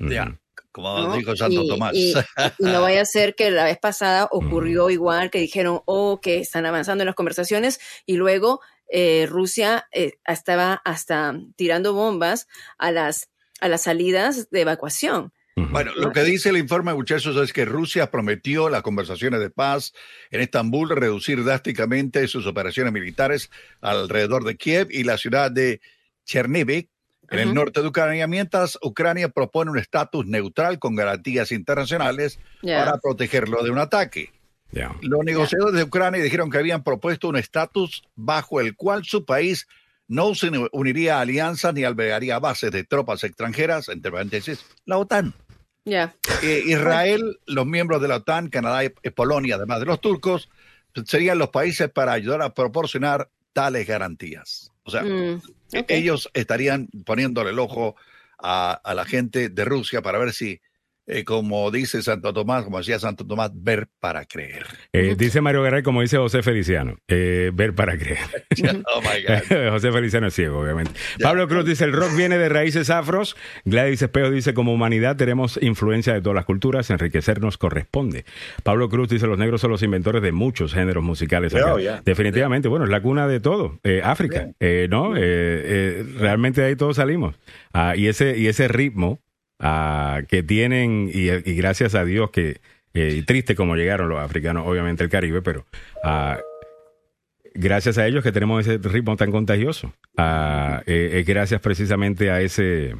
Como ¿no? dijo Santo y, Tomás. y- y no vaya a ser que la vez pasada ocurrió igual, que dijeron, oh, que están avanzando en las conversaciones, y luego eh, Rusia eh, estaba hasta tirando bombas a las, a las salidas de evacuación. Bueno, lo que dice el informe, muchachos, es que Rusia prometió las conversaciones de paz en Estambul reducir drásticamente sus operaciones militares alrededor de Kiev y la ciudad de Chernihiv, en el norte de Ucrania, mientras Ucrania propone un estatus neutral con garantías internacionales para protegerlo de un ataque. Los negociadores de Ucrania dijeron que habían propuesto un estatus bajo el cual su país no se uniría a alianzas ni albergaría bases de tropas extranjeras, entre paréntesis, la OTAN. Eh, Israel, los miembros de la OTAN, Canadá y y Polonia, además de los turcos, serían los países para ayudar a proporcionar tales garantías. O sea, Mm, ellos estarían poniéndole el ojo a, a la gente de Rusia para ver si, eh, como dice Santo Tomás, como decía Santo Tomás, ver para creer. Eh, dice Mario Garay, como dice José Feliciano, eh, ver para creer. oh my God. José Feliciano es ciego, obviamente. Pablo Cruz dice, el rock viene de raíces afros. Gladys Espejo dice, como humanidad tenemos influencia de todas las culturas, enriquecernos corresponde. Pablo Cruz dice, los negros son los inventores de muchos géneros musicales. acá". Yeah, yeah. Definitivamente, bueno, es la cuna de todo. Eh, África, eh, ¿no? Eh, eh, realmente de ahí todos salimos. Ah, y, ese, y ese ritmo que tienen, y, y gracias a Dios que, eh, y triste como llegaron los africanos, obviamente el Caribe, pero... ah, gracias a ellos que tenemos ese ritmo tan contagioso. Eh, es gracias precisamente a ese,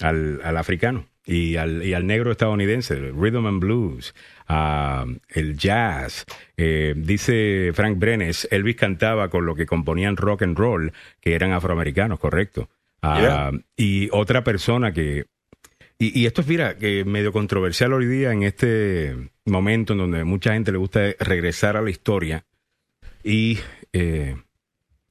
al, al africano y al, y al negro estadounidense, el rhythm and blues, ah, el jazz. Eh, dice Frank Brenes, Elvis cantaba con lo que componían rock and roll, que eran afroamericanos, correcto. Y otra persona que y, y esto es, mira, que medio controversial hoy día en este momento en donde mucha gente le gusta regresar a la historia y eh,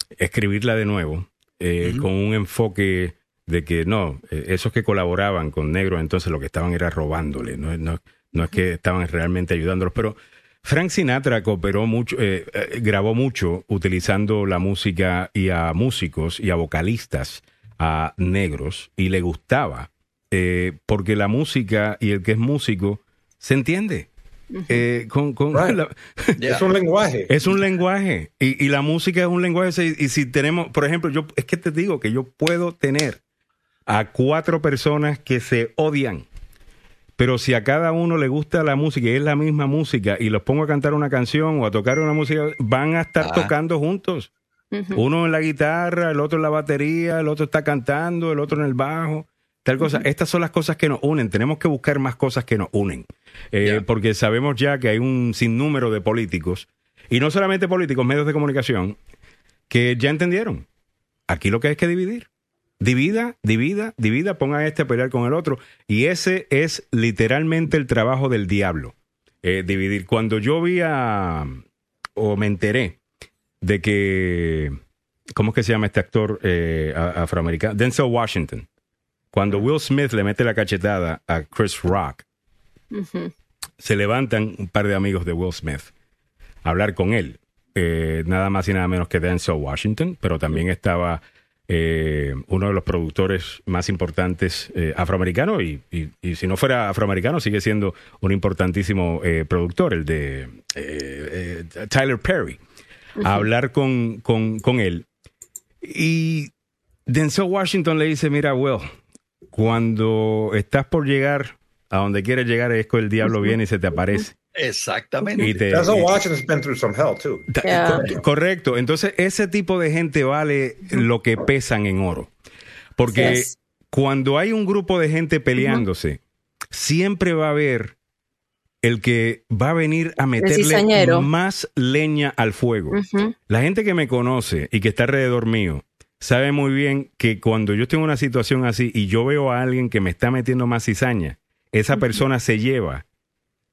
escribirla de nuevo eh, con un enfoque de que no, eh, esos que colaboraban con negros entonces lo que estaban era robándole, no, no, no es que estaban realmente ayudándolos, pero Frank Sinatra cooperó mucho, eh, eh, grabó mucho utilizando la música y a músicos y a vocalistas a negros y le gustaba eh, porque la música y el que es músico se entiende. Eh, con, con la- Es un lenguaje. es un lenguaje y, y la música es un lenguaje. Y si tenemos, por ejemplo, yo es que te digo que yo puedo tener a cuatro personas que se odian, pero si a cada uno le gusta la música y es la misma música y los pongo a cantar una canción o a tocar una música, van a estar Ah. tocando juntos. Uno en la guitarra, el otro en la batería, el otro está cantando, el otro en el bajo, tal cosa. Estas son las cosas que nos unen. Tenemos que buscar más cosas que nos unen. Eh, Porque sabemos ya que hay un sinnúmero de políticos, y no solamente políticos, medios de comunicación, que ya entendieron. Aquí lo que hay es que dividir. Divida, divida, divida, ponga a este a pelear con el otro. Y ese es literalmente el trabajo del diablo. eh, dividir. Cuando yo vi a, o me enteré de que, ¿cómo es que se llama este actor eh, afroamericano? Denzel Washington. Cuando Will Smith le mete la cachetada a Chris Rock, se levantan un par de amigos de Will Smith a hablar con él. Eh, nada más y nada menos que Denzel Washington, pero también estaba eh, uno de los productores más importantes eh, afroamericanos y, y- y si no fuera afroamericano sigue siendo un importantísimo eh, productor, el de Tyler Perry, a hablar con, con, con él. Y Denzel Washington le dice, mira, Will, cuando estás por llegar a donde quieres llegar es que el diablo viene y se te aparece. Exactamente. Y te- Denzel y- Washington's been through some hell too. Ta- co- Correcto. Entonces, ese tipo de gente vale lo que pesan en oro. Porque Yes. cuando hay un grupo de gente peleándose, siempre va a haber el que va a venir a meterle más leña al fuego. La gente que me conoce y que está alrededor mío sabe muy bien que cuando yo tengo una situación así y yo veo a alguien que me está metiendo más cizaña, esa persona se lleva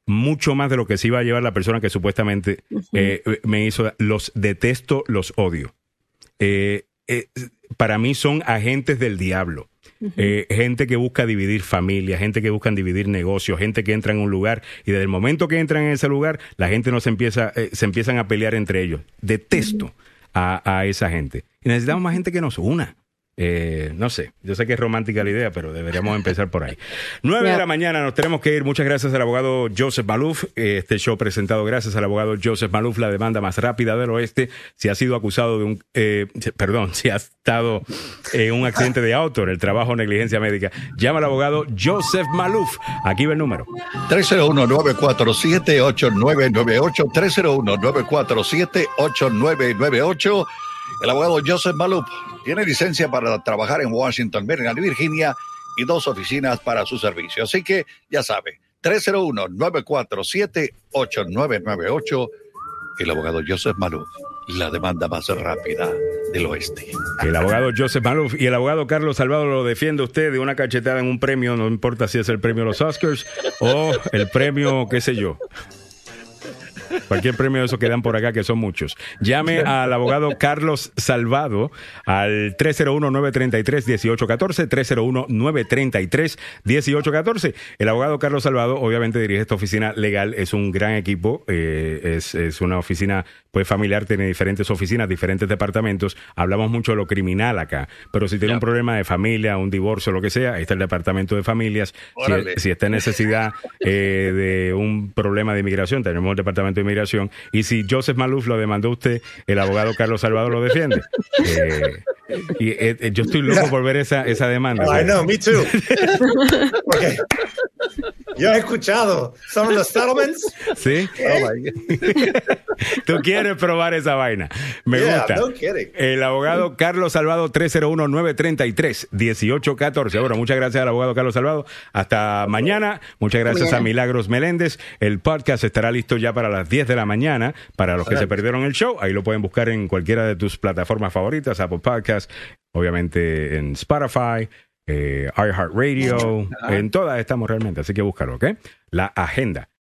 mucho más de lo que se iba a llevar la persona que supuestamente eh, me hizo. Los detesto, los odio. Eh, eh, para mí son agentes del diablo. Eh, gente que busca dividir familias, gente que busca dividir negocios, gente que entra en un lugar y desde el momento que entran en ese lugar, la gente no se empieza, eh, se empiezan a pelear entre ellos. Detesto a, a esa gente. Y necesitamos más gente que nos una. Eh, no sé, yo sé que es romántica la idea, pero deberíamos empezar por ahí. 9 de Yeah. la mañana nos tenemos que ir. Muchas gracias al abogado Joseph Maluf. Eh, Este show presentado gracias al abogado Joseph Maluf, la demanda más rápida del oeste. Si ha sido acusado de un, eh, perdón, si ha estado en un accidente de auto, en el trabajo o negligencia médica, llama al abogado Joseph Maluf. Aquí va el número. 301-947-8998, 301-947-8998. El abogado Joseph Malup tiene licencia para trabajar en Washington, Maryland y Virginia y dos oficinas para su servicio. Así que ya sabe, 301-947-8998. El abogado Joseph Malup, la demanda más rápida del oeste. El abogado Joseph Maluf y el abogado Carlos Salvador lo defiende usted de una cachetada en un premio, no importa si es el premio de los Oscars o el premio, qué sé yo. Cualquier premio de esos que dan por acá, que son muchos. Llame al abogado Carlos Salvado al 301-933-1814, 301-933-1814. El abogado Carlos Salvado obviamente dirige esta oficina legal, es un gran equipo, eh, es, es una oficina pues familiar, tiene diferentes oficinas, diferentes departamentos. Hablamos mucho de lo criminal acá, pero si tiene un problema de familia, un divorcio, lo que sea, ahí está el departamento de familias. Si está en necesidad eh, de un problema de inmigración, tenemos el departamento de inmigración. Y si Joseph Maluf lo demandó usted, el abogado Carlos Salvador lo defiende. Eh, y eh, yo estoy loco por ver esa, esa demanda. I know, me too. Porque yo he escuchado some of the settlements. ¿Sí? Tú quieres probar esa vaina. Me Yeah, gusta. no. El abogado Carlos Salvado, 301-933-1814. Bueno, muchas gracias al abogado Carlos Salvado. Hasta mañana. Muchas gracias a Milagros Meléndez. El podcast estará listo ya para las 10 de la mañana. Para los que se perdieron el show, ahí lo pueden buscar en cualquiera de tus plataformas favoritas, Apple Podcast, obviamente en Spotify. Eh, iHeartRadio, en todas estamos realmente, así que búscalo, ¿ok? La agenda.